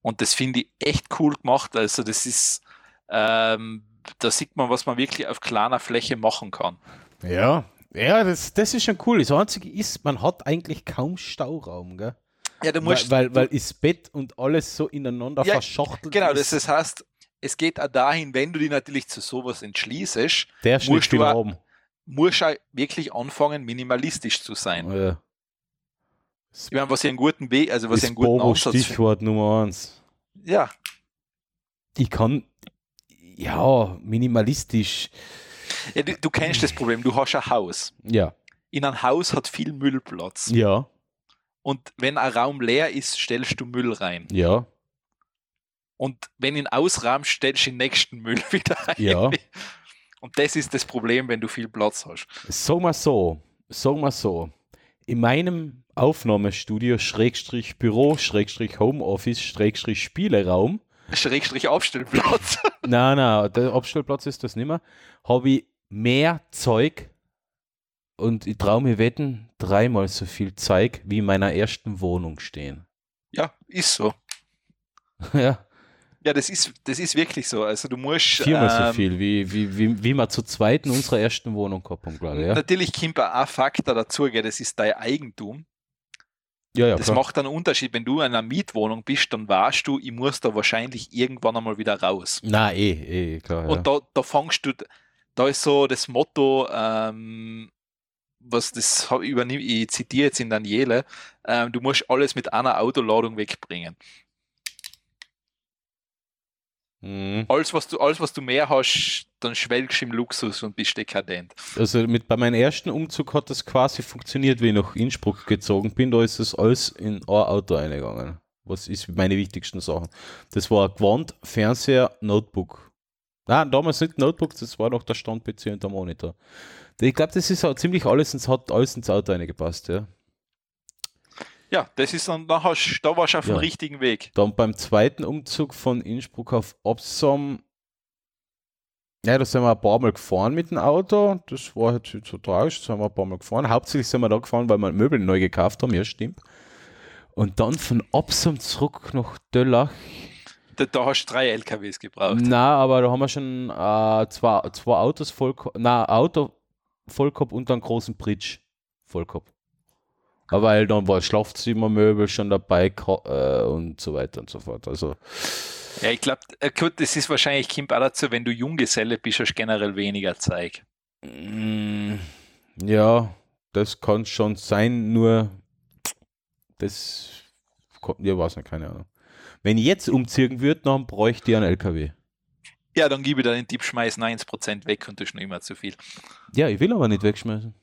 Und das finde ich echt cool gemacht. Also das ist, ähm, da sieht man, was man wirklich auf kleiner Fläche machen kann. Ja, ja, das, das ist schon cool. Das Einzige ist, man hat eigentlich kaum Stauraum, gell? Ja, du musst. Weil, weil, weil ist Bett und alles so ineinander ja, verschachtelt Genau, ist. das heißt, es geht auch dahin, wenn du dich natürlich zu sowas entschließt, der musst du auch, musst auch wirklich anfangen, minimalistisch zu sein. Ja. Ich meine, was ja einen guten Weg, also was ja einen guten Bobo Stichwort Nummer eins. Ja. Ich kann, ja, minimalistisch ja, du, du, kennst das Problem, du hast ein Haus. Ja. In einem Haus hat viel Müllplatz. Ja. Und wenn ein Raum leer ist, stellst du Müll rein. Ja. Und wenn ihn ausrahmst, stellst du den nächsten Müll wieder rein. Ja. Und das ist das Problem, wenn du viel Platz hast. Sag mal so, sag mal so. In meinem Aufnahmestudio, Schrägstrich Büro, Schrägstrich Homeoffice, Schrägstrich Spieleraum, Schrägstrich Abstellplatz. nein, nein, der Abstellplatz ist das nicht mehr. Habe ich mehr Zeug und ich traue mir wetten, dreimal so viel Zeug wie in meiner ersten Wohnung stehen. Ja, ist so. ja. Ja, das ist, das ist wirklich so. Also du musst. Viermal ähm, so viel, wie, wie, wie, wie wir zu zweit in unserer ersten Wohnung gehabt haben, glaube ich. Ja? Natürlich kommt ein Faktor dazu, das ist dein Eigentum. Ja, ja, das klar. macht einen Unterschied. Wenn du in einer Mietwohnung bist, dann weißt du, ich muss da wahrscheinlich irgendwann einmal wieder raus. Na, eh, eh, klar. Und ja. da, da fangst du, da ist so das Motto, ähm, was das übernimmt, ich zitiere jetzt in Daniele, ähm, du musst alles mit einer Autoladung wegbringen. Mhm. Alles, was du, alles, was du mehr hast, dann schwelgst du im Luxus und bist dekadent. Also mit, bei meinem ersten Umzug hat das quasi funktioniert, wie ich nach Innsbruck gezogen bin. Da ist das alles in ein Auto eingegangen. Was ist meine wichtigsten Sachen? Das war Gewand, Fernseher, Notebook. Nein, damals nicht Notebook, das war noch der Stand-PC und der Monitor. Ich glaube, das ist auch ziemlich alles, ins, hat alles ins Auto reingepasst, ja. Ja, das ist dann, da, hast, da warst du auf ja. dem richtigen Weg. Dann beim zweiten Umzug von Innsbruck auf Opsom, ja, da sind wir ein paar Mal gefahren mit dem Auto. Das war halt so tragisch, da sind wir ein paar Mal gefahren. Hauptsächlich sind wir da gefahren, weil wir Möbel neu gekauft haben, ja, stimmt. Und dann von Opsom zurück nach Döllach. Da, da, hast du drei LKWs gebraucht. Na, aber da haben wir schon äh, zwei, zwei Autos voll, na, Auto voll gehabt und einen großen Bridge voll gehabt. Weil dann war Schlafzimmermöbel schon dabei äh, und so weiter und so fort. Also. Ja, ich glaube, äh, gut, das ist wahrscheinlich, auch dazu, wenn du Junggeselle bist, hast du generell weniger Zeug. Mm, ja, das kann schon sein, nur das kommt, ja, weiß nicht, keine Ahnung. Wenn ich jetzt umziehen würde, dann bräuchte ich einen LKW. Ja, dann gebe ich da den Tipp, schmeiß 1% weg und du ist noch immer zu viel. Ja, ich will aber nicht wegschmeißen.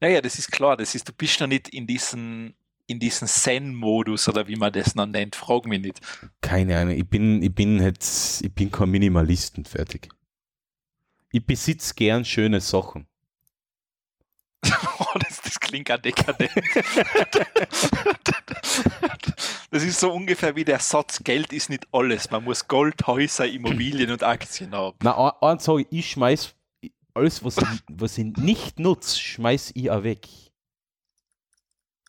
Naja, das ist klar, das ist, du bist noch nicht in diesen, in diesen Zen-Modus oder wie man das noch nennt, frag mich nicht. Keine Ahnung, ich bin, ich bin jetzt, ich bin kein Minimalisten, fertig. Ich besitze gern schöne Sachen. oh, das, das klingt auch dekadent. das ist so ungefähr wie der Satz, Geld ist nicht alles. Man muss Gold, Häuser, Immobilien und Aktien haben. Na, eins sage ich, ich schmeiß alles, was ich, was ich nicht nutze, schmeiß ich auch weg.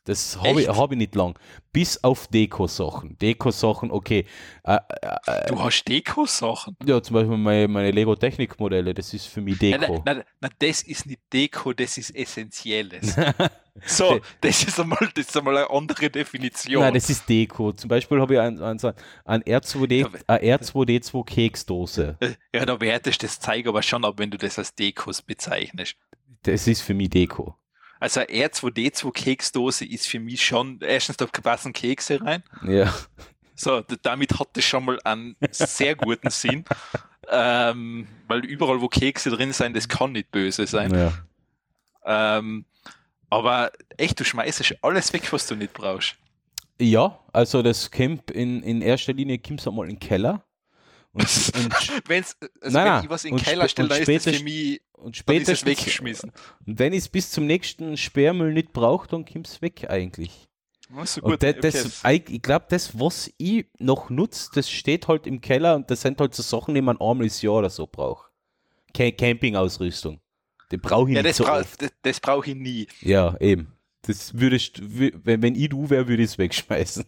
Das habe ich, hab ich nicht lang. Bis auf Deko-Sachen. Deko-Sachen, okay. Äh, äh, äh, du hast Deko-Sachen? Ja, zum Beispiel meine, meine Lego-Technik-Modelle, das ist für mich Deko. Nein, nein, nein, das ist nicht Deko, das ist Essentielles. so, das ist, einmal, das ist einmal eine andere Definition. Nein, das ist Deko. Zum Beispiel habe ich ein, ein, ein R2D, eine R2D2 Keksdose. Ja, da wertest du das Zeug aber schon ab, wenn du das als Dekos bezeichnest. Das ist für mich Deko. Also R2D2 Keksdose ist für mich schon, erstens da passen Kekse rein. Ja. So, damit hat das schon mal einen sehr guten Sinn. Ähm, weil überall, wo Kekse drin sind, das kann nicht böse sein. Ja. Ähm, aber echt, du schmeißt alles weg, was du nicht brauchst. Ja, also das Camp in, in erster Linie kommt einmal in den Keller. Und, und, Wenn's, also Nein, wenn ich was in den Keller stelle, dann ist das für mich und dann ist es spätestens, weggeschmissen. und wenn ich es bis zum nächsten Sperrmüll nicht brauche, dann kommt es weg eigentlich. So Und das, okay. das, ich glaube, das, was ich noch nutze, das steht halt im Keller und das sind halt so Sachen, die man einmal das Jahr oder so braucht. Campingausrüstung. Die brauche ich ja, nicht das, so brau oft. das, das brauche ich nie. Ja, eben. Das würde ich, wü- wenn, wenn ich du wäre, würde ich es wegschmeißen.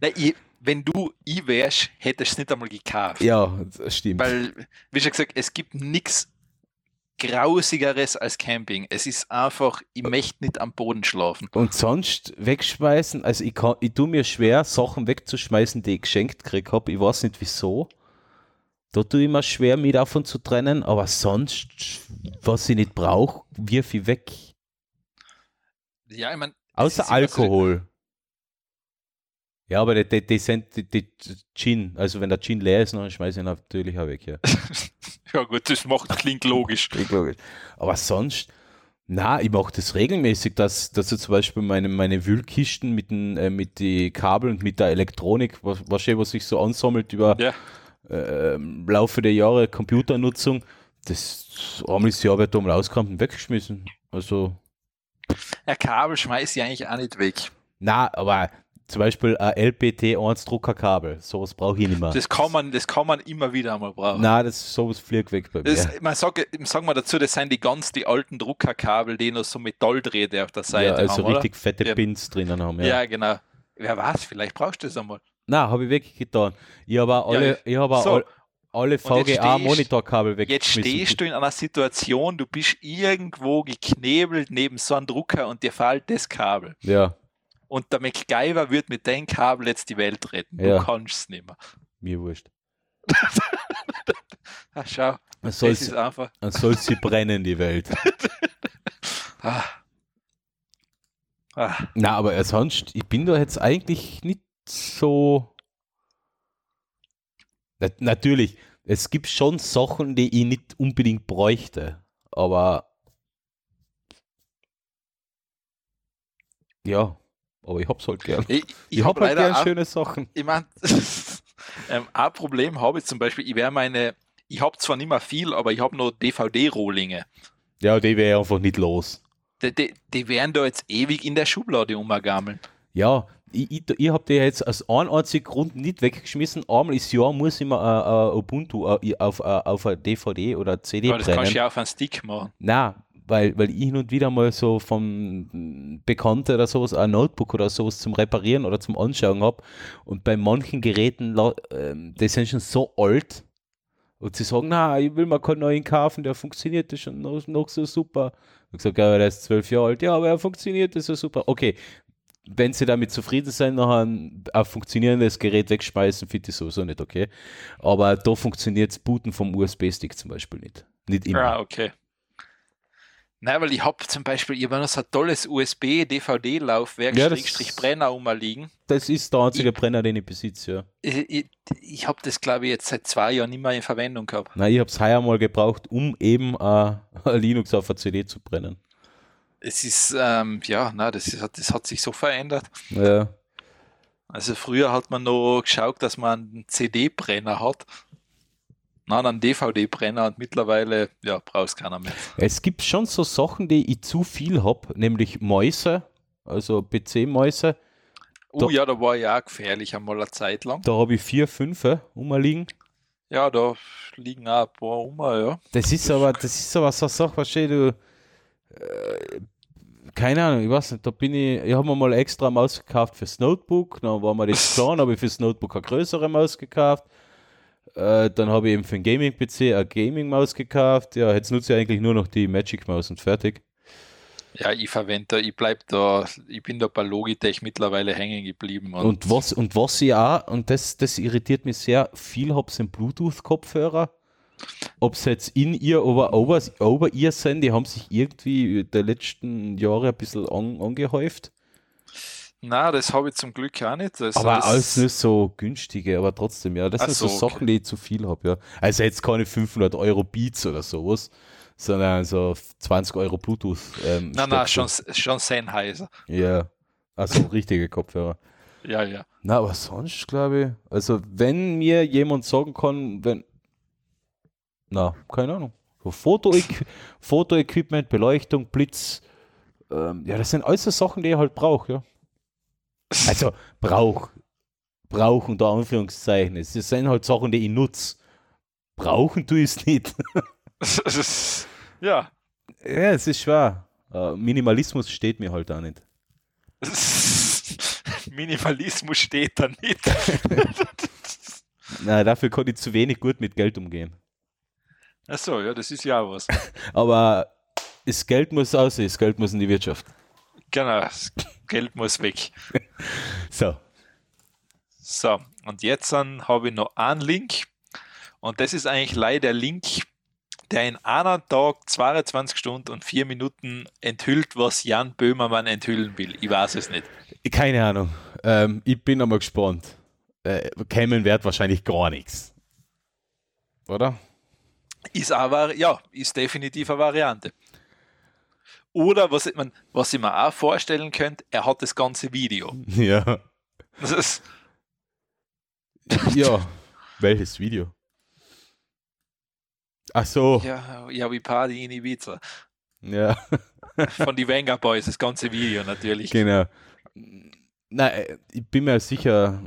Nein, ich, wenn du ich wärst, hättest du es nicht einmal gekauft. Ja, das stimmt. Weil, wie schon gesagt, es gibt nichts Grausigeres als Camping. Es ist einfach, ich möchte nicht am Boden schlafen. Und sonst wegschmeißen, also ich, kann, ich tue mir schwer, Sachen wegzuschmeißen, die ich geschenkt gekriegt habe. Ich weiß nicht wieso. Da tue ich mir schwer, mich davon zu trennen, aber sonst, was ich nicht brauche, wirf ich weg. Ja, ich meine, Außer Alkohol. Ja, aber die, die, die sind die, die Gin. Also wenn der Gin leer ist, dann schmeiße ich ihn natürlich auch weg. Ja. ja gut, das macht, klingt logisch. Klingt logisch. Aber sonst, na, ich mache das regelmäßig, dass, dass ich zum Beispiel meine, meine Wühlkisten mit den äh, mit die Kabel und mit der Elektronik, was, was, was sich so ansammelt über Ja. äh, Laufe der Jahre Computernutzung, das einmal das Jahr wird da mal ausgeräumt und weggeschmissen. Also, Ein Kabel schmeiß ich eigentlich auch nicht weg. na, aber zum Beispiel ein LPT1 Druckerkabel, sowas brauche ich nicht mehr. Das kann man, das kann man immer wieder einmal brauchen. na, das sowas fliegt weg bei mir. Das, man sag, sagen wir dazu, das sind die ganz die alten Druckerkabel, die noch so Metalldrähte auf der Seite ja, also haben, oder? richtig fette Ja. Pins drinnen haben. Ja. Ja. genau. Wer weiß, vielleicht brauchst du das einmal. Na, habe ich weggetan. Ich habe auch Ja, alle, ich habe auch so. all, alle jetzt VGA-Monitorkabel Jetzt weggeschmissen. stehst du in einer Situation, du bist irgendwo geknebelt neben so einem Drucker und dir fällt das Kabel. Ja, Und der MacGyver wird mit dem Kabel jetzt die Welt retten. Ja. Du kannst es nicht mehr. mir wurscht. Ah, schau, Man soll das ist einfach. man soll sie brennen, die Welt. Ah. Ah. Na, aber sonst, ich bin da jetzt eigentlich nicht so. Na, natürlich, es gibt schon Sachen, die ich nicht unbedingt bräuchte, aber ja, aber ich hab's halt gern. Ich, ich, Ich, hab hab halt gern auch, schöne Sachen. ich mein, ähm, ein Problem habe ich zum Beispiel, ich wäre meine, ich habe zwar nicht mehr viel, aber ich habe noch DVD-Rohlinge. Ja, die wäre einfach nicht los. Die, die, die werden da jetzt ewig in der Schublade umgammeln. Ja, ich, ich, ich habe die jetzt aus einem einzigen Grund nicht weggeschmissen. Einmal ist Jahr muss ich mir äh, äh, Ubuntu äh, auf, auf eine DVD oder CD Aber das kannst brennen. du ja auf einen Stick machen. Na, weil, weil ich hin und wieder mal so vom Bekannten oder sowas ein Notebook oder sowas zum Reparieren oder zum Anschauen habe. Und bei manchen Geräten, ähm, die sind schon so alt. Und sie sagen, na, ich will mal keinen neuen kaufen, der funktioniert das schon noch, noch so super. Ich gesagt, ja, der ist zwölf Jahre alt, ja, aber er funktioniert das so super. Okay, wenn sie damit zufrieden sind, noch ein, ein funktionierendes Gerät wegschmeißen, finde ich sowieso nicht okay. Aber da funktioniert das Booten vom USB-Stick zum Beispiel nicht. Nicht immer. Ja, okay. Nein, weil ich habe zum Beispiel, ich habe noch so ein tolles USB-DVD-Laufwerk, Ja, das- Schrägstrich Brenner rumliegen. Das ist der einzige Brenner, den ich besitze, ja. Ich, ich, ich habe das, glaube ich, jetzt seit zwei Jahren nicht mehr in Verwendung gehabt. Nein, ich habe es heuer mal gebraucht, um eben äh, Linux auf eine CD zu brennen. Es ist, ähm, ja, na, das, ist, das hat sich so verändert. Ja, Also früher hat man noch geschaut, dass man einen CD-Brenner hat. Nein, einen DVD-Brenner und mittlerweile, ja, brauchst keiner mehr. es gibt schon so Sachen, die ich zu viel habe, nämlich Mäuse, also PC-Mäuse. Oh Da- ja, da war ja auch gefährlich einmal eine Zeit lang. Da habe ich vier, fünf rumliegen. Ja, da liegen auch ein paar rum, ja. Das ist aber, das ist aber so eine Sache, versteh du, äh, keine Ahnung, ich weiß nicht, da bin ich, ich habe mir mal extra Maus gekauft fürs Notebook, dann war mir das klar, habe ich fürs Notebook eine größere Maus gekauft, äh, dann habe ich eben für den Gaming-PC eine Gaming-Maus gekauft, ja, jetzt nutze ich eigentlich nur noch die Magic-Maus und fertig. Ja, ich verwende da, ich bleib da, ich bin da bei Logitech mittlerweile hängen geblieben. Und, Und was, und was ich auch, und das, das irritiert mich sehr, viel habe sind Bluetooth-Kopfhörer. Ob es jetzt in ihr oder over, over ihr sind, die haben sich irgendwie der letzten Jahre ein bisschen an, angehäuft. Na, das habe ich zum Glück auch nicht. Also aber das, alles nicht so günstige, aber trotzdem, ja. Das Ach sind so, so, okay. Sachen, die ich zu viel habe, ja. Also jetzt keine 500 Euro Beats oder sowas, sondern so 20 Euro Bluetooth. Ähm, Nein, nein, schon, schon Sennheiser. Ja, also richtige Kopfhörer. Ja, ja. Na, aber sonst glaube ich, also wenn mir jemand sagen kann, wenn, na, keine Ahnung, so Fotoequ Fotoequipment, Beleuchtung, Blitz, ähm, ja, das sind alles so Sachen, die ich halt brauche, ja. Also, brauch, brauch unter Anführungszeichen, es sind halt Sachen, die ich nutze. Brauchen tue ich es nicht. ja. ja, es ist schwer. Äh, Minimalismus steht mir halt auch nicht. Minimalismus steht da nicht. Na, dafür kann ich zu wenig gut mit Geld umgehen. Achso, ja, das ist ja was. Aber das Geld muss aus, das Geld muss in die Wirtschaft. Genau, das Geld muss weg. So. So, und jetzt habe ich noch einen Link. Und das ist eigentlich leider der Link, der in einem Tag 22 Stunden und 4 Minuten enthüllt, was Jan Böhmermann enthüllen will. Ich weiß es nicht. Keine Ahnung. Ähm, ich bin einmal gespannt. Äh, kämen wird wahrscheinlich gar nichts. Oder? Ist aber, ja, ist definitiv eine Variante. Oder was ich, man, was ich mir auch vorstellen könnte, er hat das ganze Video. Ja. Das ist, ja. Welches Video? Ach so. ja, ja, wie Party in Ibiza. Ja. Von die Wenger Boys, das ganze Video natürlich. genau. Nein, ich bin mir sicher,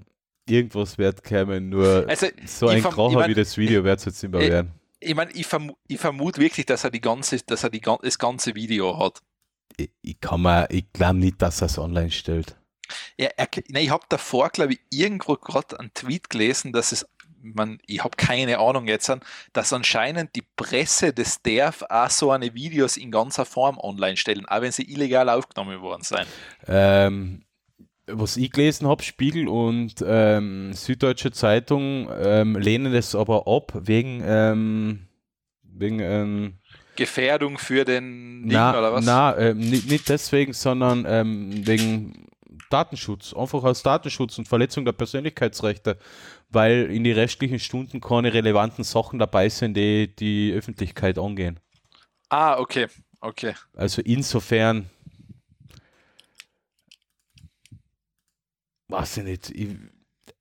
irgendwas wird kommen, nur Also, so ein Kracher ich mein- wie das Video wird es jetzt nicht mehr ich- werden. Ich meine, ich, vermu ich vermute wirklich, dass er, die ganze, dass er die, das ganze Video hat. Ich, ich kann ich glaube nicht, dass er es online stellt. Ja, er, nein, ich habe davor, glaube ich, irgendwo gerade einen Tweet gelesen, dass es, man, ich habe keine Ahnung jetzt, an, dass anscheinend die Presse des DERF auch so eine Videos in ganzer Form online stellen, auch wenn sie illegal aufgenommen worden sind. Ähm, was ich gelesen habe, Spiegel und ähm, Süddeutsche Zeitung ähm, lehnen es aber ab wegen, ähm, wegen ähm, Gefährdung für den Ding na, oder was? na ähm, nicht, nicht deswegen, sondern ähm, wegen Datenschutz, einfach aus Datenschutz und Verletzung der Persönlichkeitsrechte, weil in die restlichen Stunden keine relevanten Sachen dabei sind, die die Öffentlichkeit angehen. Ah, okay, okay. Also insofern, weiß ich nicht. Ich,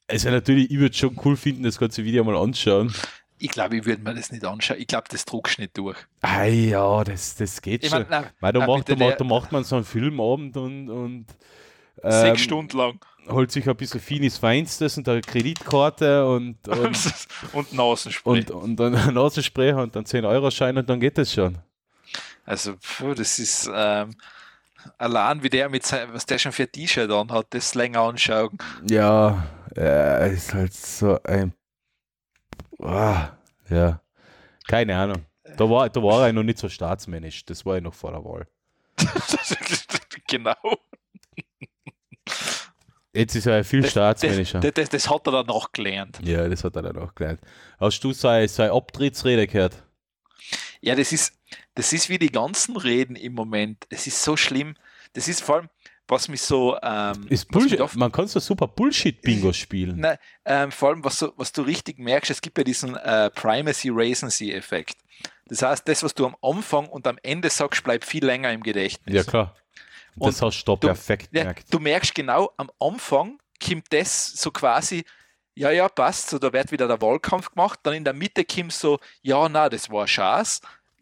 also natürlich, ich würde schon cool finden, das ganze Video mal anschauen. Ich glaube, ich würde mir das nicht anschauen. Ich glaube, das druckst nicht durch. Ah ja, das, das geht Ich schon. mein, nein, Weil da, nein, macht, da, macht, da macht man so einen Filmabend und, und ähm, Sechs Stunden lang. holt sich ein bisschen Finis Feinstes und eine Kreditkarte und, und, und Nasenspray. und, und dann ein Nasenspray und dann 10-Euro-Schein und dann geht das schon. Also, puh, das ist ähm, allein wie der mit sein, was der schon für T-Shirt an hat, das länger anschauen. Ja, äh, ist halt so ein. Ah, ja, keine Ahnung. Da war, da war er noch nicht so staatsmännisch. Das war ja noch vor der Wahl. genau. Jetzt ist er viel Das, staatsmännischer. das, das, das hat er danach gelernt. ja, das hat er dann auch gelernt. Hast du seine, seine Abtrittsrede gehört? Ja, das ist, das ist wie die ganzen Reden im Moment. Es ist so schlimm. Das ist vor allem, was mich so. Ähm, Ist Bullshit. oft- Man kann so super Bullshit-Bingo spielen. Nein, ähm, vor allem, was, was du richtig merkst, es gibt ja diesen äh, Primacy-Recency-Effekt. Das heißt, das, was du am Anfang und am Ende sagst, bleibt viel länger im Gedächtnis. Ja, klar. Das Und hast du perfekt Ja, gemerkt. du merkst genau, am Anfang kommt das so quasi, ja, ja, passt, so da wird wieder der Wahlkampf gemacht, dann in der Mitte kommt so, ja, na, das war Schaß.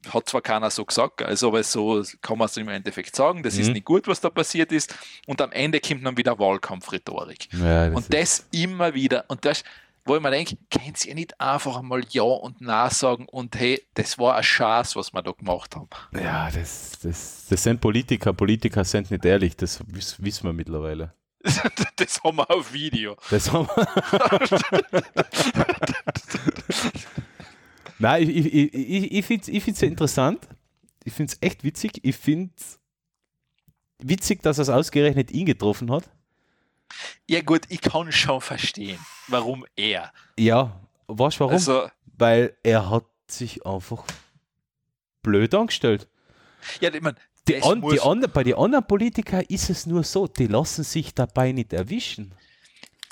Hat zwar keiner so gesagt, also aber so kann man es im Endeffekt sagen, das ist Mhm. nicht gut, was da passiert ist. Und am Ende kommt dann wieder Wahlkampfrhetorik. Ja, das Und ist- das immer wieder. Und das, wo ich mir denke, könnt ihr nicht einfach einmal Ja und Na sagen und hey, das war ein Schatz, was wir da gemacht haben. Ja, das, das, das sind Politiker. Politiker sind nicht ehrlich, das wiss, wissen wir mittlerweile. das haben wir auf Video. Das haben wir. Nein, ich, ich, ich, ich finde es ich find's interessant. Ich finde es echt witzig. Ich finde witzig, dass er es ausgerechnet ihn getroffen hat. Ja gut, ich kann schon verstehen, warum er. Ja, weißt warum? Also, Weil er hat sich einfach blöd angestellt. ja, ich mein, die, an, die andre, bei den anderen Politikern ist es nur so, die lassen sich dabei nicht erwischen.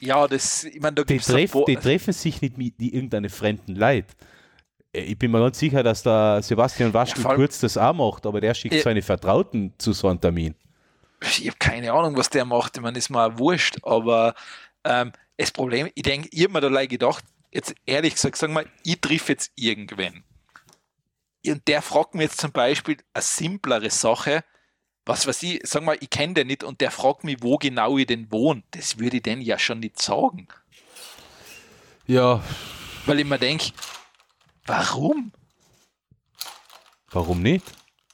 Ja, das, ich meine, da die, treff, die treffen sich nicht mit irgendeinem fremden Leid. Äh, ich bin mir ganz sicher, dass der Sebastian Waschel ja, kurz das auch macht, aber der schickt ja. seine Vertrauten zu so einem Termin. Ich habe keine Ahnung, was der macht. Ich meine, ist mir wurscht, aber ähm, das Problem, ich denke, ich habe mir da gedacht, jetzt ehrlich gesagt, sagen wir, ich triff jetzt irgendwen. Und der fragt mir jetzt zum Beispiel eine simplere Sache, was weiß ich, sag mal, ich kenne den nicht und der fragt mich, wo genau ich denn wohne. Das würde ich denn ja schon nicht sagen. Ja. Weil ich mir denke, warum? Warum nicht?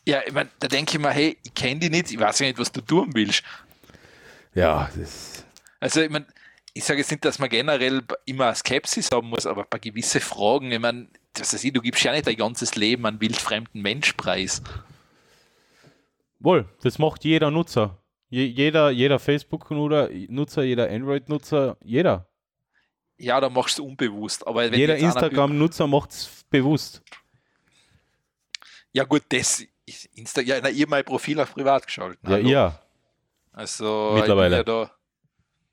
Ja, ich mein, da denke ich mir, hey, ich kenne dich nicht, ich weiß ja nicht, was du tun willst. Ja, das. Also, ich meine, ich sage jetzt nicht, dass man generell immer Skepsis haben muss, aber bei gewissen Fragen, ich meine, das heißt, du gibst ja nicht dein ganzes Leben an wildfremden Mensch preis. Wohl, das macht jeder Nutzer. Je, jeder jeder Facebook-Nutzer, jeder Android-Nutzer, jeder. Ja, da machst du unbewusst. Aber jeder Instagram-Nutzer macht es bewusst. Ja, gut, das ist Insta ja, na, ihr mein Profil auf privat geschaltet. Ja, ja. Also, mittlerweile. Ja da,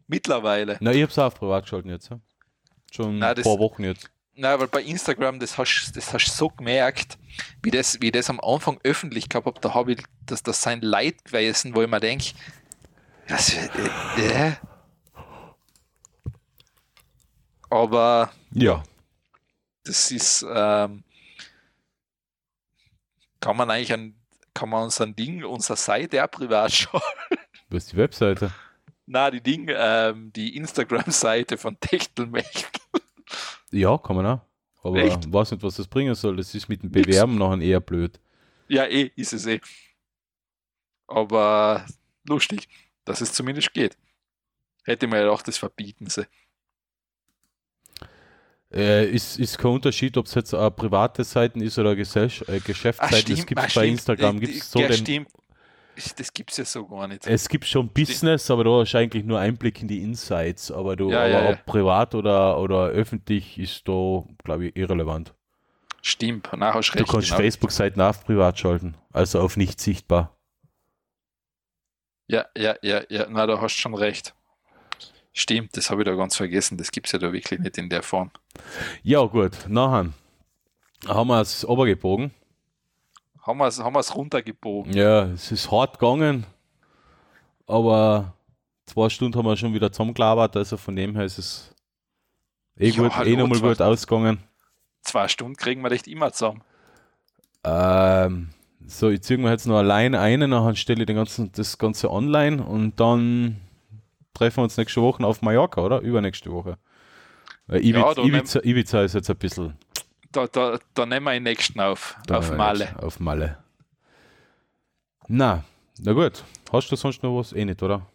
mittlerweile. Na, ich habe es auch auf privat geschalten jetzt. Ja. Schon ein paar Wochen jetzt. Na, weil bei Instagram, das hast das hast so gemerkt, wie das, wie das am Anfang öffentlich gehabt habe, da habe ich, dass das sein Leid gewesen, wo ich mir denke, das, äh, äh. Aber ja, das ist, ähm, kann man eigentlich an, kann man uns ein Ding, unsere Seite auch privat schauen. Was ist die Webseite? Na, die Ding, ähm, die Instagram-Seite von Techtelmech. Ja, kann man auch. Aber ich weiß nicht, was das bringen soll. Das ist mit dem Bewerben nachher eher blöd. Ja, eh, ist es eh. Aber lustig, dass es zumindest geht. Hätte man ja auch das verbieten sie. Äh, ist, ist kein Unterschied, ob es jetzt eine private Seiten ist oder äh, Geschäftsseiten. Es gibt es bei Instagram. Gibt's so ja, den, stimmt. Das gibt es ja so gar nicht. Es gibt schon Business, aber du hast eigentlich nur Einblick in die Insights. Aber du, Ja, aber ja, ob privat oder, oder öffentlich ist da, glaube ich, irrelevant. Stimmt, na, hast Du recht. kannst genau. Facebook-Seiten auf privat schalten, also auf nicht sichtbar. Ja, ja, ja, ja, na, da hast du schon recht. Stimmt, das habe ich da ganz vergessen. Das gibt es ja da wirklich nicht in der Form. Ja, gut, nachher haben wir es runtergebogen. Haben wir es haben wir's runtergebogen. Ja, es ist hart gegangen, aber zwei Stunden haben wir schon wieder zusammengelabert, also von dem her ist es eh, Ja, gut, hallo, eh nochmal gut ausgegangen. Zwei Stunden kriegen wir echt immer zusammen. Ähm, so, ich ziehe mir jetzt noch allein einen, dann stelle ich den ganzen, das Ganze online und dann treffen wir uns nächste Woche auf Mallorca, oder? Übernächste Woche. Weil Ibiza, Ja, da nehm- Ibiza, Ibiza ist jetzt ein bisschen Da, da, da nehmen wir den nächsten auf, da auf Male. Auf Malle. Na, na gut. Hast du sonst noch was? Eh nicht, oder?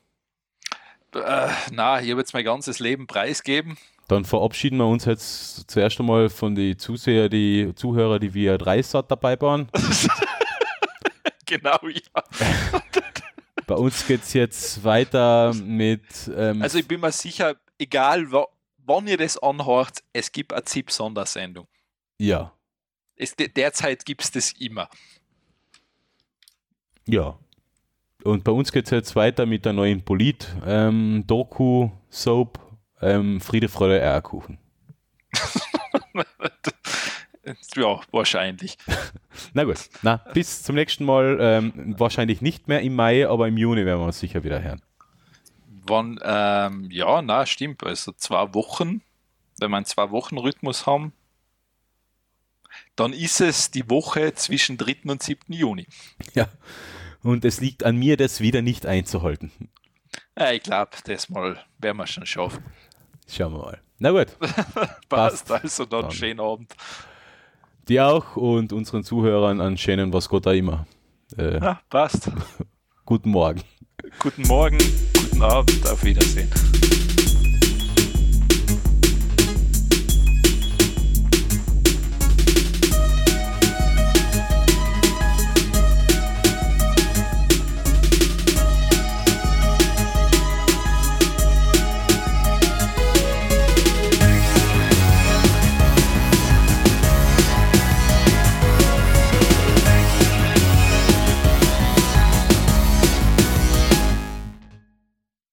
Äh, na, ich habe jetzt mein ganzes Leben preisgeben. Dann verabschieden wir uns jetzt zuerst einmal von den Zuseher, die Zuhörer, die via 3 Sat dabei waren. genau, ja. Bei uns geht es jetzt weiter mit. Ähm, Also ich bin mir sicher, egal wa- wann ihr das anhört, es gibt eine ZIP-Sondersendung. ja, Es, de- derzeit gibt es das immer. ja. Und bei uns geht es jetzt weiter mit der neuen Polit-Doku, Soap, ähm, Friede, Freude, Eierkuchen. ja, wahrscheinlich. Na gut, na, bis zum nächsten Mal. Ähm, wahrscheinlich nicht mehr im Mai, aber im Juni werden wir uns sicher wieder hören. Wann, ähm, ja, na, stimmt. Also zwei Wochen, wenn wir einen Zwei-Wochen-Rhythmus haben, dann ist es die Woche zwischen 3. und 7. Juni. Ja. Und es liegt an mir, das wieder nicht einzuhalten. Ja, ich glaube, das mal werden wir schon schaffen. Schauen wir mal. Na gut, Passt, also dann Dann. schönen Abend. Dir auch und unseren Zuhörern einen schönen, was Gott da immer. Äh, Ja, passt. guten Morgen. Guten Morgen, guten Abend, auf Wiedersehen.